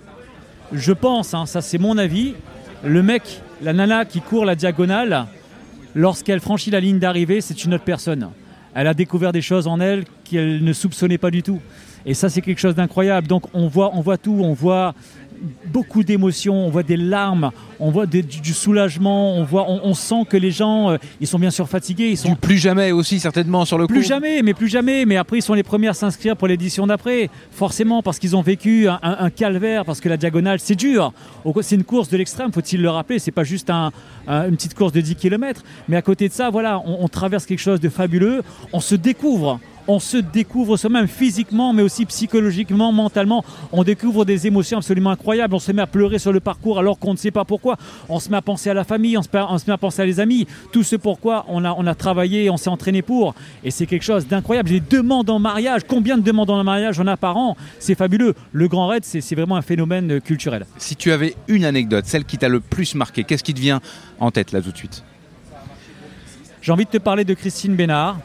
je pense, hein, ça c'est mon avis, le mec, la nana qui court la diagonale, lorsqu'elle franchit la ligne d'arrivée, c'est une autre personne. Elle a découvert des choses en elle qu'elle ne soupçonnait pas du tout. Et ça, c'est quelque chose d'incroyable. Donc, on voit, on voit tout. On voit beaucoup d'émotions, on voit des larmes, on voit des- du, du soulagement, on, voit, on, on sent que les gens, euh, ils sont bien sûr fatigués. Ils sont plus jamais aussi, certainement, sur le Plus coup. jamais, mais plus jamais. Mais après, ils sont les premiers à s'inscrire pour l'édition d'après. Forcément, parce qu'ils ont vécu un, un- un calvaire, parce que la diagonale, c'est dur. C'est une course de l'extrême, faut-il le rappeler. C'est pas juste un- un- une petite course de 10 km. Mais à côté de ça, voilà, on, on traverse quelque chose de fabuleux. On se découvre. On se découvre soi-même physiquement, mais aussi psychologiquement, mentalement. On découvre des émotions absolument incroyables. On se met à pleurer sur le parcours alors qu'on ne sait pas pourquoi. On se met à penser à la famille, on se, on se met à penser à les amis. Tout ce pourquoi on a, on a travaillé, on s'est entraîné pour. Et c'est quelque chose d'incroyable. Les demandes en mariage, combien de demandes en mariage on a par an? C'est fabuleux. Le Grand Raid, c'est c'est vraiment un phénomène euh, culturel. Si tu avais une anecdote, celle qui t'a le plus marqué, qu'est-ce qui te vient en tête là tout de suite? J'ai envie de te parler de Christine Bénard.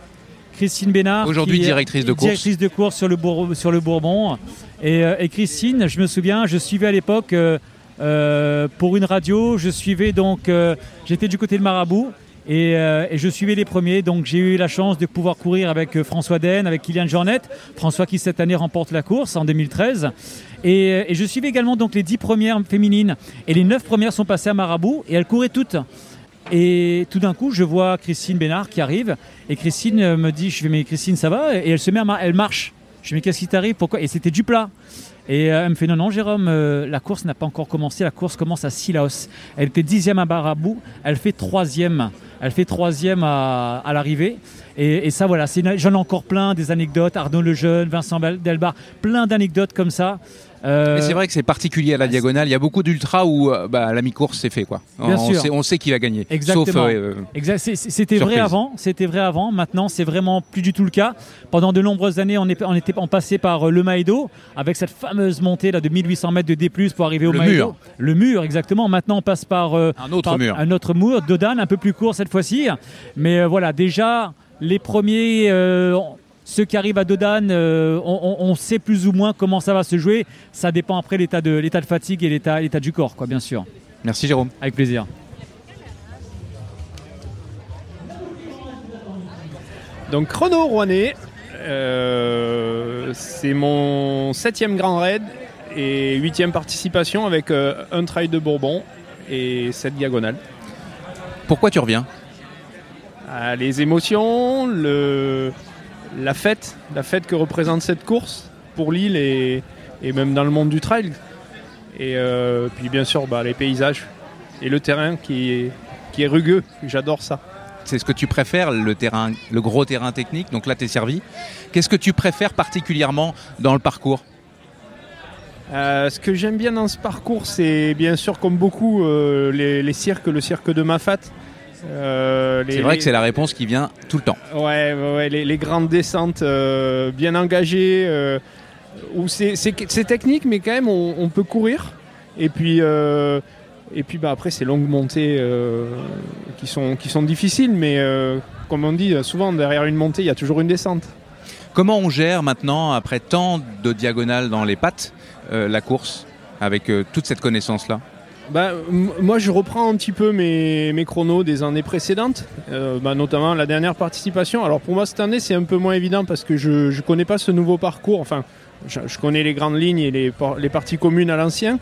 Christine Bénard. Aujourd'hui, directrice de course. Directrice de course sur le, Bour- sur le Bourbon. Et, euh, et Christine, je me souviens, je suivais à l'époque euh, euh, pour une radio, je suivais donc, euh, j'étais du côté de Marabout. Et, euh, et je suivais les premiers, donc j'ai eu la chance de pouvoir courir avec François Den, avec Kylian Jornet, François qui cette année remporte la course en 2013. Et, et je suivais également donc les dix premières féminines. Et les neuf premières sont passées à Marabout et elles couraient toutes. Et tout d'un coup, je vois Christine Bénard qui arrive. Et Christine euh, me dit, je fais, mais Christine, ça va? Et elle se met à elle marche. Je fais, mais qu'est-ce qui t'arrive? Pourquoi? Et c'était du plat. Et euh, elle me fait, non, non, Jérôme, euh, la course n'a pas encore commencé. La course commence à Silaos. Elle était dixième à Barabou. Elle fait troisième. Elle fait troisième à, l'arrivée. Et, ça, voilà, j'en ai encore plein, des anecdotes. Arnaud Lejeune, Vincent Delbar, plein d'anecdotes comme ça. Euh, Mais c'est vrai que c'est particulier à la diagonale. Il y a beaucoup d'ultras où euh, bah, la mi-course c'est fait quoi. Bien on, sûr. Sait, on sait qui va gagner. Exactement. Euh, Exact- C'était vrai avant, c'était vrai avant. Maintenant, c'est vraiment plus du tout le cas. Pendant de nombreuses années, on, est, on était on passait par le Maïdo avec cette fameuse montée là de 1800 mètres de D+ pour arriver au Le Maïdo. mur. Le mur, exactement. Maintenant, on passe par euh, Un autre par mur. un autre mur, Dodane, un peu plus court cette fois-ci. Mais voilà, déjà les premiers. euh, ceux qui arrivent à Dodane, euh, on, on- on sait plus ou moins comment ça va se jouer. Ça dépend après l'état de, l'état de fatigue et l'état, l'état du corps, quoi, bien sûr. Merci Jérôme. Avec plaisir. Donc chrono rouennais, euh, c'est mon septième grand raid et huitième participation avec euh, un trail de Bourbon et cette diagonale. Pourquoi tu reviens? Ah, les émotions, le, la fête, la fête que représente cette course pour l'île et, et même dans le monde du trail. Et euh, puis bien sûr bah, les paysages et le terrain qui est, qui est rugueux, j'adore ça. C'est ce que tu préfères, le terrain, le gros terrain technique. Donc là, tu es servi. Qu'est-ce que tu préfères particulièrement dans le parcours? Euh, ce que j'aime bien dans ce parcours, c'est bien sûr, comme beaucoup, euh, les, les cirques, le cirque de Mafat. Euh, C'est vrai que c'est la réponse qui vient tout le temps. Ouais, les, les grandes descentes euh, bien engagées, euh, où c'est technique, mais quand même on, on peut courir. Et puis, et puis bah, après, ces longues montées qui, sont, qui sont difficiles, mais comme on dit, souvent derrière une montée, il y a toujours une descente. Comment on gère maintenant, après tant de diagonales dans les pattes, la course avec toute cette connaissance-là? Bah, moi, je reprends un petit peu mes, chronos des années précédentes, euh, bah, notamment la dernière participation. Alors pour moi, cette année, c'est un peu moins évident parce que je ne connais pas ce nouveau parcours. Enfin, je, connais les grandes lignes et les, parties communes à l'ancien.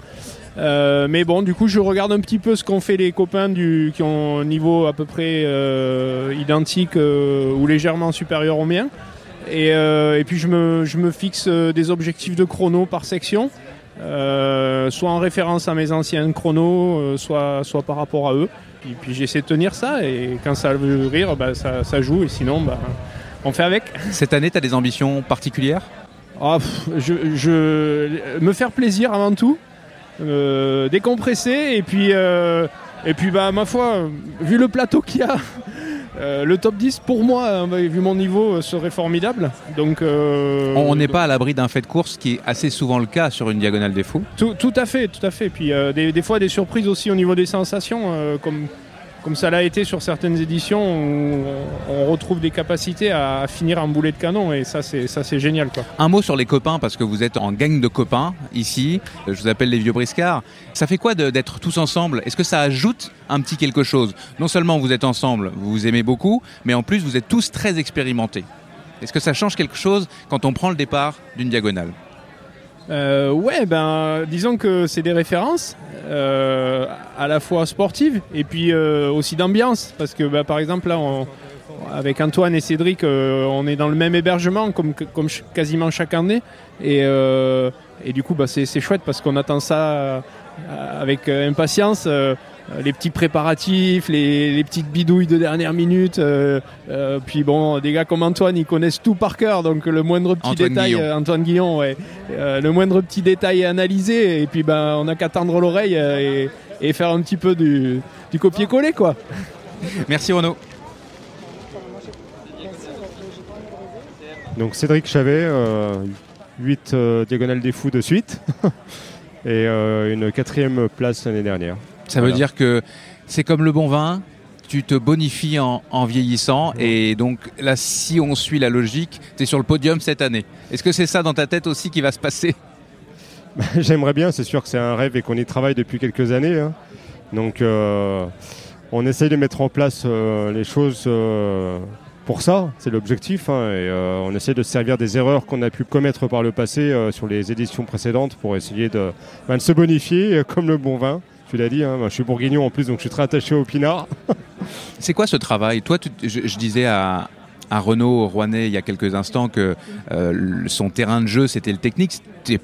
Euh, mais bon, du coup, je regarde un petit peu ce qu'ont fait les copains qui ont un niveau à peu près euh, identique ou légèrement supérieur au mien. Et, puis, je me, je me fixe des objectifs de chrono par section. Euh, soit en référence à mes anciens chronos, euh, soit, soit par rapport à eux. Et puis j'essaie de tenir ça et quand ça veut rire, bah, ça, ça joue et sinon bah, on fait avec. Cette année, tu as des ambitions particulières? Ah, pff, je, je- me faire plaisir avant tout, euh, décompresser et puis, et puis bah, ma foi, vu le plateau qu'il y a, euh, le top 10 pour moi, hein, vu mon niveau, euh, serait formidable. Donc, euh, On n'est pas à l'abri d'un fait de course qui est assez souvent le cas sur une diagonale des fous. Tout, tout à fait, tout à fait. Puis euh, des, des fois des surprises aussi au niveau des sensations, comme, comme ça l'a été sur certaines éditions où on, retrouve des capacités à, finir en boulet de canon et ça c'est ça c'est génial quoi. Un mot sur les copains, parce que vous êtes en gang de copains ici. Je vous appelle les vieux briscards. Ça fait quoi d'être tous ensemble? Est-ce que ça ajoute un petit quelque chose? Non seulement vous êtes ensemble, vous vous aimez beaucoup, mais en plus vous êtes tous très expérimentés. Est-ce que ça change quelque chose quand on prend le départ d'une diagonale? Euh, ouais, ben disons que c'est des références euh, à la fois sportives et puis euh, aussi d'ambiance. Parce que bah, par exemple là avec Antoine et Cédric euh, on est dans le même hébergement comme, comme quasiment chaque année. Et, et du coup bah, c'est chouette parce qu'on attend ça avec impatience les petits préparatifs, les, les petites bidouilles de dernière minute. euh, euh, puis bon, des gars comme Antoine, ils connaissent tout par cœur, donc le moindre petit Antoine détail, Guillon. euh, Antoine Guillon, ouais, Euh, le moindre petit détail est analysé, et puis ben on n'a qu'à tendre l'oreille euh, et, et faire un petit peu du, du copier-coller, quoi. Merci Renaud. Donc Cédric Chavet, 8 diagonales des fous de suite et euh, une quatrième place l'année dernière. Ça Voilà. veut dire que c'est comme le bon vin, tu te bonifies en, en vieillissant et donc là si on suit la logique, tu es sur le podium cette année. Est-ce que c'est ça dans ta tête aussi qui va se passer? J'aimerais bien, c'est sûr que c'est un rêve et qu'on y travaille depuis quelques années. hein. Donc euh, on essaye de mettre en place euh, les choses euh, pour ça, c'est l'objectif. hein, et on essaie de se servir des erreurs qu'on a pu commettre par le passé sur les éditions précédentes pour essayer de, ben, de se bonifier comme le bon vin. Tu l'as dit, hein, je suis bourguignon en plus, donc je suis très attaché au pinard. C'est quoi ce travail? Toi, tu- je, je disais à, à Renaud Rouanet il y a quelques instants que euh, son terrain de jeu c'était le technique.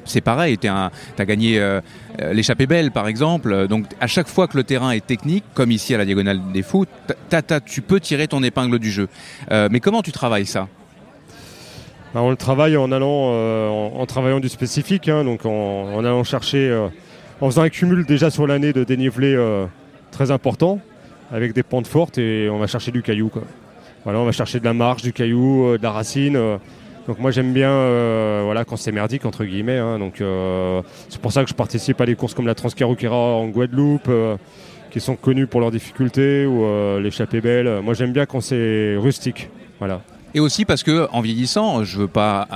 C'est- pareil, tu as gagné euh, euh, l'échappée belle par exemple. Donc à chaque fois que le terrain est technique, comme ici à la Diagonale des Fous, tu peux tirer ton épingle du jeu. Euh, mais comment tu travailles ça? Ben, on le travaille en allant, en, en travaillant du spécifique, hein, donc en, en allant chercher, en faisant un cumul déjà sur l'année de dénivelé euh, très important, avec des pentes fortes et on va chercher du caillou. On va chercher de la marge, du caillou, euh, de la racine. euh. donc moi j'aime bien, voilà, quand c'est merdique entre guillemets. hein. donc c'est pour ça que je participe à des courses comme la Transcarroquera en Guadeloupe. qui sont connues pour leurs difficultés ou l'échappée belle. Moi j'aime bien quand c'est rustique. Voilà. Et aussi parce que en vieillissant, je veux pas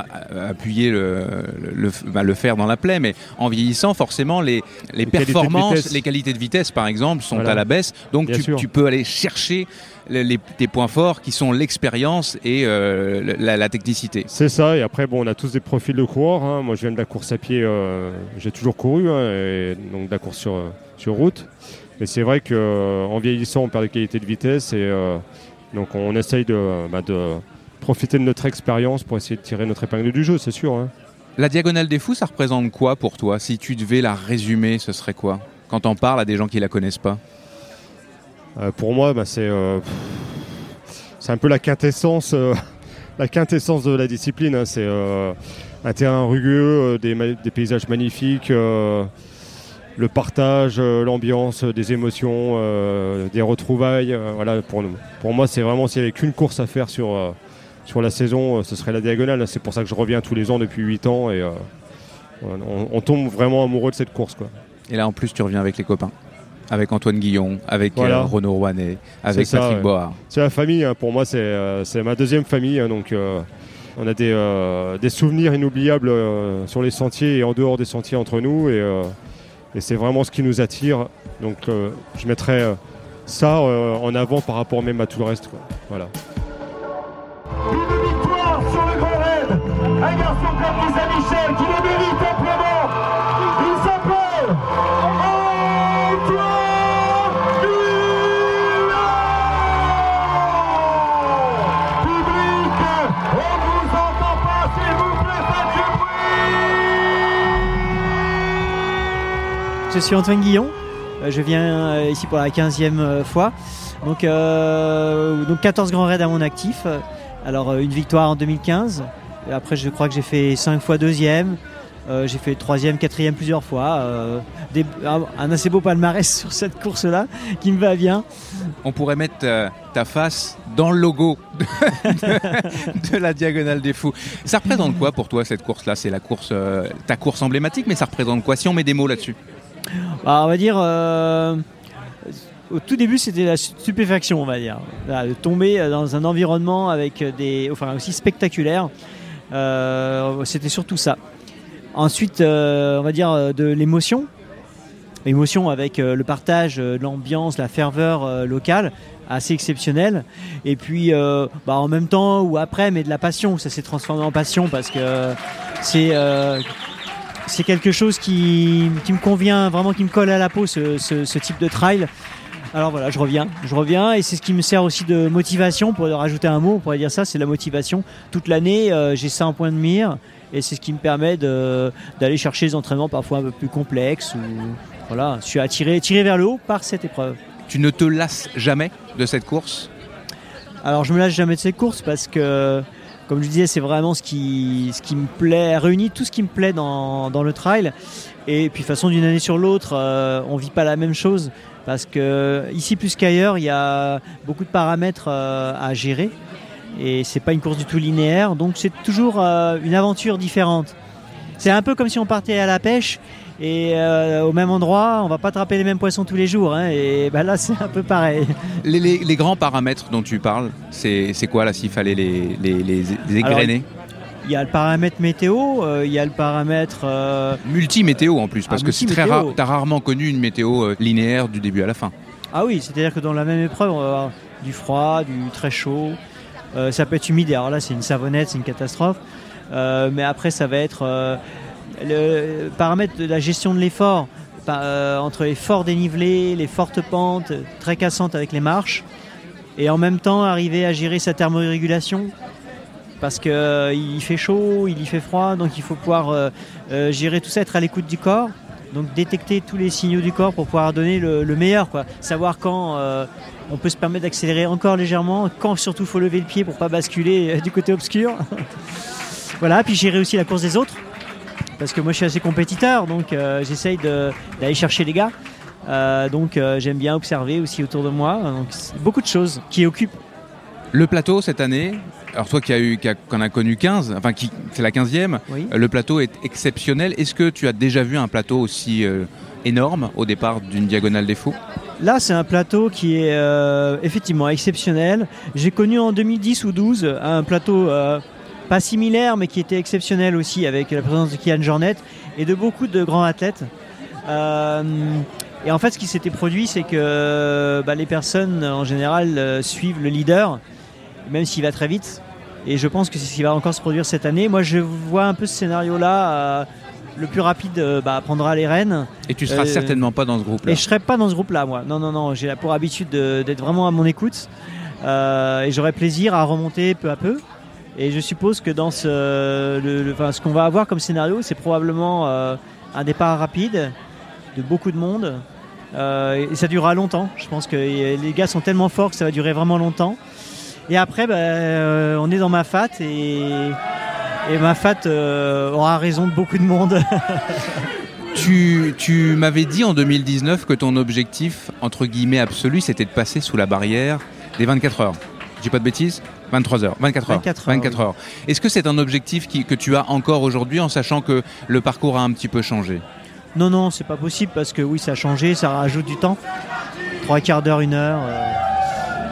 appuyer le, le, bah, le fer dans la plaie, mais en vieillissant, forcément, les, les, performances, les qualités de vitesse, par exemple, sont Voilà. à la baisse. Donc tu, peux aller chercher les, les- tes points forts qui sont l'expérience et euh, la, la technicité. C'est ça, et après, bon, on a tous des profils de coureurs. hein. Moi, je viens de la course à pied, euh, j'ai toujours couru, hein, et donc de la course sur, euh, sur route. Mais c'est vrai qu'en vieillissant, on perd des qualités de vitesse, et euh, donc on essaye de, bah, de profiter de notre expérience pour essayer de tirer notre épingle du jeu, c'est sûr. hein. La diagonale des fous, ça représente quoi pour toi? Si tu devais la résumer, ce serait quoi? Quand on parle à des gens qui la connaissent pas Euh, pour moi, bah, c'est euh, c'est un peu la quintessence, euh, la quintessence de la discipline. hein. C'est un terrain rugueux, des, des paysages magnifiques, le partage, l'ambiance, des émotions, des retrouvailles. voilà, pour, nous. pour moi, c'est vraiment s'il n'y avait qu'une course à faire sur, sur la saison, euh, ce serait la diagonale. C'est pour ça que je reviens tous les ans depuis 8 ans et euh, on, on tombe vraiment amoureux de cette course. Quoi. Et là, en plus, tu reviens avec les copains. Avec Antoine Guillon, avec Voilà. euh, Renaud Rouanet, avec ça, Patrick ouais. Board. C'est la famille, hein. pour moi c'est euh, ma deuxième famille, hein, donc euh, On a des, des souvenirs inoubliables sur les sentiers et en dehors des sentiers entre nous. Et, et c'est vraiment ce qui nous attire. Donc je mettrais ça en avant par rapport même à tout le reste. quoi. Voilà. Victoire sur le Grand Raid. Un garçon comme Lisa Michel qui le mérite amplement. Il s'appelle Antoine Public, on ne vous entend pas, s'il vous plaît, faites du bruit. Je suis Antoine Guillon, euh, je viens euh, ici pour la 15e euh, fois. Donc, donc 14 grands raids à mon actif. Alors euh, une victoire en 2015. Et après je crois que j'ai fait 5 fois deuxième. Euh, j'ai fait troisième, quatrième plusieurs fois. Euh, des- un, assez beau palmarès sur cette course-là qui me va bien. On pourrait mettre euh, ta face dans le logo de, de- de la Diagonale des Fous. Ça représente quoi pour toi cette course-là? C'est la course, ta course emblématique, mais ça représente quoi? Si on met des mots là-dessus Bah, on va dire, au tout début, c'était la stupéfaction, on va dire. De tomber dans un environnement avec des, enfin aussi spectaculaire. Euh, c'était surtout ça. Ensuite, euh, on va dire euh, de l'émotion. L'émotion avec euh, le partage, euh, l'ambiance, la ferveur euh, locale, assez exceptionnelle. Et puis, euh, bah, en même temps ou après, mais de la passion. Ça s'est transformé en passion parce que c'est euh, c'est quelque chose qui, qui me convient, vraiment qui me colle à la peau, ce, ce- ce type de trail. Alors voilà, je reviens, je reviens, et c'est ce qui me sert aussi de motivation, pour rajouter un mot, on pourrait dire ça, c'est la motivation. Toute l'année, euh, j'ai ça en point de mire, et c'est ce qui me permet de- d'aller chercher des entraînements parfois un peu plus complexes, ou voilà, je suis attiré, tiré vers le haut par cette épreuve. Tu ne te lasses jamais de cette course? Alors je me lâche jamais de cette course parce que, comme je disais, c'est vraiment ce qui, ce qui me plaît, réunit tout ce qui me plaît dans, dans le trail. Et puis de toute façon, d'une année sur l'autre, euh, on vit pas la même chose parce que ici plus qu'ailleurs, il y a beaucoup de paramètres euh, à gérer et c'est pas une course du tout linéaire, donc c'est toujours euh, une aventure différente. C'est un peu comme si on partait à la pêche et euh, au même endroit, on va pas attraper les mêmes poissons tous les jours. hein, et ben là, c'est un peu pareil. les, les- les grands paramètres dont tu parles, c'est quoi là s'il fallait les, les, les- les égrener Il y a le paramètre météo, euh, il y a le paramètre. euh, Multi-météo en plus, parce Ah, que c'est très rare. T'as rarement connu une météo euh, linéaire du début à la fin. Ah oui, c'est-à-dire que dans la même épreuve, on va avoir du froid, du très chaud. Euh, ça peut être humide. Alors là, c'est une savonnette, c'est une catastrophe. Euh, mais après, ça va être euh, le paramètre de la gestion de l'effort euh, entre les forts dénivelés, les fortes pentes, très cassantes avec les marches, et en même temps arriver à gérer sa thermorégulation. Parce qu'il il fait chaud, il y fait froid, donc il faut pouvoir euh, euh, gérer tout ça, être à l'écoute du corps. Donc détecter tous les signaux du corps pour pouvoir donner le, le meilleur. Savoir quand euh, on peut se permettre d'accélérer encore légèrement, quand surtout faut lever le pied pour pas basculer euh, du côté obscur. voilà, puis gérer aussi la course des autres, parce que moi je suis assez compétiteur, donc euh, j'essaye d'aller chercher les gars. Euh, donc euh, j'aime bien observer aussi autour de moi. Donc beaucoup de choses qui occupent. Le plateau cette année, alors toi qui as eu, qui a- qui en a connu 15, enfin qui c'est la 15e, Oui. euh, le plateau est exceptionnel. Est-ce que tu as déjà vu un plateau aussi euh, énorme au départ d'une diagonale des fous Là, c'est un plateau qui est euh, effectivement exceptionnel. J'ai connu en 2010 ou 12 un plateau euh, pas similaire, mais qui était exceptionnel aussi, avec la présence de Kian Jornet et de beaucoup de grands athlètes. Et en fait, ce qui s'était produit, c'est que bah, les personnes, en général, suivent le leader, même s'il va très vite. Et je pense que c'est ce qui va encore se produire cette année. Moi, je vois un peu ce scénario-là. euh, le plus rapide euh, bah, prendra les rênes. Et tu seras Euh, certainement pas dans ce groupe-là. et je serai pas dans ce groupe-là, moi. Non, non, non. J'ai pour habitude de- d'être vraiment à mon écoute. Et j'aurai plaisir à remonter peu à peu. Et je suppose que dans ce, le- le- enfin, ce qu'on va avoir comme scénario, c'est probablement un départ rapide de beaucoup de monde. Et ça durera longtemps. Je pense que les gars sont tellement forts que ça va durer vraiment longtemps. Et après, bah, euh, on est dans ma fat et, et ma fat euh, aura raison de beaucoup de monde. Tu, tu m'avais dit en 2019 que ton objectif, entre guillemets absolu, c'était de passer sous la barrière des 24 heures. Je dis pas de bêtises 23 heures, 24 heures. 24 heures, 24 heures. Est-ce que c'est un objectif qui- que tu as encore aujourd'hui en sachant que le parcours a un petit peu changé? Non, non, c'est pas possible parce que oui, ça a changé, ça rajoute du temps. Trois quarts d'heure, une heure. euh.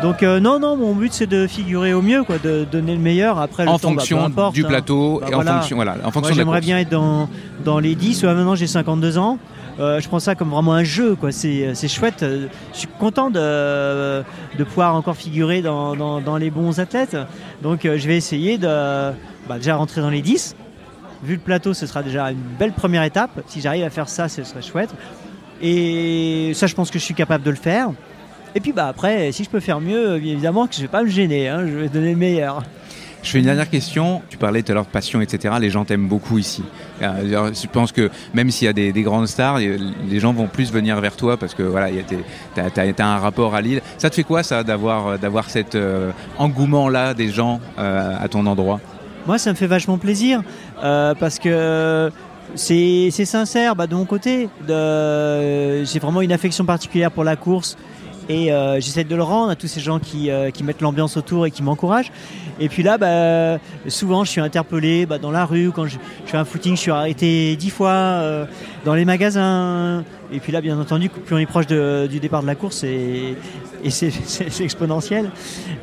Donc euh, non, non, mon but c'est de figurer au mieux, quoi, de donner le meilleur. Après, le En temps, bah, fonction importe, du hein. plateau Bah, et en fonction- voilà, en fonction la J'aimerais bien être dans, dans les 10. Ouais, maintenant j'ai 52 ans. Euh, je prends ça comme vraiment un jeu, quoi. C'est, c'est chouette. Euh, Je suis content de, de pouvoir encore figurer dans, dans- dans les bons athlètes. Donc euh, je vais essayer de bah, déjà rentrer dans les 10. Vu le plateau, ce sera déjà une belle première étape. Si j'arrive à faire ça, ce serait chouette. Et ça, je pense que je suis capable de le faire. Et puis bah après, si je peux faire mieux, évidemment que je vais pas me gêner. hein. je vais donner le meilleur. Je fais une dernière question. Tu parlais tout à l'heure de passion, etc. Les gens t'aiment beaucoup ici. Euh, Je pense que même s'il y a des, des grandes stars, les gens vont plus venir vers toi parce que voilà, tu as, un rapport à Lille. Ça te fait quoi ça d'avoir d'avoir cet euh, engouement là des gens euh, à ton endroit? Moi, ça me fait vachement plaisir euh, parce que c'est sincère bah, de mon côté. J'ai vraiment une affection particulière pour la course et euh, j'essaie de le rendre à tous ces gens qui, euh, qui mettent l'ambiance autour et qui m'encouragent. Et puis là, bah, souvent, je suis interpellé bah, dans la rue. Quand je, fais un footing, je suis arrêté dix fois euh, dans les magasins. Et puis là, bien entendu, plus on est proche du départ de la course, et, c'est exponentiel.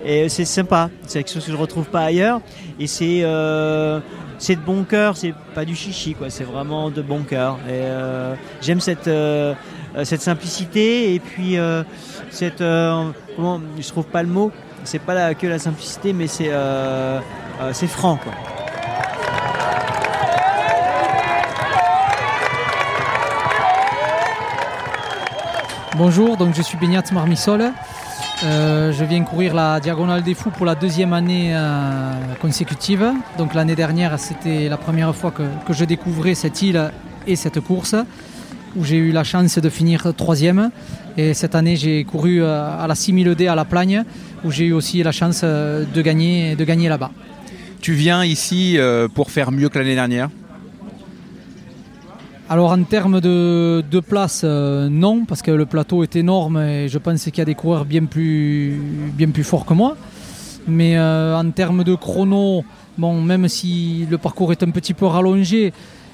Et c'est sympa. C'est quelque chose que je retrouve pas ailleurs. Et c'est de bon cœur. C'est pas du chichi, quoi. C'est vraiment de bon cœur. J'aime cette cette simplicité et puis euh, comment je trouve pas le mot. C'est pas que la simplicité, mais c'est euh, euh, franc. Bonjour, donc je suis Beignat Marmissol. Euh, je viens courir la Diagonale des Fous pour la deuxième année consécutive. Donc l'année dernière, c'était la première fois que je découvrais cette île et cette course, où j'ai eu la chance de finir troisième. Et cette année, j'ai couru euh, à la 6000D à La Plagne, où j'ai eu aussi la chance euh, de gagner, de gagner là-bas. Tu viens ici euh, pour faire mieux que l'année dernière? Alors en termes de, de place, euh, non, parce que le plateau est énorme et je pense qu'il y a des coureurs bien plus, bien plus forts que moi. Mais euh, en termes de chrono, bon, même si le parcours est un petit peu rallongé,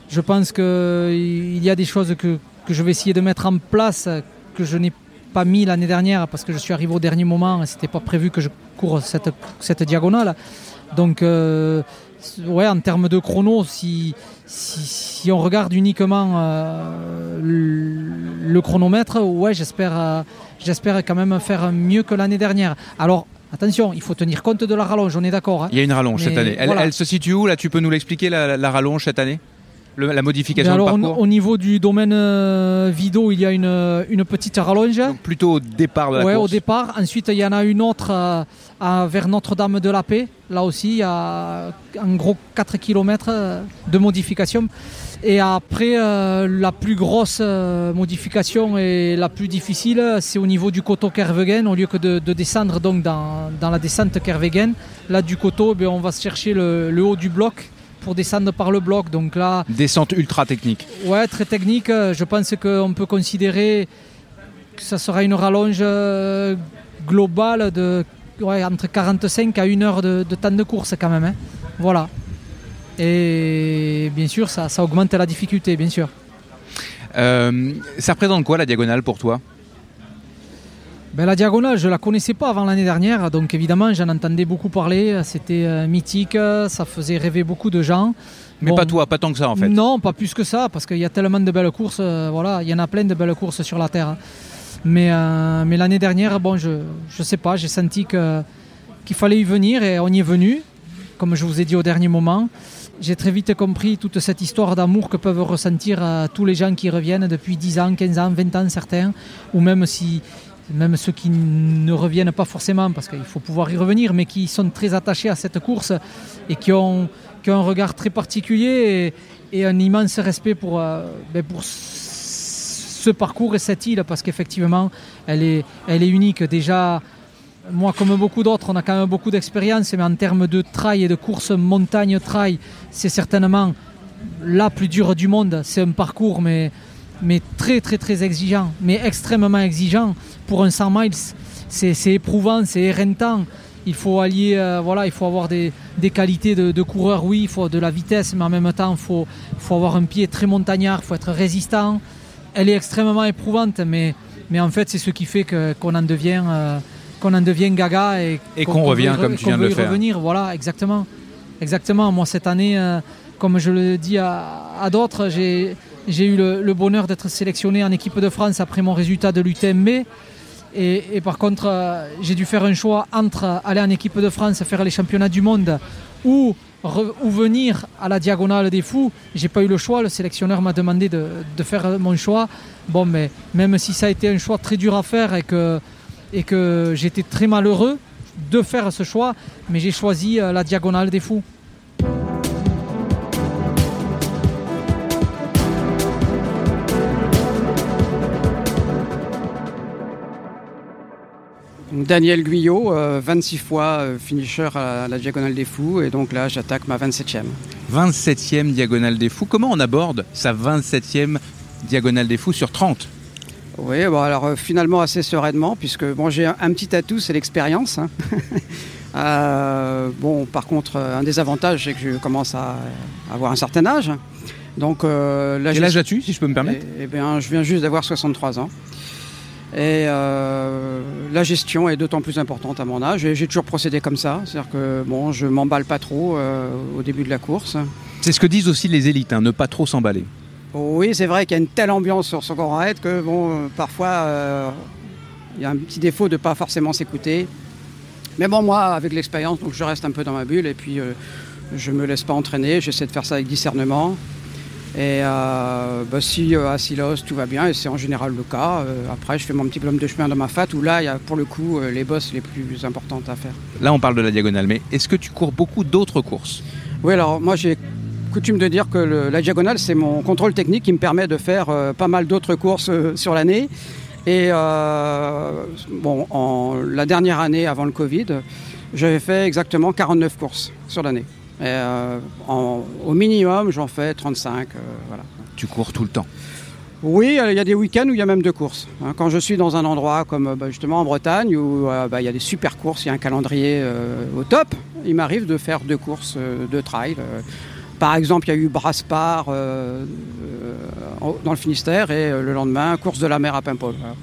je pense qu'il y a des choses que, que je vais essayer de mettre en place que je n'ai pas mis l'année dernière parce que je suis arrivé au dernier moment et c'était pas prévu que je cours cette, cette diagonale. Donc, euh, ouais, en termes de chrono, si, si, si on regarde uniquement euh, le, chronomètre, ouais, j'espère, euh, j'espère quand même faire mieux que l'année dernière. Alors, attention, il faut tenir compte de la rallonge, on est d'accord. hein. Il y a une rallonge cette année. Elle, voilà. elle se situe où Là, tu peux nous l'expliquer la, la- la rallonge cette année? Le- La modification alors, du au, parcours au niveau du domaine euh, Vido, il y a une, une petite rallonge. Plutôt au départ de la ouais, course. au départ. Ensuite, il y en a une autre euh, à- vers Notre-Dame de la Paix. Là aussi, il y a en gros 4 km de modification. Et après, euh, la plus grosse euh, modification et la plus difficile, c'est au niveau du coteau Kervegen. Au lieu que de, de descendre donc dans, dans la descente Kervegen, là du coteau, ben, on va chercher le, le haut du bloc pour descendre par le bloc. Donc là, Descente ultra technique. Ouais, très technique. Euh, Je pense qu'on peut considérer que ça sera une rallonge euh, globale de ouais, entre 45 à 1 heure de, de temps de course quand même. hein. Voilà. Et bien sûr, ça, ça augmente la difficulté, bien sûr. Euh, ça représente quoi la diagonale pour toi? Ben, la diagonale, je la connaissais pas avant l'année dernière, donc évidemment j'en entendais beaucoup parler. C'était euh, mythique, ça faisait rêver beaucoup de gens. Mais Bon, pas toi, pas tant que ça en fait. Non, pas plus que ça, parce qu'il y a tellement de belles courses. euh, voilà, il y en a plein de belles courses sur la terre. hein. Mais, euh, mais l'année dernière, bon, je je sais pas, j'ai senti que qu'il fallait y venir et on y est venu, comme je vous ai dit au dernier moment. J'ai très vite compris toute cette histoire d'amour que peuvent ressentir euh, tous les gens qui reviennent depuis 10 ans, 15 ans, 20 ans certains, ou même si même ceux qui ne reviennent pas forcément, parce qu'il faut pouvoir y revenir, mais qui sont très attachés à cette course et qui ont, un regard très particulier et, et un immense respect pour, euh, ben, pour ce parcours et cette île, parce qu'effectivement, elle est, elle est unique. Déjà, moi, comme beaucoup d'autres, on a quand même beaucoup d'expérience, mais en termes de trail et de course montagne-trail, c'est certainement la plus dure du monde. C'est un parcours, mais, mais très, très, très exigeant, mais extrêmement exigeant. Pour un 100 miles, c'est éprouvant, c'est éreintant. Il faut allier, euh, voilà, il faut avoir des, des qualités de, de coureur, oui, il faut de la vitesse, mais en même temps, il faut, faut avoir un pied très montagnard, il faut être résistant. Elle est extrêmement éprouvante, mais, mais en fait, c'est ce qui fait que- qu'on en devient. euh, qu'on en devienne gaga et, Et qu'on revient comme tu viens de le faire. revenir, voilà, exactement. Exactement. Moi, cette année, euh, comme je le dis à, à d'autres, j'ai j'ai eu le, bonheur d'être sélectionné en équipe de France après mon résultat de l'UTMB. Et, par contre, euh, j'ai dû faire un choix entre aller en équipe de France, faire les championnats du monde ou, venir à la diagonale des fous. J'ai pas eu le choix. Le sélectionneur m'a demandé de, de faire mon choix. Bon, mais même si ça a été un choix très dur à faire et que, et que j'étais très malheureux de faire ce choix, mais j'ai choisi euh, la diagonale des fous. Daniel Guyot, euh, 26 fois euh, finisher à la Diagonale des Fous, et donc là j'attaque ma 27e. 27e diagonale des fous. Comment on aborde sa 27e diagonale des fous sur 30 Oui, bon alors euh, finalement assez sereinement, puisque bon, j'ai un, un petit atout, c'est l'expérience. hein. Euh, bon, par contre, euh, un des avantages, c'est que je commence à avoir un certain âge. Donc, euh, là, Quel âge as-tu, si je peux me permettre? Eh, eh bien, je viens juste d'avoir 63 ans. Et euh, la gestion est d'autant plus importante à mon âge. J'ai toujours procédé comme ça. C'est-à-dire que bon, je m'emballe pas trop euh, au début de la course. C'est ce que disent aussi les élites, hein, ne pas trop s'emballer. Oui, c'est vrai qu'il y a une telle ambiance sur ce grand raid que bon, euh, parfois euh, il y a un petit défaut de pas forcément s'écouter. Mais bon, moi, avec l'expérience, donc je reste un peu dans ma bulle et puis je me laisse pas entraîner. J'essaie de faire ça avec discernement. Et euh, bah, si euh, à Silos tout va bien, et c'est en général le cas, euh, après je fais mon petit bonhomme de chemin dans ma fat où là il y a pour le coup les bosses les plus importantes à faire. Là, on parle de la diagonale, mais est-ce que tu cours beaucoup d'autres courses? Oui, alors moi j'ai coutume de dire que le- la diagonale, c'est mon contrôle technique qui me permet de faire pas mal d'autres courses sur l'année. Et bon, en, la dernière année avant le Covid, j'avais fait exactement 49 courses sur l'année. Et, euh, en- au minimum, j'en fais 35. euh, voilà. Tu cours tout le temps Oui, il y a des week-ends où il y a même deux courses. hein. Quand je suis dans un endroit comme euh, bah, justement en Bretagne où euh, bah, il y a des super courses, il y a un calendrier euh, au top, il m'arrive de faire deux courses euh, de trail. euh. Par exemple, il y a eu Braspar euh, euh, dans le Finistère et euh, le lendemain, course de la mer à Paimpol. voilà.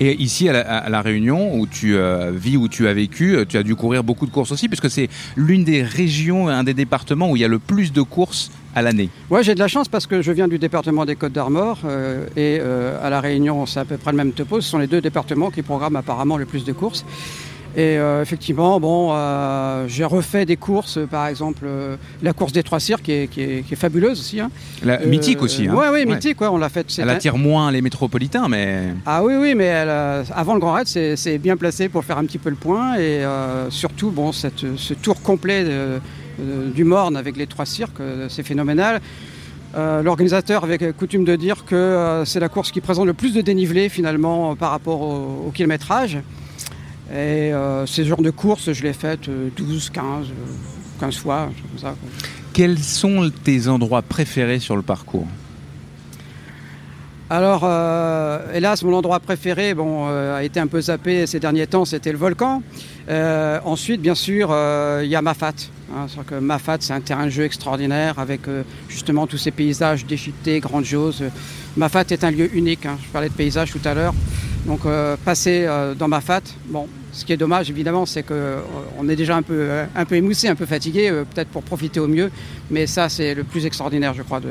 Et ici, à la, Réunion, où tu euh, vis, où tu as vécu, euh, tu as dû courir beaucoup de courses aussi, puisque c'est l'une des régions, un des départements où il y a le plus de courses à l'année. Ouais, j'ai de la chance parce que je viens du département des Côtes d'Armor euh, et à La Réunion, c'est à peu près le même topo. Ce sont les deux départements qui programment apparemment le plus de courses. Et euh, effectivement, bon, euh, j'ai refait des courses, par exemple euh, la course des Trois Cires qui est, qui est- qui est fabuleuse aussi. hein. La- mythique aussi. hein. Ouais, ouais, mythique, ouais, on l'a faite. Elle attire moins les métropolitains, mais Ah oui, oui, mais elle, avant le Grand Raid, c'est bien placé pour faire un petit peu le point. Et surtout, bon, cette- ce tour complet de- du Morne avec les trois cirques, c'est phénoménal. Euh, L'organisateur avait coutume de dire que euh, c'est la course qui présente le plus de dénivelé finalement euh, par rapport au, au kilométrage. Et euh, ces genres de courses, je l'ai faites euh, 12, 15, euh, 15 fois, comme ça. quoi. quels sont tes endroits préférés sur le parcours? Alors, euh, hélas, mon endroit préféré bon, euh, a été un peu zappé ces derniers temps, c'était le volcan. Euh, ensuite, bien sûr, il y a Mafat. Hein, que Mafat, c'est un terrain de jeu extraordinaire avec justement tous ces paysages déchiquetés, grandioses. Mafat est un lieu unique. hein. Je parlais de paysages tout à l'heure. Donc, passer dans Mafat, bon, ce qui est dommage évidemment, c'est qu'on est déjà un peu, euh, un peu émoussé, un peu fatigué, euh, peut-être pour profiter au mieux. Mais ça, c'est le plus extraordinaire, je crois, de,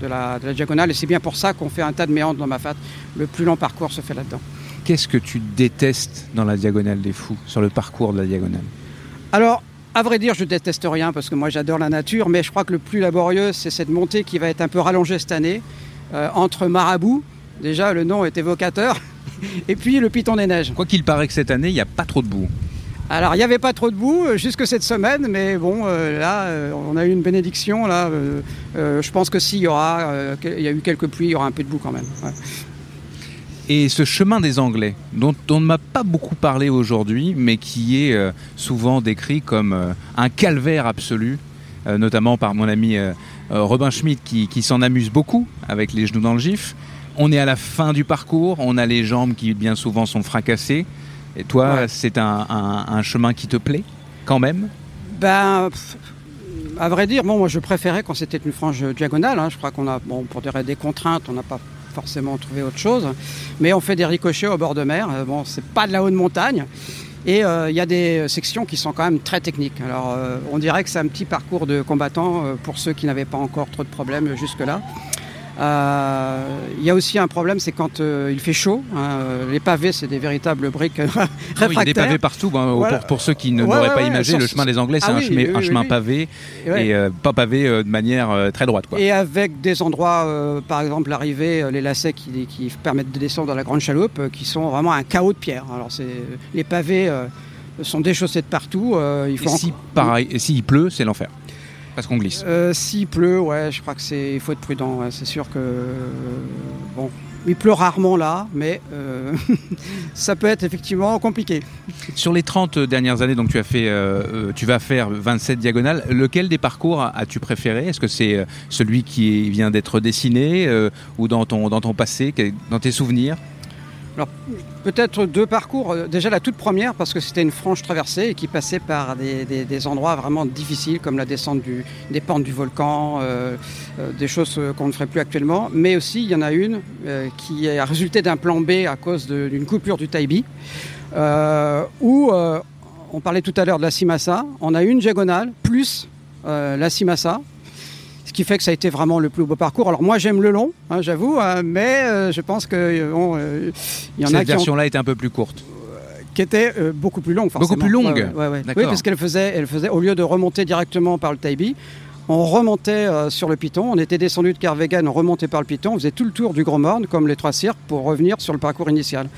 de la, de la diagonale. Et c'est bien pour ça qu'on fait un tas de méandres dans Mafat. Le plus long parcours se fait là-dedans. Qu'est-ce que tu détestes dans la diagonale des fous, sur le parcours de la diagonale? Alors, à vrai dire, je déteste rien parce que moi j'adore la nature, mais je crois que le plus laborieux, c'est cette montée qui va être un peu rallongée cette année euh, entre Marabout, déjà le nom est évocateur, et puis le Piton des Neiges. Quoi qu'il paraît que cette année, il n'y a pas trop de boue. Alors, il n'y avait pas trop de boue euh, jusque cette semaine, mais bon, euh, là, euh, on a eu une bénédiction. Là, euh, je pense que s'il y aura, il y a eu quelques pluies, il y aura un peu de boue quand même. ouais. Et ce chemin des Anglais, dont on ne m'a pas beaucoup parlé aujourd'hui, mais qui est souvent décrit comme un calvaire absolu, notamment par mon ami Robin Schmidt qui, qui s'en amuse beaucoup avec les genoux dans le gif. On est à la fin du parcours, on a les jambes qui bien souvent sont fracassées. Et toi, Ouais. c'est un, un- un chemin qui te plaît quand même? Ben, à vrai dire, bon, moi je préférais quand c'était une frange diagonale. hein. Je crois qu'on a, bon, pour des, des contraintes, on n'a pas forcément trouvé autre chose. Mais on fait des ricochets au bord de mer. Euh, Bon, c'est pas de la haute montagne. Et euh, il y a des sections qui sont quand même très techniques. Alors euh, on dirait que c'est un petit parcours de combattants euh, pour ceux qui n'avaient pas encore trop de problèmes jusque-là. Euh, Il y a aussi un problème, c'est quand euh, il fait chaud. hein, euh, les pavés, c'est des véritables briques Ah oui, Il y a des réfractaires. pavés partout. Voilà. pour, pour ceux qui ne- Ouais, n'auraient ouais, pas imagé, le chemin des Anglais, c'est Ah un, oui, chemin, oui, un oui, chemin oui. pavé et pas pavé de manière très droite. Quoi. Et avec des endroits, par exemple l'arrivée, les lacets qui, qui permettent de descendre dans la grande chaloupe, qui sont vraiment un chaos de pierre. Alors c'est les pavés sont déchaussés de partout. euh, il Et faut si, encore- pareil, et s'il pleut, c'est l'enfer. Parce qu'on glisse. Euh, S'il pleut, ouais, je crois que c'est, il faut être prudent. ouais. C'est sûr que euh, bon, il pleut rarement là, mais euh, ça peut être effectivement compliqué. Sur les 30 dernières années, donc tu as fait, euh, tu vas faire 27 diagonales. Lequel des parcours as-tu préféré? Est-ce que c'est celui qui vient d'être dessiné euh, ou dans ton, dans ton passé, dans tes souvenirs? Alors, peut-être deux parcours. Euh, Déjà la toute première, parce que c'était une franche traversée et qui passait par des, des- endroits vraiment difficiles, comme la descente des pentes du volcan, euh, euh, des choses qu'on ne ferait plus actuellement. Mais aussi, il y en a une qui a résulté d'un plan B à cause d'une coupure du Taibi, où on parlait tout à l'heure de la Simassa. On a une diagonale plus la Simassa. Ce qui fait que ça a été vraiment le plus beau parcours. Alors moi j'aime le long, hein, j'avoue, hein, mais euh, je pense que euh, bon, euh, y en Cette a qui ont- version-là était un peu plus courte. qui était euh, beaucoup plus longue. Beaucoup plus longue Ouais, ouais, ouais, ouais. D'accord. Oui, parce qu'elle faisait, elle faisait, au lieu de remonter directement par le Taibi, on remontait euh, sur le Piton, on était descendu de Kervegan, on remontait par le Piton, on faisait tout le tour du Grand Morne, comme les trois cirques, pour revenir sur le parcours initial.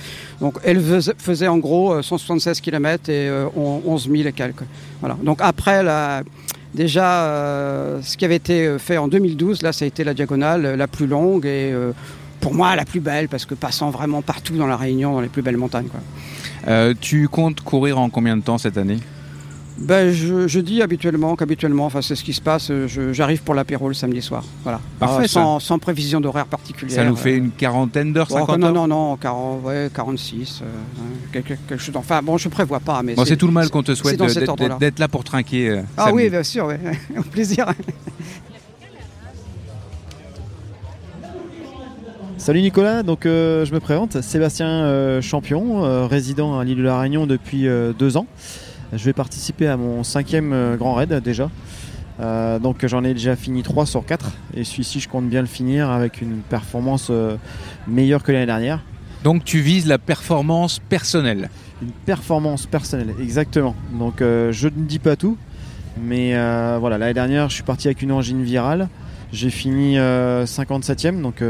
Donc elle faisait, en gros euh, 176 km et euh, on- 11 000 et quelques. Voilà. Donc après, la, déjà, euh, ce qui avait été fait en 2012, là, ça a été la diagonale euh, la plus longue et euh, pour moi la plus belle, parce que passant vraiment partout dans la Réunion, dans les plus belles montagnes. Tu comptes courir en combien de temps cette année? Ben, je, je dis habituellement qu'habituellement, enfin, c'est ce qui se passe. euh, je- J'arrive pour l'apéro le samedi soir. Voilà. Parfait, Euh, sans, sans prévision d'horaire particulière. Ça nous fait une quarantaine d'heures, Bon, 50 non, heures non, non, 40, ouais, 46, euh, quelque, quelque chose. Enfin, bon, je prévois pas, mais Bon, c'est tout le mal qu'on te souhaite d'être là pour trinquer. euh, Ah samedi. oui, bien sûr, ouais. au plaisir. Salut Nicolas, donc euh, je me présente, Sébastien euh, Champion, euh, résident à l'île de la Réunion depuis euh, deux ans. Je vais participer à mon cinquième euh, grand raid déjà. Euh, donc j'en ai déjà fini 3 sur 4 et celui-ci je compte bien le finir avec une performance euh, meilleure que l'année dernière. Donc tu vises la performance personnelle. Une performance personnelle, exactement. Donc euh, je ne dis pas tout, mais voilà, l'année dernière je suis parti avec une angine virale. J'ai fini euh, 57e, donc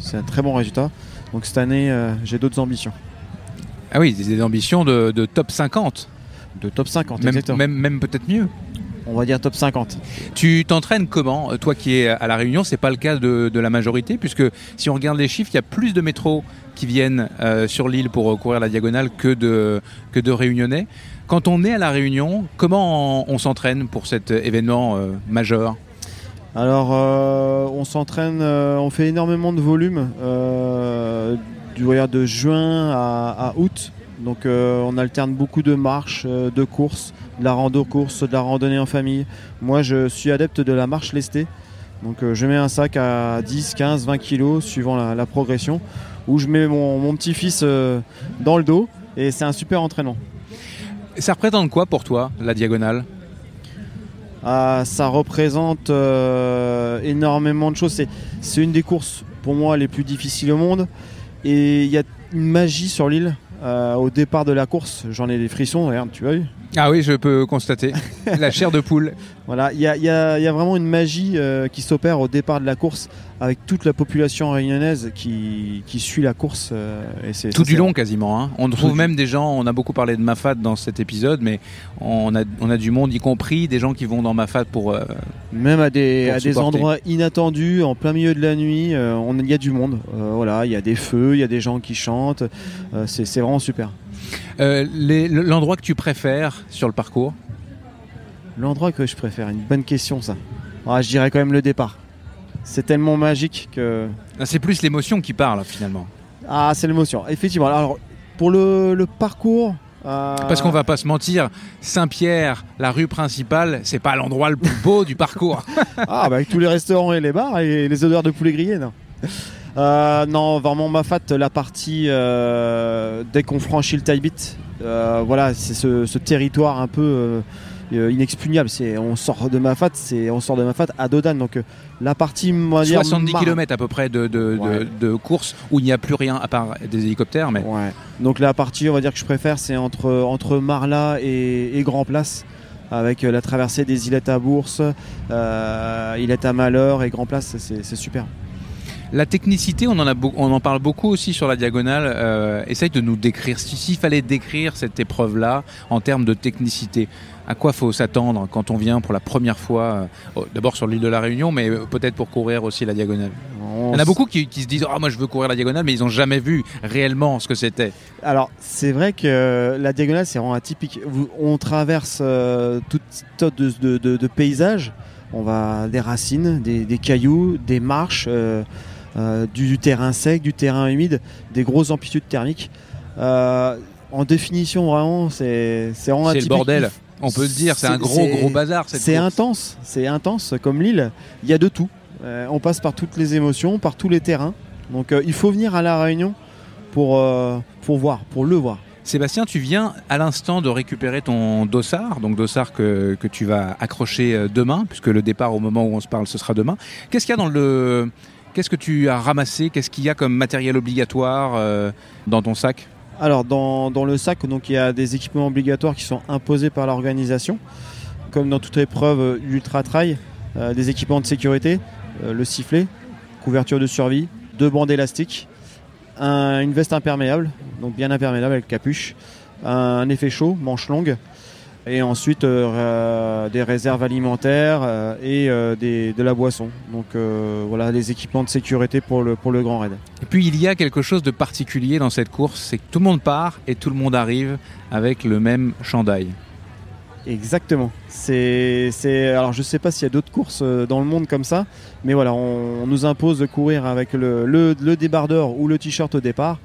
c'est un très bon résultat. Donc cette année j'ai d'autres ambitions. Ah oui, des ambitions de, de top 50. De top 50, même, exactement. même, même peut-être mieux. On va dire top 50. Tu t'entraînes comment Toi qui es à La Réunion, c'est pas le cas de, de la majorité, puisque si on regarde les chiffres, il y a plus de métros qui viennent euh, sur l'île pour courir la diagonale que de, que de Réunionnais. Quand on est à La Réunion, comment on, on s'entraîne pour cet événement euh, majeur? Alors, euh, on s'entraîne, euh, on fait énormément de volume euh, du voyage de juin à, à août. Donc, euh, on alterne beaucoup de marches, euh, de courses, de la rando-course, de la randonnée en famille. Moi, je suis adepte de la marche lestée. Donc, euh, je mets un sac à 10, 15, 20 kilos suivant la, la progression, où je mets mon, mon petit-fils dans le dos. Et c'est un super entraînement. Ça représente quoi pour toi, la diagonale? Ah, ça représente énormément de choses. C'est une des courses pour moi les plus difficiles au monde. Et il y a une magie sur l'île. Euh, au départ de la course, j'en ai des frissons, regarde, tu vu Ah oui, je peux constater. la chair de poule. Voilà, il y a, y y vraiment une magie euh, qui s'opère au départ de la course avec toute la population réunionnaise qui, qui suit la course. euh, et c'est, Tout ça, du long quasiment. hein. On Tout trouve du- même des gens, on a beaucoup parlé de Mafat dans cet épisode, mais on a, on a du monde, y compris des gens qui vont dans Mafat pour... euh, Même à des, à des endroits inattendus, en plein milieu de la nuit, on- il y a du monde. Voilà, il y a des feux, il y a des gens qui chantent. C'est, c'est vraiment super. Euh, L'endroit que tu préfères sur le parcours L'endroit que je préfère, une bonne question ça. Ah, je dirais quand même le départ. C'est tellement magique que. Ah, C'est plus l'émotion qui parle finalement. Ah, c'est l'émotion. Effectivement. Alors, pour le, le parcours. euh, Parce qu'on va pas se mentir, Saint-Pierre, la rue principale, c'est pas l'endroit le plus beau du parcours. Ah, bah, avec tous les restaurants et les bars et les odeurs de poulet grillé, non. Euh, non, vraiment Mafat, la partie euh, dès qu'on franchit le taille bit, euh, voilà, c'est ce, ce territoire un peu inexpugnable. C'est on sort de Mafat, c'est on sort de Mafat à Dodan. Donc la partie, on va dire, 70 mar- km à peu près de, de, de- Ouais. de course où il n'y a plus rien à part des hélicoptères. Mais Ouais. Donc la partie, on va dire que je préfère, c'est entre entre Marla et, et Grand Place. Avec la traversée des îlettes à Bourse, euh, îlettes à Malheur et Grand Place, c'est super. La technicité, on en, a beau- on en parle beaucoup aussi sur la diagonale. Euh, essaye de nous décrire, si- s'il fallait décrire cette épreuve-là en termes de technicité, à quoi faut s'attendre quand on vient pour la première fois, euh, d'abord sur l'île de la Réunion, mais euh, peut-être pour courir aussi la diagonale? Il y en a beaucoup qui, qui se disent Ah, moi je veux courir la diagonale, mais ils n'ont jamais vu réellement ce que c'était. Alors, c'est vrai que la diagonale, c'est vraiment atypique. On traverse euh, toutes sortes de, de- de- de paysages. On va des racines, des, des cailloux, des marches, euh, du, du terrain sec, du terrain humide, des grosses amplitudes thermiques. Euh, en définition, vraiment, c'est c'est vraiment C'est le bordel. On peut le dire, c'est un gros, gros bazar, cette C'est intense, c'est intense. Comme l'île, il y a de tout. Euh, on passe par toutes les émotions, par tous les terrains. Donc, il faut venir à la Réunion pour, pour voir, pour le voir. Sébastien, tu viens à l'instant de récupérer ton dossard, donc dossard que, que tu vas accrocher demain, puisque le départ au moment où on se parle, ce sera demain. Qu'est-ce qu'il y a dans le... Qu'est-ce que tu as ramassé? Qu'est-ce qu'il y a comme matériel obligatoire euh, dans ton sac? Alors dans, dans le sac, donc il y a des équipements obligatoires qui sont imposés par l'organisation, comme dans toute épreuve euh, ultra trail, euh, des équipements de sécurité, le sifflet, couverture de survie, deux bandes élastiques, un- une veste imperméable, donc bien imperméable avec capuche, un effet chaud, manche longue, et ensuite euh, des réserves alimentaires euh, et euh, des- de la boisson. Donc voilà les équipements de sécurité pour le, pour le grand raid. Et puis il y a quelque chose de particulier dans cette course, c'est que tout le monde part et tout le monde arrive avec le même chandail. Exactement. C'est, c'est, alors je sais pas s'il y a d'autres courses dans le monde comme ça, mais voilà, on, on nous impose de courir avec le, le, le débardeur ou le t-shirt au départ,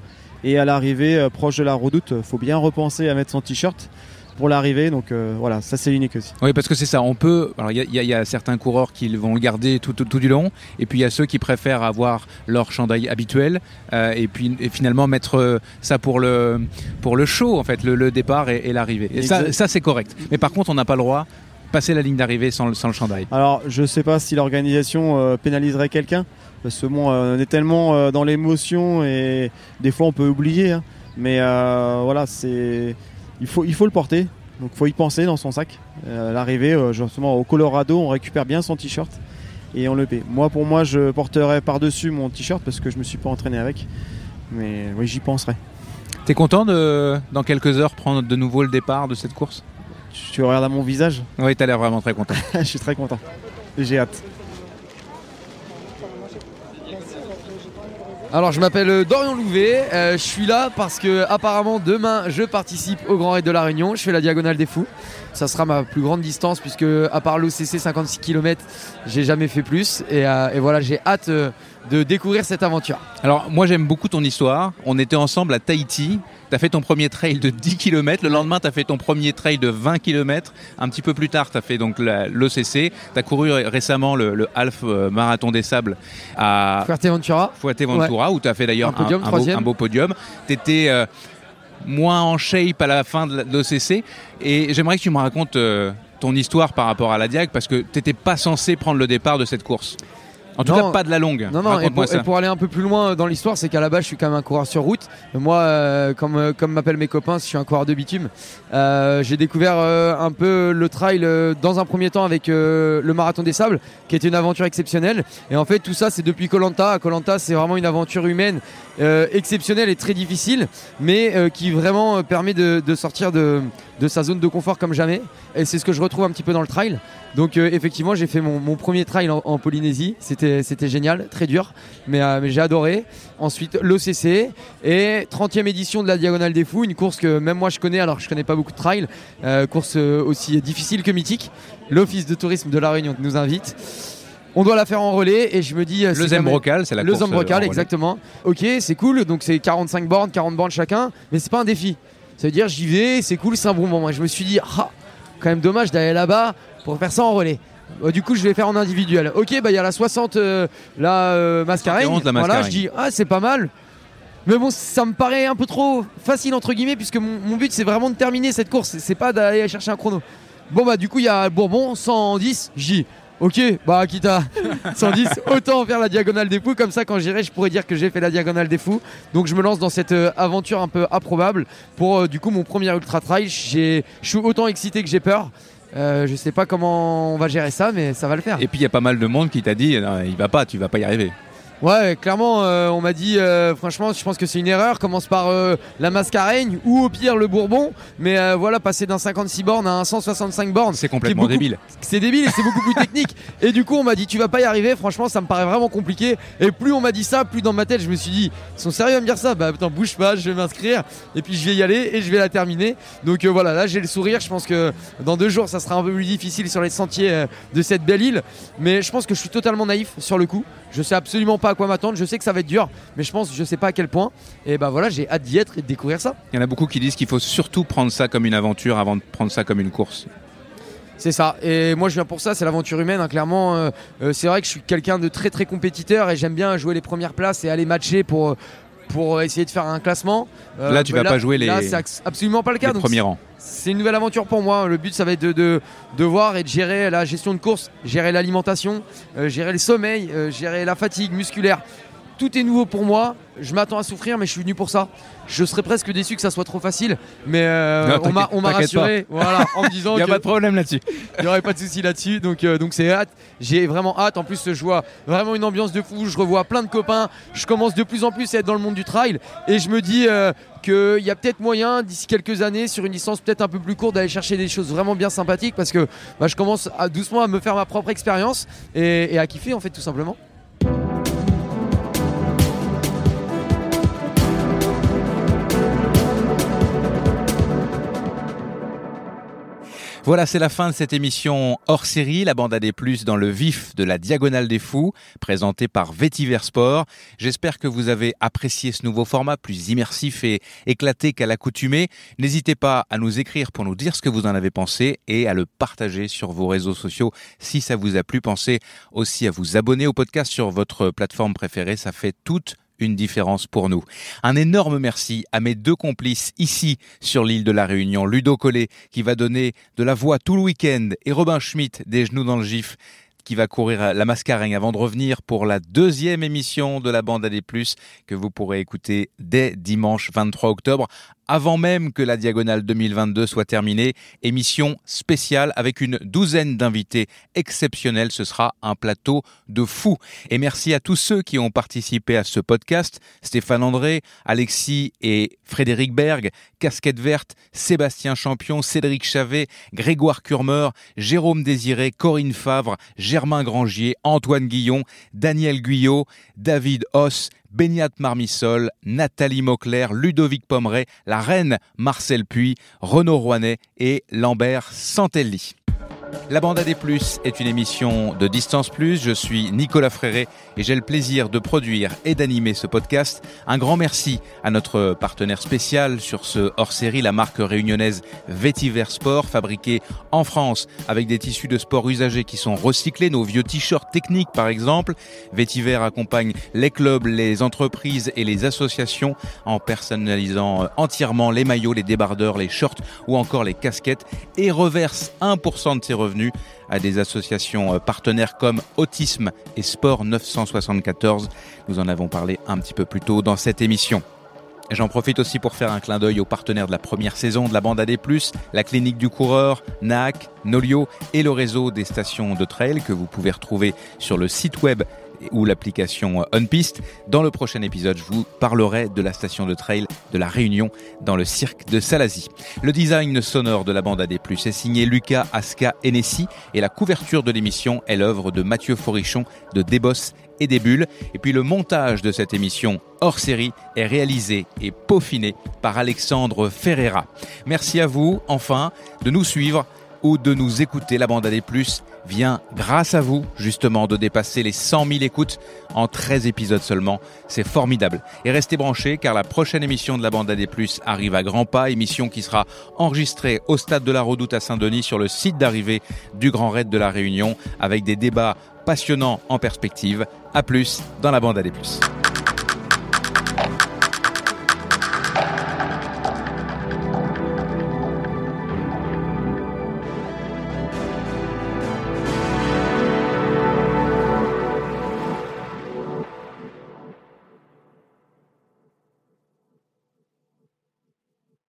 et à l'arrivée proche de la redoute, faut bien repenser à mettre son t-shirt pour l'arrivée. Donc euh, voilà, ça c'est unique aussi. Oui, parce que c'est ça. On peut. Alors, il y, a- y y certains coureurs qui vont le garder tout, tout, tout du long, et puis il y a ceux qui préfèrent avoir leur chandail habituel, euh, et puis et finalement mettre euh, ça pour le pour le show en fait, le, le départ et, et l'arrivée. Et ça, ça c'est correct. Mais par contre, on n'a pas le droit de passer la ligne d'arrivée sans, le- sans le chandail. Alors je sais pas si l'organisation euh, pénaliserait quelqu'un, parce que bon, on est tellement dans l'émotion et des fois on peut oublier, hein. mais voilà, c'est, il faut, il faut le porter. Donc faut y penser dans son sac. Euh, à l'arrivée, euh, justement au Colorado, on récupère bien son t-shirt et on le paie. Moi pour moi, je porterai par-dessus mon t-shirt parce que je me suis pas entraîné avec. Mais oui, j'y penserai. T'es content de dans quelques heures prendre de nouveau le départ de cette course? Tu regardes à mon visage? Oui, t'as l'air vraiment très content. Je suis très content. J'ai hâte. Alors je m'appelle euh, Dorian Louvet, euh, je suis là parce que apparemment demain je participe au Grand Raid de la Réunion, je fais la Diagonale des Fous. Ça sera ma plus grande distance puisque à part l'OCC 56 km, j'ai jamais fait plus et, euh, voilà j'ai hâte de découvrir cette aventure. Alors moi j'aime beaucoup ton histoire. On était ensemble à Tahiti. T'as fait ton premier trail de 10 km. Le lendemain t'as fait ton premier trail de 20 km. Un petit peu plus tard t'as fait donc la- l'OCC. T'as couru ré- récemment le, le half euh, marathon des sables à Fuerteventura. Fuerteventura où t'as fait d'ailleurs Un beau, troisième. un beau podium. T'étais euh, moins en shape à la fin de l'OCC et j'aimerais que tu me racontes euh, ton histoire par rapport à la Diag parce que t'étais pas censé prendre le départ de cette course. En tout Non. cas pas de la longue. Non, non, et pour, ça. et pour aller un peu plus loin dans l'histoire, c'est qu'à la base, je suis quand même un coureur sur route. Moi, euh, comme, euh, comme m'appellent mes copains, je suis un coureur de bitume. Euh, j'ai découvert euh, un peu le trail dans un premier temps avec le marathon des sables, qui était une aventure exceptionnelle. Et en fait, tout ça, c'est depuis Colanta. Colanta, c'est vraiment une aventure humaine exceptionnelle et très difficile, mais qui vraiment permet de, de sortir de, de sa zone de confort comme jamais. Et c'est ce que je retrouve un petit peu dans le trail. Donc euh, effectivement, j'ai fait mon, mon premier trail en, en Polynésie. C'était c'était génial, très dur, mais, euh, mais j'ai adoré. Ensuite l'OCC et 30e édition de la Diagonale des Fous, une course que même moi je connais alors que je connais pas beaucoup de trail, Euh, course aussi difficile que mythique. L'office de tourisme de la Réunion nous invite. On doit la faire en relais et je me dis. Le Zembrocal, c'est la Le course, Zembrocal, exactement. Ok, c'est cool. Donc c'est 45 bornes, 40 bornes chacun, mais c'est pas un défi. Ça veut dire j'y vais, c'est cool, c'est un bon moment. Et je me suis dit, ah, quand même dommage d'aller là-bas pour faire ça en relais. Bah, du coup, je vais faire en individuel. Ok, bah il y a la 60, euh, la euh, mascarène. 71, la Voilà, je dis, ah, c'est pas mal. Mais bon, ça me paraît un peu trop facile, entre guillemets, puisque mon, mon but, c'est vraiment de terminer cette course. C'est- pas d'aller chercher un chrono. Bon, bah, du coup, il y a Bourbon, 110. Je dis, ok, bah, quitte à 110, autant faire la diagonale des fous. Comme ça, quand j'irai, je pourrais dire que j'ai fait la diagonale des fous. Donc, je me lance dans cette euh, aventure un peu improbable pour, euh, du coup, mon premier ultra trail. Je suis autant excité que j'ai peur. Euh, je sais pas comment on va gérer ça, mais ça va le faire. Et puis il y a pas mal de monde qui t'a dit il va pas, tu vas pas y arriver. Ouais, clairement, euh, on m'a dit, euh, franchement, je pense que c'est une erreur. Commence par euh, la mascarègne ou au pire le Bourbon. Mais voilà, passer d'un 56 bornes à un 165 bornes. C'est complètement débile. C'est débile et c'est beaucoup plus technique. Et du coup, on m'a dit, tu vas pas y arriver. Franchement, ça me paraît vraiment compliqué. Et plus on m'a dit ça, plus dans ma tête, je me suis dit, ils sont sérieux à me dire ça? Bah putain, bouge pas, je vais m'inscrire. Et puis je vais y aller et je vais la terminer. Donc voilà, là j'ai le sourire. Je pense que dans deux jours, ça sera un peu plus difficile sur les sentiers de cette belle île. Mais je pense que je suis totalement naïf sur le coup. Je sais absolument pas à quoi m'attendre. Je sais que ça va être dur, mais je pense, je sais pas à quel point. Et bah voilà, j'ai hâte d'y être et de découvrir ça. Il y en a beaucoup qui disent qu'il faut surtout prendre ça comme une aventure avant de prendre ça comme une course. C'est ça. Et moi, je viens pour ça. C'est l'aventure humaine. hein. Clairement, euh, euh, c'est vrai que je suis quelqu'un de très très compétiteur et j'aime bien jouer les premières places et aller matcher pour pour essayer de faire un classement. Euh, Là, tu bah vas pas jouer les- Là, c'est absolument pas le cas. premiers c'est- une nouvelle aventure pour moi. Le but, ça va être de, de, de voir et de gérer la gestion de course, gérer l'alimentation, euh, gérer le sommeil, euh, gérer la fatigue musculaire. Tout est nouveau pour moi. Je m'attends à souffrir, mais je suis venu pour ça. Je serais presque déçu que ça soit trop facile, mais euh, Non, on m'a rassuré, voilà, en me disant Il y a que- pas de problème là-dessus. il n'y aurait pas de souci là-dessus. Donc, euh, donc c'est hâte. J'ai vraiment hâte. En plus, je vois vraiment une ambiance de fou. Je revois plein de copains. Je commence de plus en plus à être dans le monde du trail. Et je me dis euh, qu'il y a peut-être moyen, d'ici quelques années, sur une distance peut-être un peu plus courte, d'aller chercher des choses vraiment bien sympathiques. Parce que bah, je commence à, doucement à me faire ma propre expérience et, et à kiffer, en fait, tout simplement. Voilà, c'est la fin de cette émission hors série, la bande à des plus dans le vif de la Diagonale des Fous, présentée par Vétiver Sport. J'espère que vous avez apprécié ce nouveau format plus immersif et éclaté qu'à l'accoutumée. N'hésitez pas à nous écrire pour nous dire ce que vous en avez pensé et à le partager sur vos réseaux sociaux si ça vous a plu. Pensez aussi à vous abonner au podcast sur votre plateforme préférée, ça fait toute une différence pour nous. Un énorme merci à mes deux complices ici sur l'île de la Réunion, Ludo Collet qui va donner de la voix tout le week-end et Robin Schmitt des genoux dans le gif qui va courir la mascareigne avant de revenir pour la deuxième émission de la bande à des plus que vous pourrez écouter dès dimanche 23 octobre avant même que la diagonale 2022 soit terminée. Émission spéciale avec une douzaine d'invités exceptionnels. Ce sera un plateau de fous. Et merci à tous ceux qui ont participé à ce podcast. Stéphane André, Alexis et Frédéric Berg, Casquette Verte, Sébastien Champion, Cédric Chavet, Grégoire Curmeur, Jérôme Désiré, Corinne Favre, Germain Grangier, Antoine Guillon, Daniel Guyot, David Hoss, Beignat Marmissol, Nathalie Mauclair, Ludovic Pomeray, la reine Marcel Puy, Renaud Rouanet et Lambert Santelli. La bande à des plus est une émission de Distance Plus. Je suis Nicolas Fréré et j'ai le plaisir de produire et d'animer ce podcast. Un grand merci à notre partenaire spécial sur ce hors-série, la marque réunionnaise Vétiver Sport, fabriquée en France avec des tissus de sport usagés qui sont recyclés, nos vieux t-shirts techniques par exemple. Vétiver accompagne les clubs, les entreprises et les associations en personnalisant entièrement les maillots, les débardeurs, les shorts ou encore les casquettes et reverse 1% de ses revenus à des associations euh, partenaires comme Autisme et Sport 974. Nous en avons parlé un petit peu plus tôt dans cette émission. J'en profite aussi pour faire un clin d'œil aux partenaires de la première saison de la bande AD+, la clinique du coureur, NAC, Nolio et le réseau des stations de trail que vous pouvez retrouver sur le site web ou l'application Unpiste. Dans le prochain épisode, je vous parlerai de la station de trail de la Réunion dans le cirque de Salazie. Le design sonore de la bande AD+, est signé Lucas Aska Enessi et la couverture de l'émission est l'œuvre de Mathieu Forichon de Débos et des bulles. Et puis le montage de cette émission hors série est réalisé et peaufiné par Alexandre Ferreira. Merci à vous, enfin, de nous suivre ou de nous écouter. La bande à des plus vient, grâce à vous, justement, de dépasser les 100 000 écoutes en 13 épisodes seulement. C'est formidable. Et restez branchés car la prochaine émission de la bande plus arrive à grands pas, émission qui sera enregistrée au stade de la Redoute à Saint-Denis sur le site d'arrivée du Grand Raid de la Réunion avec des débats passionnants en perspective. À plus dans la bande plus.